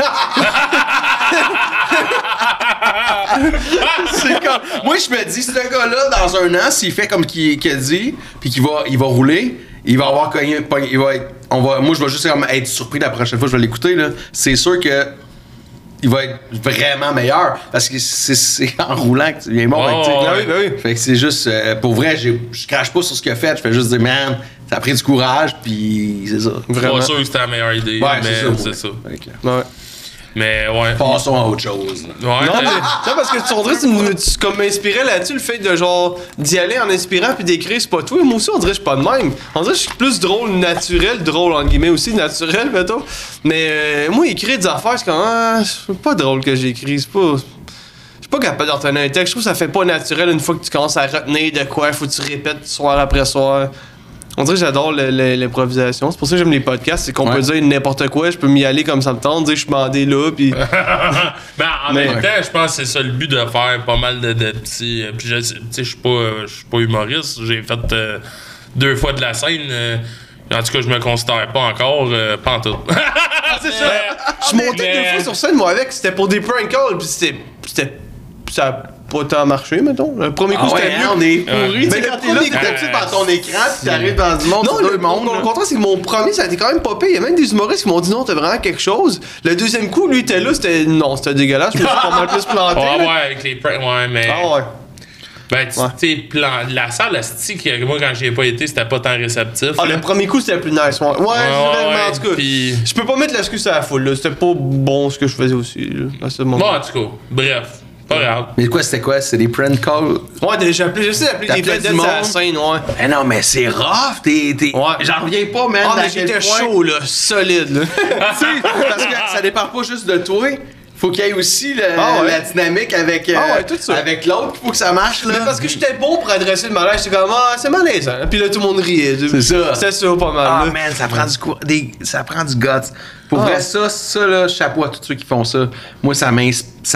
(laughs) C'est comme. Moi, je me dis, ce gars-là, dans un an, s'il fait comme qu'il qu'il a dit, puis qu'il va, il va rouler, il va avoir cogné. Il va être, on va, moi, je vais juste comme être surpris la prochaine fois que je vais l'écouter, là. C'est sûr que. Il va être vraiment meilleur parce que c'est- c'est (laughs) en roulant que tu viens bon. Oh. Ah oui, oui. Fait que c'est juste, euh, pour vrai, je crache pas sur ce qu'il a fait. Je fais juste dire, man, ça a pris du courage, puis c'est ça. Vraiment. Pas sûr que c'était la meilleure idée, Ouais, mais c'est ça. Ouais. Mais ouais. Passons à autre chose. Ouais, Non, mais, non, parce que tu, on dirait que tu, me- tu comme m'inspirais là-dessus, le fait de genre d'y aller en inspirant puis d'écrire, c'est pas tout. Et moi aussi, on dirait que je suis pas de même. On dirait que je suis plus drôle naturel, drôle en guillemets aussi, naturel, mettons. Mais euh, moi, écrire des affaires, c'est comme, ah, c'est pas drôle que j'écris, c'est pas. Je suis pas capable de retenir un texte. Je trouve que ça fait pas naturel une fois que tu commences à retenir de quoi, faut que tu répètes soir après soir. On dirait que j'adore l'improvisation. C'est pour ça que j'aime les podcasts. C'est qu'on Ouais. peut dire n'importe quoi, je peux m'y aller comme ça me tente, dire je suis bandé là, puis. (laughs) ben, en Mais- même temps, je pense que c'est ça le but de faire pas mal de, de petits. euh, Puis, je tu sais, je suis pas, euh, je suis pas humoriste. J'ai fait euh, deux fois de la scène. euh, en tout cas, je me considère pas encore, euh, pas en tout. (laughs) c'est ça. Je suis monté deux fois sur scène, moi, avec. C'était pour des prank calls, puis c'était. C'était. Ça pas tant marché, mettons. Le premier coup, Ah c'était mieux. hein, on est pourris. Mais Tu quand t'es là, t'es habitué par ton écran, puis t'arrives dans du monde, Non, le, deux mondes. le contraire, c'est que mon premier, ça a été quand même pas pire. Il y a même des humoristes qui m'ont dit non, t'as vraiment quelque chose. Le deuxième coup, lui, était là, c'était non, c'était dégueulasse. Je me suis pas mal plus planté. Ouais, (laughs) là. ouais, avec les ouais, mais. Ah ouais. Ben, tu Ouais. sais, plan... la salle, que moi, quand j'y ai pas été, c'était pas tant réceptif. Ah, là. le premier coup, c'était plus nice. Ouais, ouais, vraiment, ouais, en tout cas. puis- Je peux pas mettre l'excuse à la foule, là. C'était pas bon ce que je faisais aussi, là, à ce moment. Bon, en tout cas, bref, pas grave. Mais quoi, c'était quoi? C'est des prank calls? Ouais, déjà, j'ai appelé, j'essaie d'appeler des vedettes du à la monde? scène, ouais. Eh non, mais c'est rough, t'es. t'es- Ouais. J'en reviens pas, man. Ah, mais j'étais chaud, là, solide, là. (laughs) Tu sais, parce que ça dépend pas juste de toi. Faut qu'il y ait aussi le- Ah ouais. la dynamique avec, euh, Ah ouais, tout ça. avec l'autre. Faut que ça marche, là. Mais parce que j'étais bon pour adresser le malaise, j'étais comme, ah, c'est malaisant. Puis là, tout le monde riait. C'est ça. C'est ça, pas mal. Ah, là. man, ça prend du, cou- des, ça prend du guts. Pour Ah. vrai, ça, ça, là, chapeau à tous ceux qui font ça. Moi, ça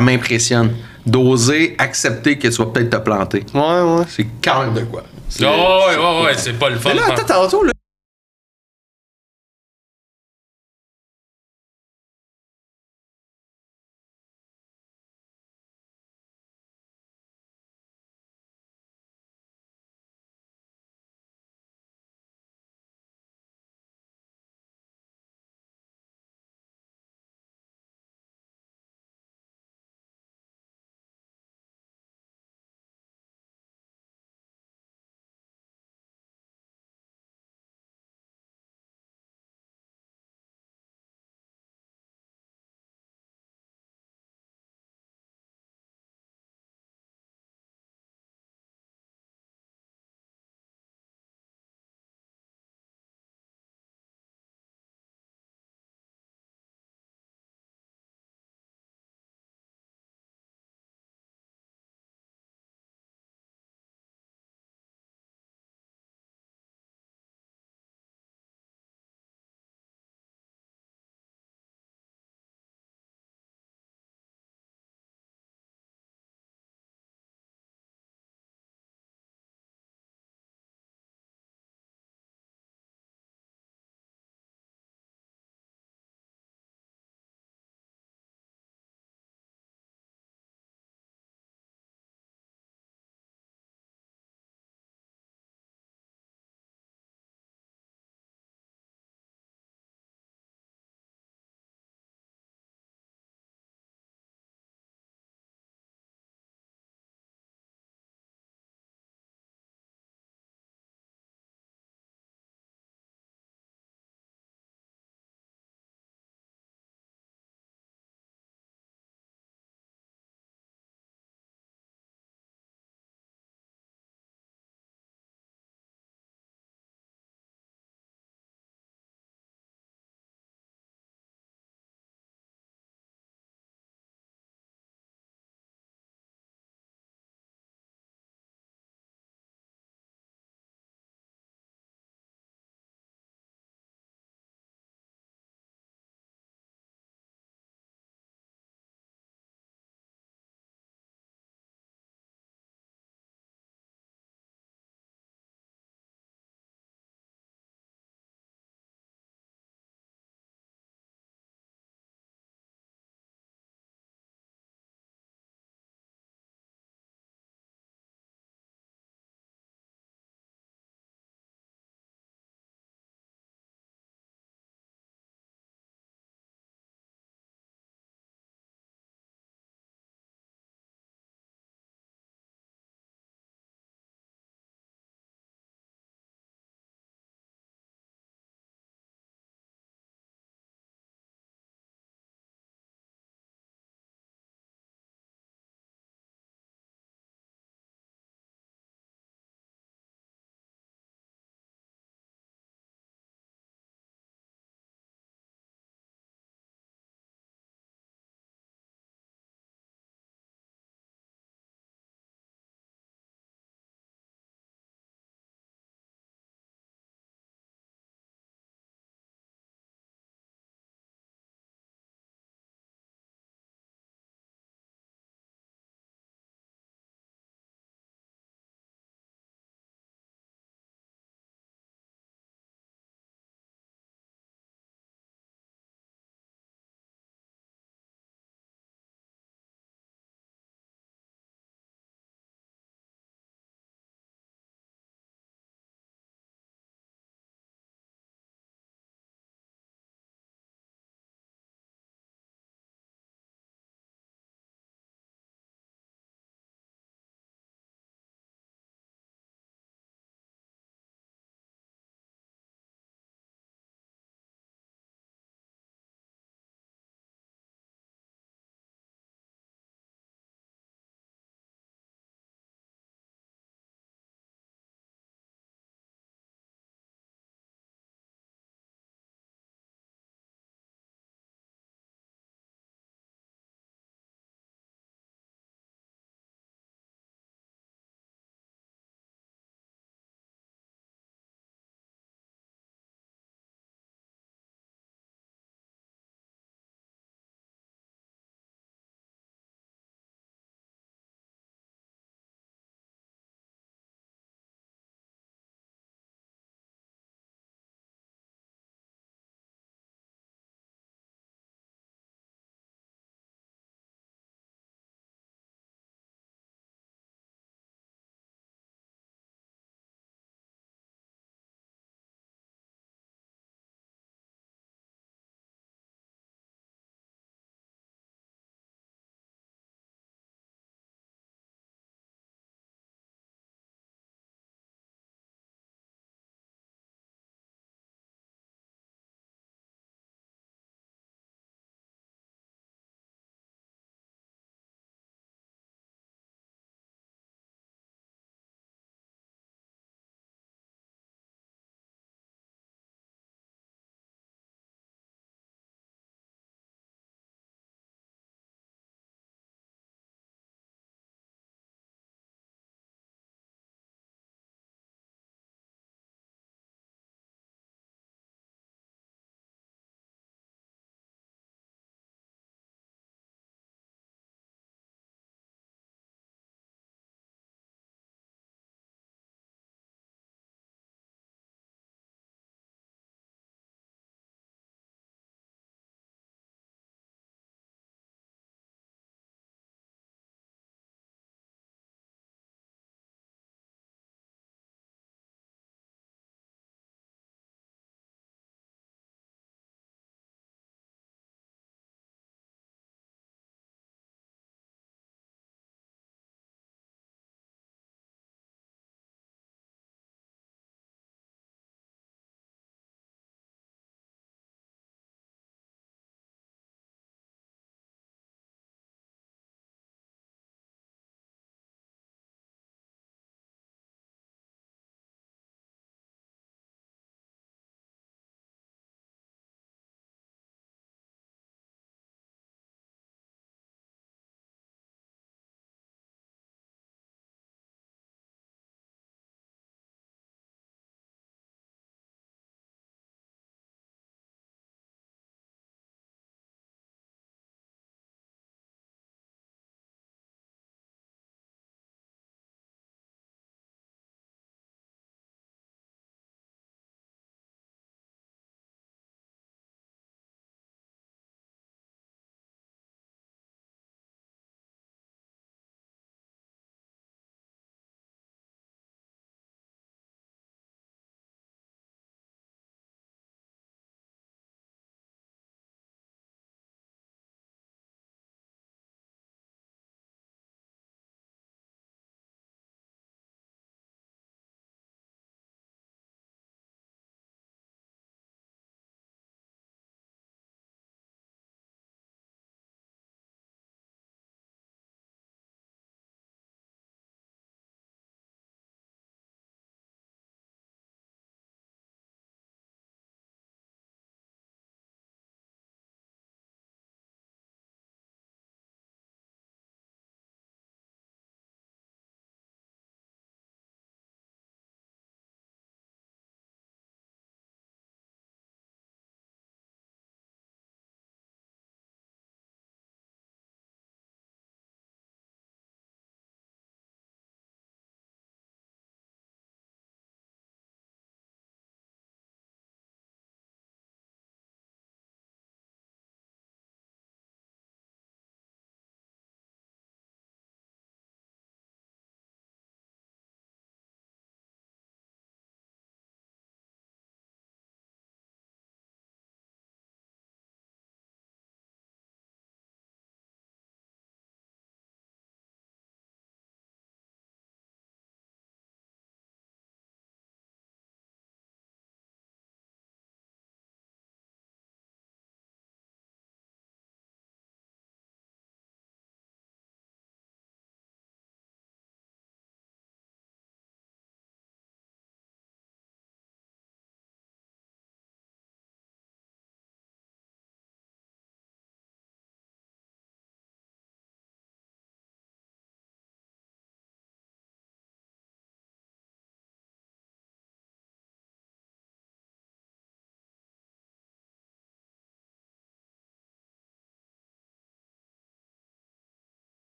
m'impressionne. D'oser accepter que tu vas peut-être te planter. Ouais, ouais. C'est quand même de quoi. Oh, ouais, ouais, ouais, c'est pas le fun. Mais là, de attends, tantôt,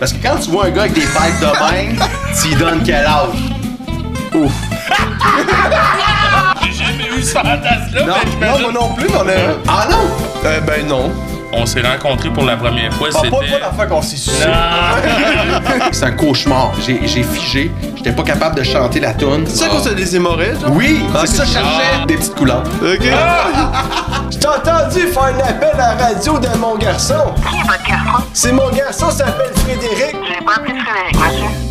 Parce que quand tu vois un gars avec des pipes de même, (laughs) tu lui donnes quel âge? Ouf. J'ai jamais eu ce fantasme-là, Non, mais non, j'imagine- moi non plus, mais on a. Ah non! Euh, ben non. On s'est rencontrés pour la première fois, c'était... pas la fois qu'on s'est sucé. (laughs) C'est un cauchemar. J'ai j'ai figé. J'étais pas capable de chanter la tune. C'est ça qu'on s'est des hémorroïdes, genre? Oui, Ah, c'est ça, je cherchais des petites couleurs. Ok. (laughs) Je t'ai entendu faire un appel à la radio de mon garçon. Qui est votre garçon? C'est mon garçon, s'appelle Frédéric. J'ai pas appelé Frédéric, monsieur.